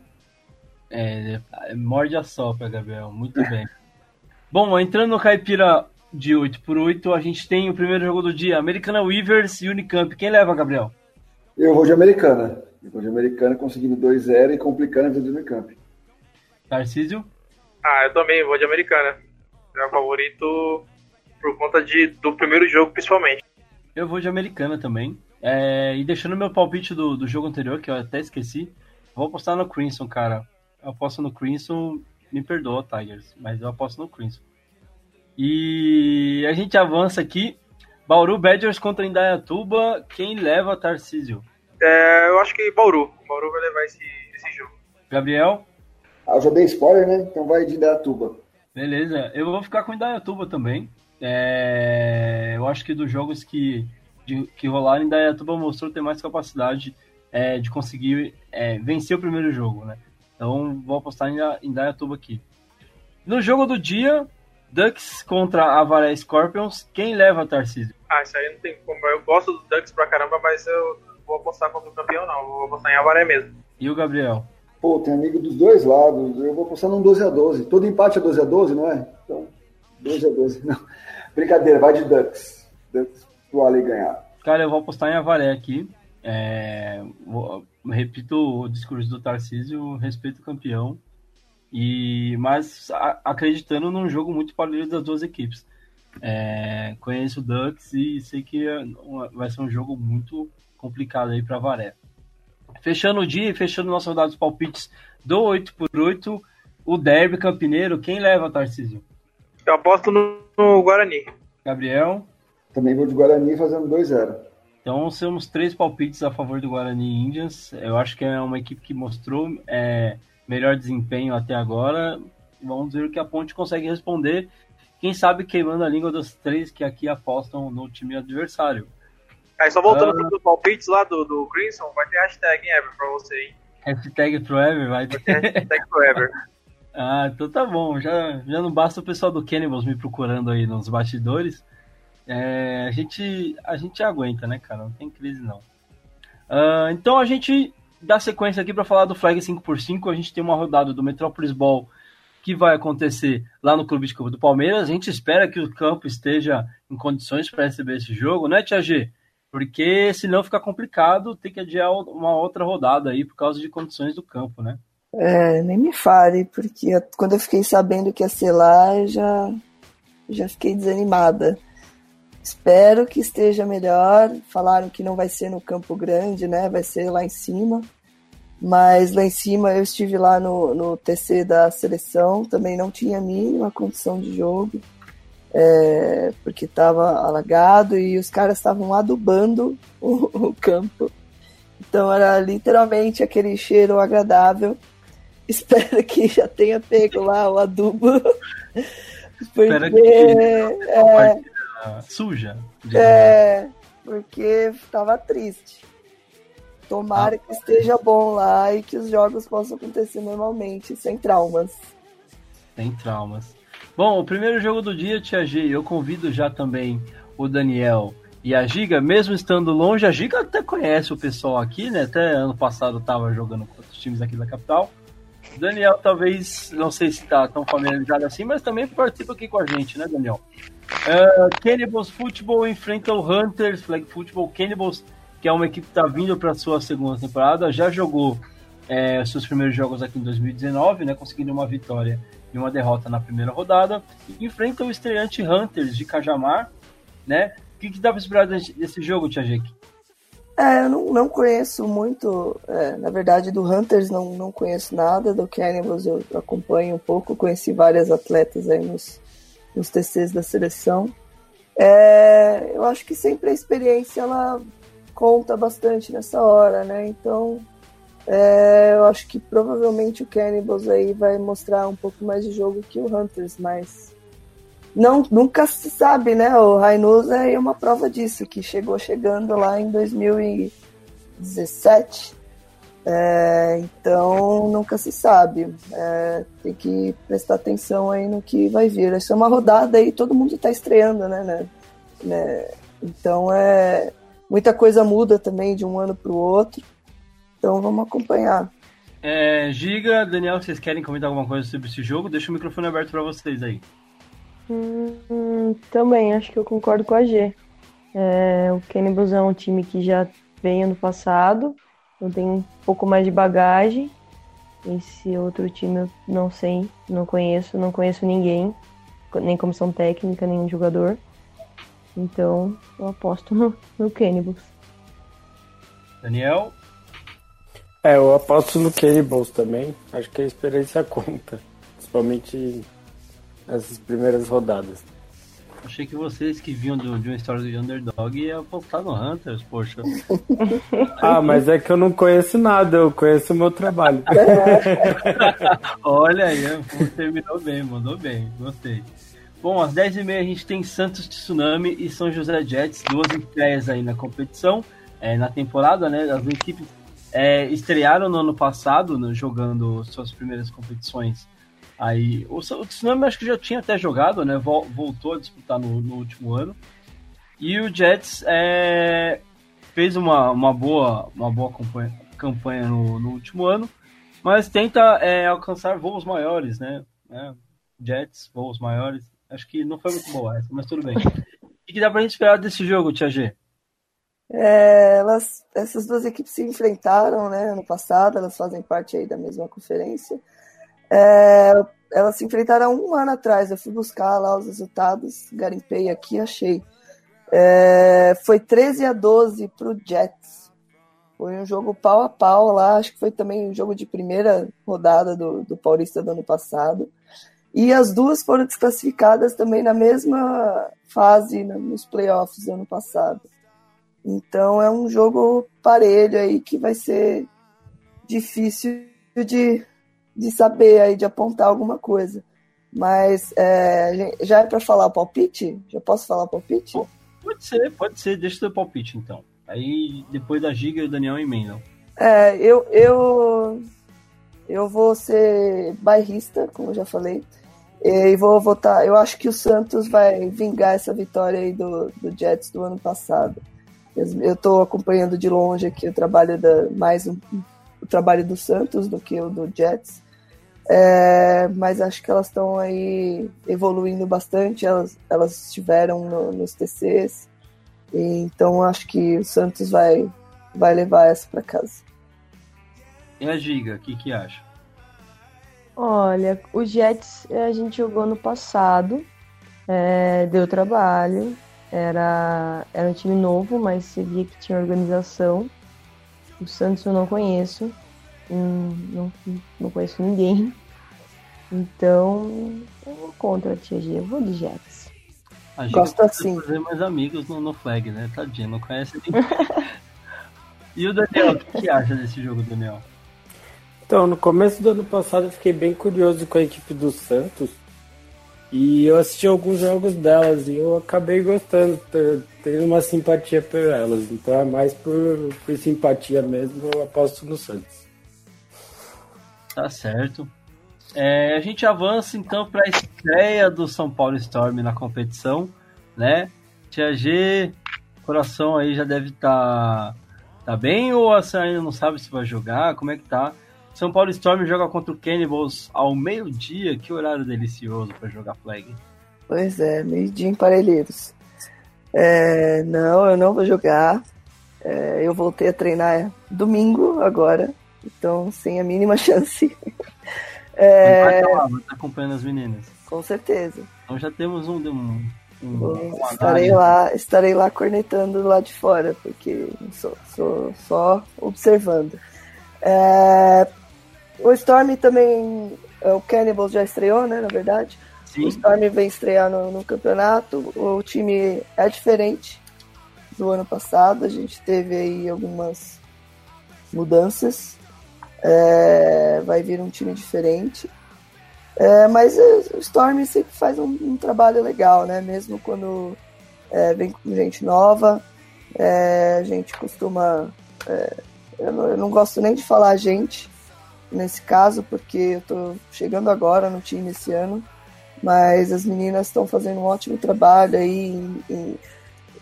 É, é, morde a sopa, Gabriel, muito bem. (laughs) Bom, entrando no Caipira de 8 por 8 a gente tem o primeiro jogo do dia, Americana Weavers e Unicamp. Quem leva, Gabriel? Eu vou de Americana. Depois de Americana conseguindo 2-0 e complicando a vida do Unicamp. Tarcísio? Ah, eu também vou de Americana. Meu favorito por conta de, do primeiro jogo, principalmente. Eu vou de Americana também. É, e deixando meu palpite do, do jogo anterior, que eu até esqueci, vou apostar no Crimson, cara. Eu aposto no Crimson, me perdoa, Tigers, mas eu aposto no Crimson. E a gente avança aqui. Bauru Badgers contra Indaiatuba. Quem leva Tarcísio? É, eu acho que Bauru. Bauru vai levar esse, esse jogo. Gabriel? Ah, eu já dei spoiler, né? Então vai de Indaiatuba. Beleza. Eu vou ficar com Indaiatuba também. É, eu acho que dos jogos que, de, que rolaram, Indaiatuba mostrou ter mais capacidade é, de conseguir é, vencer o primeiro jogo, né? Então vou apostar em Indaiatuba aqui. No jogo do dia, Ducks contra Avaré Scorpions. Quem leva, Tarcísio? Ah, isso aí não tem como. Eu gosto do Ducks pra caramba, mas eu vou apostar contra o campeão, não. Vou apostar em Avaré mesmo. E o Gabriel? Pô, tem amigo dos dois lados. Eu vou apostar num 12 a 12 Todo empate é 12 a 12 não é? Então, 12 a 12 Não. (laughs) Brincadeira, vai de Ducks. Ducks pro Ali ganhar. Cara, eu vou apostar em Avaré aqui. É, vou, repito o discurso do Tarcísio, respeito o campeão. E, mas a, acreditando num jogo muito parelho das duas equipes. É, conheço o Ducks e sei que é vai ser um jogo muito complicado aí para Varé. Fechando o dia e fechando nossa rodada dos palpites do 8x8, o Derby Campineiro, quem leva, Tarcísio? Eu aposto no, no Guarani. Gabriel? Também vou de Guarani fazendo 2-0. Então temos três palpites a favor do Guarani Indians. Eu acho que é uma equipe que mostrou é, melhor desempenho até agora. Vamos ver o que a Ponte consegue responder. Quem sabe queimando a língua dos três que aqui apostam no time adversário. Aí só voltando uh, para os palpites lá do, do Crimson, vai ter hashtag hein, Ever para você, hein? Hashtag Forever, vai ter. Vai ter hashtag Forever. (laughs) ah, então tá bom. Já, já não basta o pessoal do Cannibals me procurando aí nos bastidores. É, a, gente, a gente aguenta, né, cara? Não tem crise, não. Uh, então a gente dá sequência aqui para falar do Flag 5x5. A gente tem uma rodada do Metropolis Ball que vai acontecer lá no Clube de Campo do Palmeiras. A gente espera que o campo esteja em condições para receber esse jogo, né, Tia G? Porque senão fica complicado ter que adiar uma outra rodada aí por causa de condições do campo, né? É, nem me fale, porque quando eu fiquei sabendo que ia ser lá, eu já, já fiquei desanimada. Espero que esteja melhor. Falaram que não vai ser no Campo Grande, né? Vai ser lá em cima. Mas lá em cima eu estive lá no, no TC da seleção, também não tinha a mínima condição de jogo é, porque estava alagado e os caras estavam adubando o, (laughs) o, campo. Então era literalmente aquele cheiro agradável. (laughs) Espero que já tenha pego lá o adubo. (laughs) Espero que é, suja. É, porque estava triste. Tomara ah. que esteja bom lá e que os jogos possam acontecer normalmente, sem traumas. Sem traumas. Bom, o primeiro jogo do dia, Tia G, eu convido já também o Daniel e a Giga, mesmo estando longe, a Giga até conhece o pessoal aqui, né? Até ano passado estava jogando com os times aqui da capital. Daniel talvez, não sei se está tão familiarizado assim, mas também participa aqui com a gente, né, Daniel? Uh, Cannibals Football enfrenta o Hunters Flag Football. Cannibals, que é uma equipe que está vindo para sua segunda temporada, já jogou é, seus primeiros jogos aqui em 2019, né, conseguindo uma vitória e uma derrota na primeira rodada, enfrenta o estreante Hunters de Cajamar, né? O que, que dá para esperar desse jogo, Tia Jeque? É, eu não, não conheço muito, é, na verdade do Hunters não, não conheço nada, do Cannibals eu acompanho um pouco, conheci várias atletas aí nos, nos TCs da seleção. É, eu acho que sempre a experiência ela conta bastante nessa hora, né? Então é, eu acho que provavelmente o Cannibals aí vai mostrar um pouco mais de jogo que o Hunters, mas não, nunca se sabe, né? O Rainos é uma prova disso, que chegou chegando lá em 2017. É, então nunca se sabe. É, tem que prestar atenção aí no que vai vir. Essa é uma rodada aí, todo mundo está estreando, né, né, né? Então é muita coisa muda também de um ano para o outro. Então vamos acompanhar. É, Giga, Daniel, vocês querem comentar alguma coisa sobre esse jogo? Deixa o microfone aberto para vocês aí. Hum, também, acho que eu concordo com a G. É, o Cannibals é um time que já veio no passado, então tem um pouco mais de bagagem. Esse outro time eu não sei, não conheço, não conheço ninguém, nem comissão técnica, nem jogador. Então eu aposto (laughs) no, no Cannibals. Daniel? É, eu aposto no Cannibals também. Acho que a experiência conta. Principalmente nessas primeiras rodadas. Achei que vocês que vinham de uma história de underdog iam apostar no Hunters, poxa. (laughs) ah, mas é que eu não conheço nada, eu conheço o meu trabalho. (laughs) Olha aí, terminou bem, mandou bem, gostei. Bom, às 10h30 a gente tem Santos Tsunami e São José Jets, duas estreias aí na competição, é, na temporada, né? As equipes é, estrearam no ano passado, né, jogando suas primeiras competições. Aí, o, o Tsunami acho que já tinha até jogado, né? Voltou a disputar no, no último ano. E o Jets é, fez uma, uma boa, uma boa campanha, campanha no, no último ano, mas tenta é, alcançar voos maiores, né? É, Jets, voos maiores. Acho que não foi muito boa essa, mas tudo bem. O que dá pra gente esperar desse jogo, Tia G? É, elas, essas duas equipes se enfrentaram né, ano passado, elas fazem parte aí da mesma conferência. É, elas se enfrentaram um ano atrás, eu fui buscar lá os resultados, garimpei aqui achei. É, foi 13 a 12 para o Jets. Foi um jogo pau a pau lá, acho que foi também um jogo de primeira rodada do, do Paulista do ano passado. E as duas foram desclassificadas também na mesma fase né, nos playoffs do ano passado. Então é um jogo parelho aí que vai ser difícil de, de saber aí, de apontar alguma coisa. Mas é, já é para falar o palpite? Já posso falar o palpite? Pode ser, pode ser. Deixa o seu palpite então. Aí depois da Giga o Daniel emendam. É, eu, eu, eu vou ser bairrista, como eu já falei. E vou votar. Eu acho que o Santos vai vingar essa vitória aí do, do Jets do ano passado. Eu estou acompanhando de longe aqui o trabalho da mais um, o trabalho do Santos do que o do Jets. É, mas acho que elas estão aí evoluindo bastante. Elas, elas estiveram no, nos TCs, então acho que o Santos vai, vai levar essa para casa. E a Giga, o que, que acha? Olha, o Jets a gente jogou no passado, é, deu trabalho, era, era um time novo, mas você via que tinha organização. O Santos eu não conheço. Não, não conheço ninguém. Então, eu vou contra a Tia G. Eu vou de Jets. A gente Gosto assim. fazer mais amigos no, no flag, né? Tadinho, não conhece ninguém. e o Daniel, o que, que acha desse jogo, Daniel? Então, no começo do ano passado eu fiquei bem curioso com a equipe do Santos e eu assisti alguns jogos delas e eu acabei gostando, tendo uma simpatia por elas. Então é mais por, por simpatia mesmo, eu aposto no Santos. Tá certo. É, a gente avança então para a estreia do São Paulo Storm na competição, né? Tia G, coração aí já deve estar tá, tá bem ou você ainda não sabe se vai jogar? Como é que tá? São Paulo Storm joga contra o Cannibals ao meio-dia. Que horário delicioso para jogar flag. Pois é, meio-dia em Parelheiros. É, não, eu não vou jogar. É, eu voltei a treinar domingo agora, então sem a mínima (laughs) chance. É... Vai estar lá, estar acompanhando as meninas. Com certeza. Então já temos um, um Hum, estarei lá, estarei lá cornetando lá de fora, porque sou, sou só observando. É, o Storm também. É, o Cannibals já estreou, né? Na verdade. Sim. O Storm vem estrear no, no campeonato. O time é diferente do ano passado. A gente teve aí algumas mudanças. É, vai vir um time diferente. É, mas o Storm sempre faz um, um, trabalho legal, né? Mesmo quando é, vem com gente nova, é, a gente costuma. É, eu não, eu, não, gosto nem de falar gente, nesse caso, porque eu tô chegando agora no time esse ano, mas as meninas estão fazendo um ótimo trabalho aí e,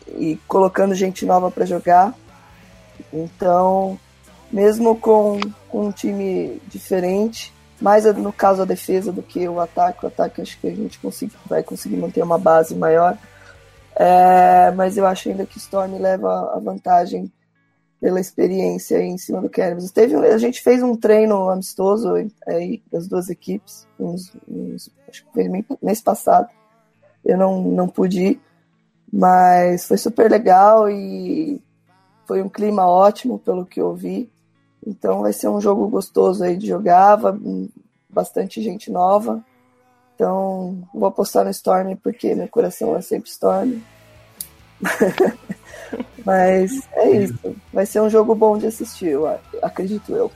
e colocando gente nova para jogar. Então, mesmo com, com um time diferente, mais no caso a defesa do que o ataque, o ataque acho que a gente consegue, vai conseguir manter uma base maior. É, mas eu acho ainda que Storm leva a vantagem pela experiência em cima do Cannabis. Teve, a gente fez um treino amistoso aí das duas equipes, uns, uns, acho que foi mês passado. Eu não, não pude ir, mas foi super legal e foi um clima ótimo pelo que eu vi. Então vai ser um jogo gostoso aí de jogar, bastante gente nova. Então vou apostar no Storm porque meu coração é sempre Storm. (laughs) Mas é isso. Vai ser um jogo bom de assistir, eu acredito eu.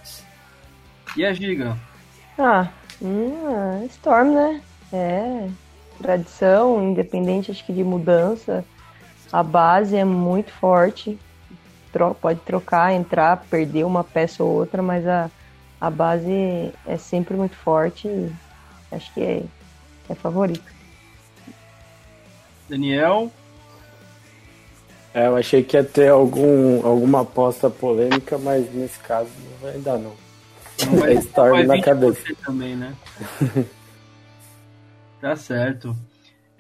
E a Giga? Ah, hum, Storm, né? É. Tradição, independente acho que de mudança. A base é muito forte. Tro pode trocar, entrar, perder uma peça ou outra, mas a, a base é sempre muito forte. acho que é, é favorito. Daniel? É, eu achei que ia ter algum, alguma aposta polêmica, mas nesse caso ainda não. não vai, é Storm na cabeça. Também, né? (laughs) tá certo.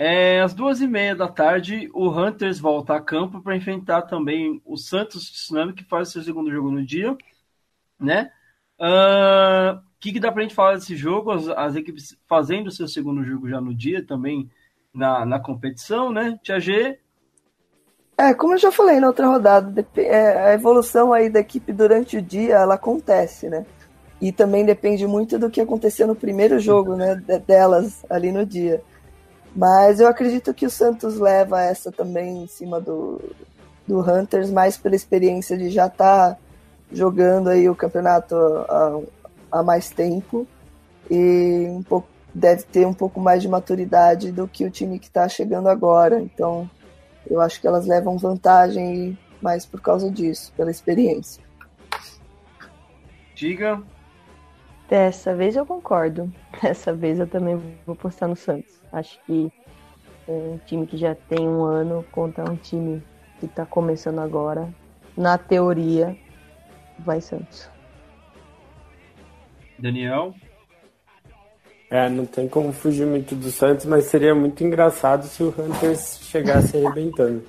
É, às duas e meia da tarde, o Hunters volta a campo para enfrentar também o Santos Tsunami, que faz o seu segundo jogo no dia, né? O uh, que, que dá para a gente falar desse jogo? As, as, equipes fazendo o seu segundo jogo já no dia, também na, na competição, né? Tia G? É, como eu já falei na outra rodada, é, a evolução aí da equipe durante o dia, ela acontece, né? E também depende muito do que aconteceu no primeiro jogo, né? Delas ali no dia. Mas eu acredito que o Santos leva essa também em cima do, do Hunters, mais pela experiência de já estar tá jogando aí o campeonato há, há mais tempo e um pouco, deve ter um pouco mais de maturidade do que o time que está chegando agora. Então eu acho que elas levam vantagem mais por causa disso, pela experiência. Diga. Dessa vez eu concordo. Dessa vez eu também vou postar no Santos. Acho que é um time que já tem um ano contra um time que está começando agora, na teoria, vai Santos. Daniel? É, não tem como fugir muito do Santos, mas seria muito engraçado se o Hunters chegasse arrebentando.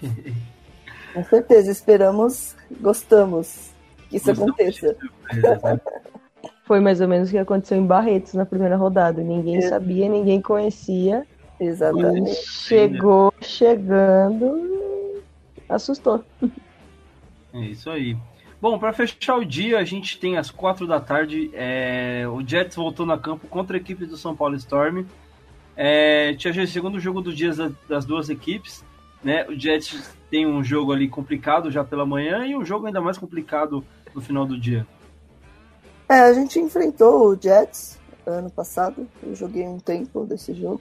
(laughs) Com certeza, esperamos, gostamos que isso aconteça. (laughs) Foi mais ou menos o que aconteceu em Barretos na primeira rodada. Ninguém é. sabia, ninguém conhecia. Exatamente. E chegou chegando, assustou. É isso aí. Bom, para fechar o dia, a gente tem às quatro da tarde. É... O Jets voltou na campo contra a equipe do São Paulo Storm. É... O segundo jogo do dia das duas equipes. Né? O Jets tem um jogo ali complicado já pela manhã e um jogo ainda mais complicado no final do dia. É, a gente enfrentou o Jets ano passado. Eu joguei um tempo desse jogo.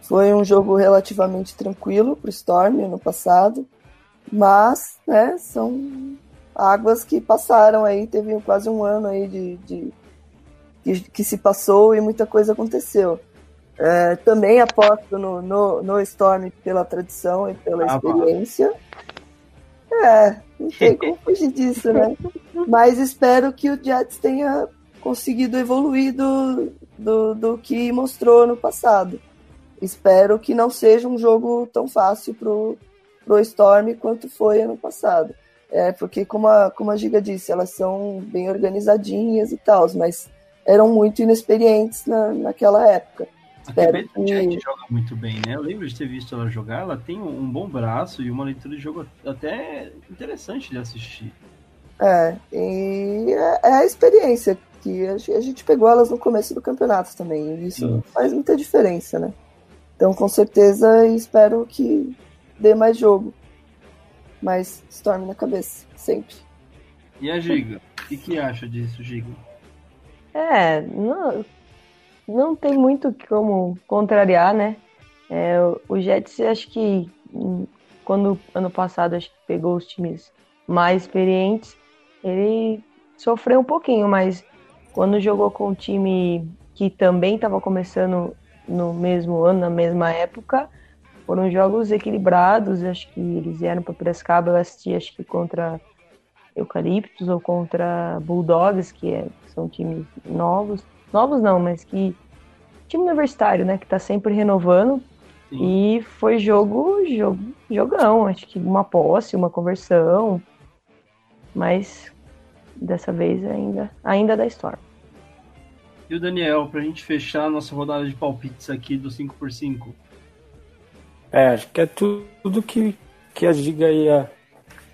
Foi um jogo relativamente tranquilo para o Storm ano passado, mas né, são águas que passaram aí. Teve quase um ano aí de, de, de que se passou e muita coisa aconteceu. É, também aposto no, no, no, Storm pela tradição e pela ah, experiência. É, não tem como fugir disso, né? Mas espero que o Jets tenha conseguido evoluir do, do, do que mostrou no passado. Espero que não seja um jogo tão fácil pro, pro Storm quanto foi ano passado. É, porque como a, como a Giga disse, elas são bem organizadinhas e tal, mas eram muito inexperientes na, naquela época. Espero a que... joga muito bem, né? Eu lembro de ter visto ela jogar, ela tem um bom braço e uma leitura de jogo até interessante de assistir. É, e é, é a experiência que a gente pegou elas no começo do campeonato também, e isso Sim. faz muita diferença, né? Então, com certeza, espero que dê mais jogo. Mas Storm na cabeça, sempre. E a Giga? O que, que acha disso, Giga? É, não, não tem muito como contrariar, né? É, o Jets, acho que hum, quando ano passado acho que pegou os times mais experientes, ele sofreu um pouquinho, mas quando jogou com um time que também estava começando no mesmo ano, na mesma época, foram jogos equilibrados. Acho que eles vieram para Piracicaba, eu assisti acho que contra Eucaliptos ou contra Bulldogs, que é, são times novos novos não, mas que time universitário, né, que tá sempre renovando. Sim. E foi jogo, jogo, jogão, acho que uma posse, uma conversão, mas dessa vez ainda, ainda da história. E o Daniel, pra gente fechar a nossa rodada de palpites aqui do 5x5. É, acho que é tudo, que, que a Giga e a,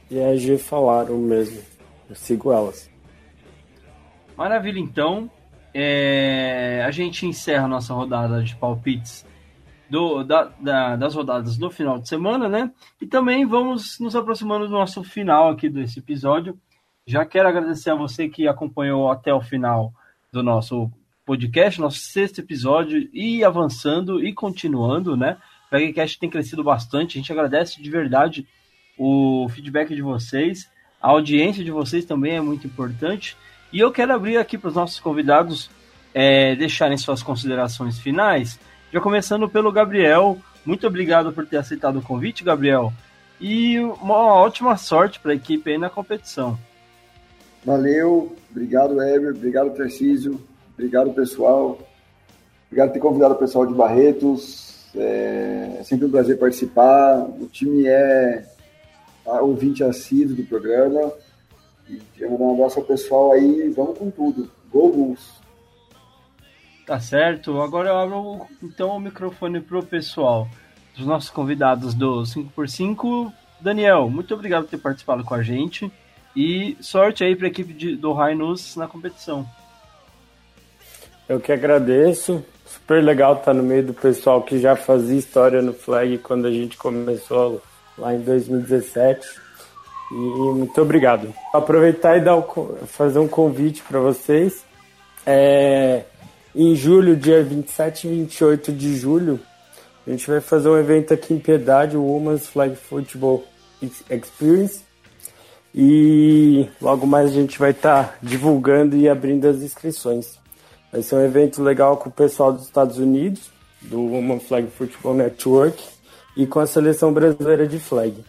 e a G falaram mesmo. Eu sigo elas. Maravilha, então. É, a gente encerra a nossa rodada de palpites do, da, da, das rodadas do final de semana, né? E também vamos nos aproximando do nosso final aqui desse episódio. Já quero agradecer a você que acompanhou até o final do nosso podcast, nosso sexto episódio, e avançando e continuando, né? PegCast tem crescido bastante, a gente agradece de verdade o feedback de vocês, a audiência de vocês também é muito importante. E eu quero abrir aqui para os nossos convidados é, deixarem suas considerações finais, já começando pelo Gabriel. Muito obrigado por ter aceitado o convite, Gabriel. E uma ótima sorte para a equipe aí na competição. Valeu, obrigado, Ever, obrigado, Tarcísio, obrigado, pessoal. Obrigado por ter convidado o pessoal de Barretos. É sempre um prazer participar. O time é ouvinte assíduo do programa. E quero mandar um abraço ao pessoal aí. Vamos com tudo. Go Bulls! Tá certo. Agora eu abro então o microfone pro pessoal dos nossos convidados do 5x5. Daniel, muito obrigado por ter participado com a gente. E sorte aí para a equipe de, do Rainus na competição. Eu que agradeço. Super legal estar no meio do pessoal que já fazia história no Flag quando a gente começou lá em 2017. E muito obrigado. Aproveitar e dar fazer um convite para vocês. É, em julho, dia 27 e 28 de julho, a gente vai fazer um evento aqui em Piedade, o Women's Flag Football Experience. E logo mais a gente vai estar tá divulgando e abrindo as inscrições. Vai ser um evento legal com o pessoal dos Estados Unidos, do Women Flag Football Network, e com a seleção brasileira de flag.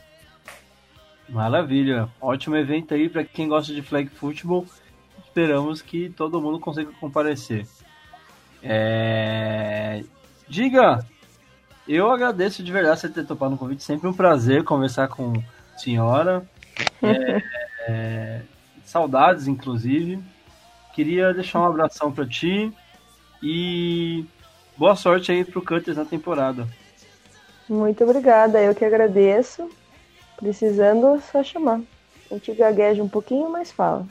Maravilha, ótimo evento aí para quem gosta de flag football. Esperamos que todo mundo consiga comparecer. É... Diga, eu agradeço de verdade você ter topado no convite. Sempre um prazer conversar com a senhora. (laughs) É, é, saudades, inclusive. Queria deixar um abração para ti e boa sorte aí pro Cutters na temporada. Muito obrigada, eu que agradeço. Precisando, é só chamar. A gente gagueja um pouquinho, mas fala.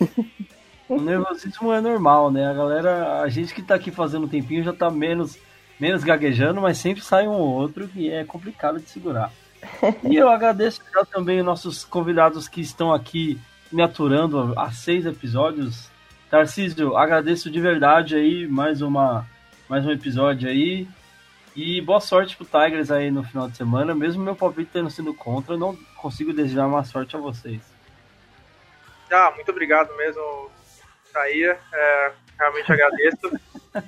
(laughs) O nervosismo é normal, né? A galera, a gente que tá aqui fazendo um tempinho já tá menos menos gaguejando, mas sempre sai um ou outro e é complicado de segurar. e eu agradeço também os nossos convidados que estão aqui me aturando há seis episódios. Tarcísio, agradeço de verdade aí mais uma mais um episódio aí. E boa sorte pro Tigers aí no final de semana. Mesmo meu palpite tendo sido contra, não consigo desejar uma sorte a vocês. Ah, muito obrigado mesmo, Tair. É, realmente agradeço. (laughs)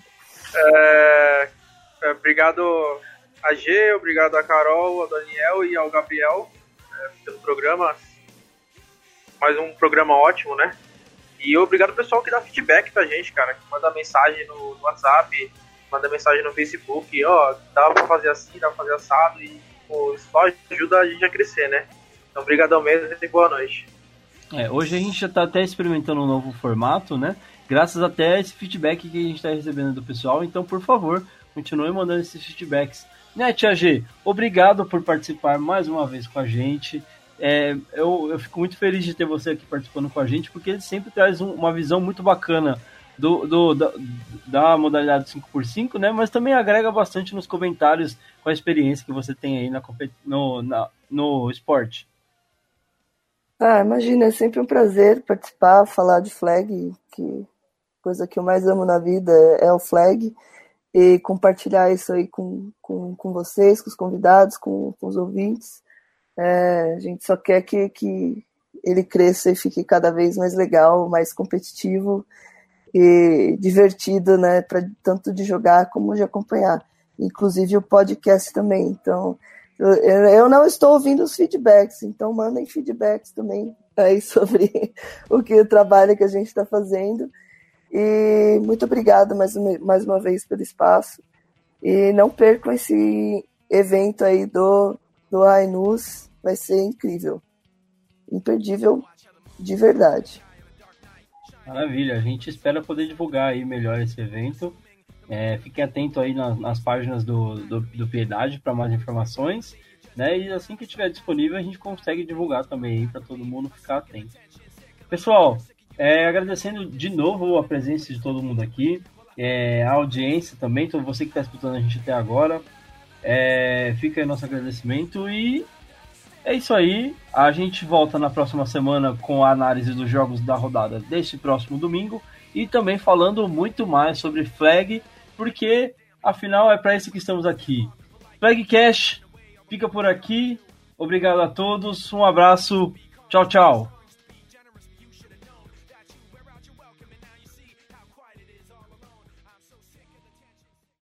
é, é, obrigado a G, obrigado a Carol, ao Daniel e ao Gabriel é, pelo programa. Mais um programa ótimo, né? E obrigado ao pessoal que dá feedback pra gente, cara. Que manda mensagem no, no WhatsApp, manda mensagem no Facebook. Ó, dá pra fazer assim, dá pra fazer assado. E pô, isso só ajuda a gente a crescer, né? Então, obrigadão mesmo e boa noite. É, hoje a gente já tá até experimentando um novo formato, né? Graças até a esse feedback que a gente está recebendo do pessoal. Então, por favor, Continue mandando esses feedbacks. Né, Tia G, obrigado por participar mais uma vez com a gente. É, eu, eu fico muito feliz de ter você aqui participando com a gente, porque ele sempre traz um, uma visão muito bacana do, do, da, da modalidade 5x5, né? Mas também agrega bastante nos comentários com a experiência que você tem aí na, no, na, no esporte. Ah, imagina, é sempre um prazer participar, falar de flag, que coisa que eu mais amo na vida é, o flag e compartilhar isso aí com, com, com vocês, com os convidados, com, com os ouvintes. É, a gente só quer que, que ele cresça e fique cada vez mais legal, mais competitivo e divertido, né, para tanto de jogar como de acompanhar. Inclusive o podcast também. Então, eu, eu não estou ouvindo os feedbacks, então mandem feedbacks também aí (laughs) sobre o que o trabalho que a gente está fazendo. E muito obrigada mais uma, mais uma vez pelo espaço. E não percam esse evento aí do, do Ainus, vai ser incrível. Imperdível de verdade. Maravilha, a gente espera poder divulgar aí melhor esse evento. É, fiquem atentos aí nas, nas páginas do, do, do Piedade para mais informações. Né? E assim que estiver disponível, a gente consegue divulgar também para todo mundo ficar atento. Pessoal, é, agradecendo de novo a presença de todo mundo aqui, é, a audiência também, todo você que está escutando a gente até agora. É, fica aí nosso agradecimento e é isso aí. A gente volta na próxima semana com a análise dos jogos da rodada deste próximo domingo e também falando muito mais sobre flag, porque afinal é para isso que estamos aqui. Flag Cash fica por aqui. Obrigado a todos. Um abraço. Tchau, tchau.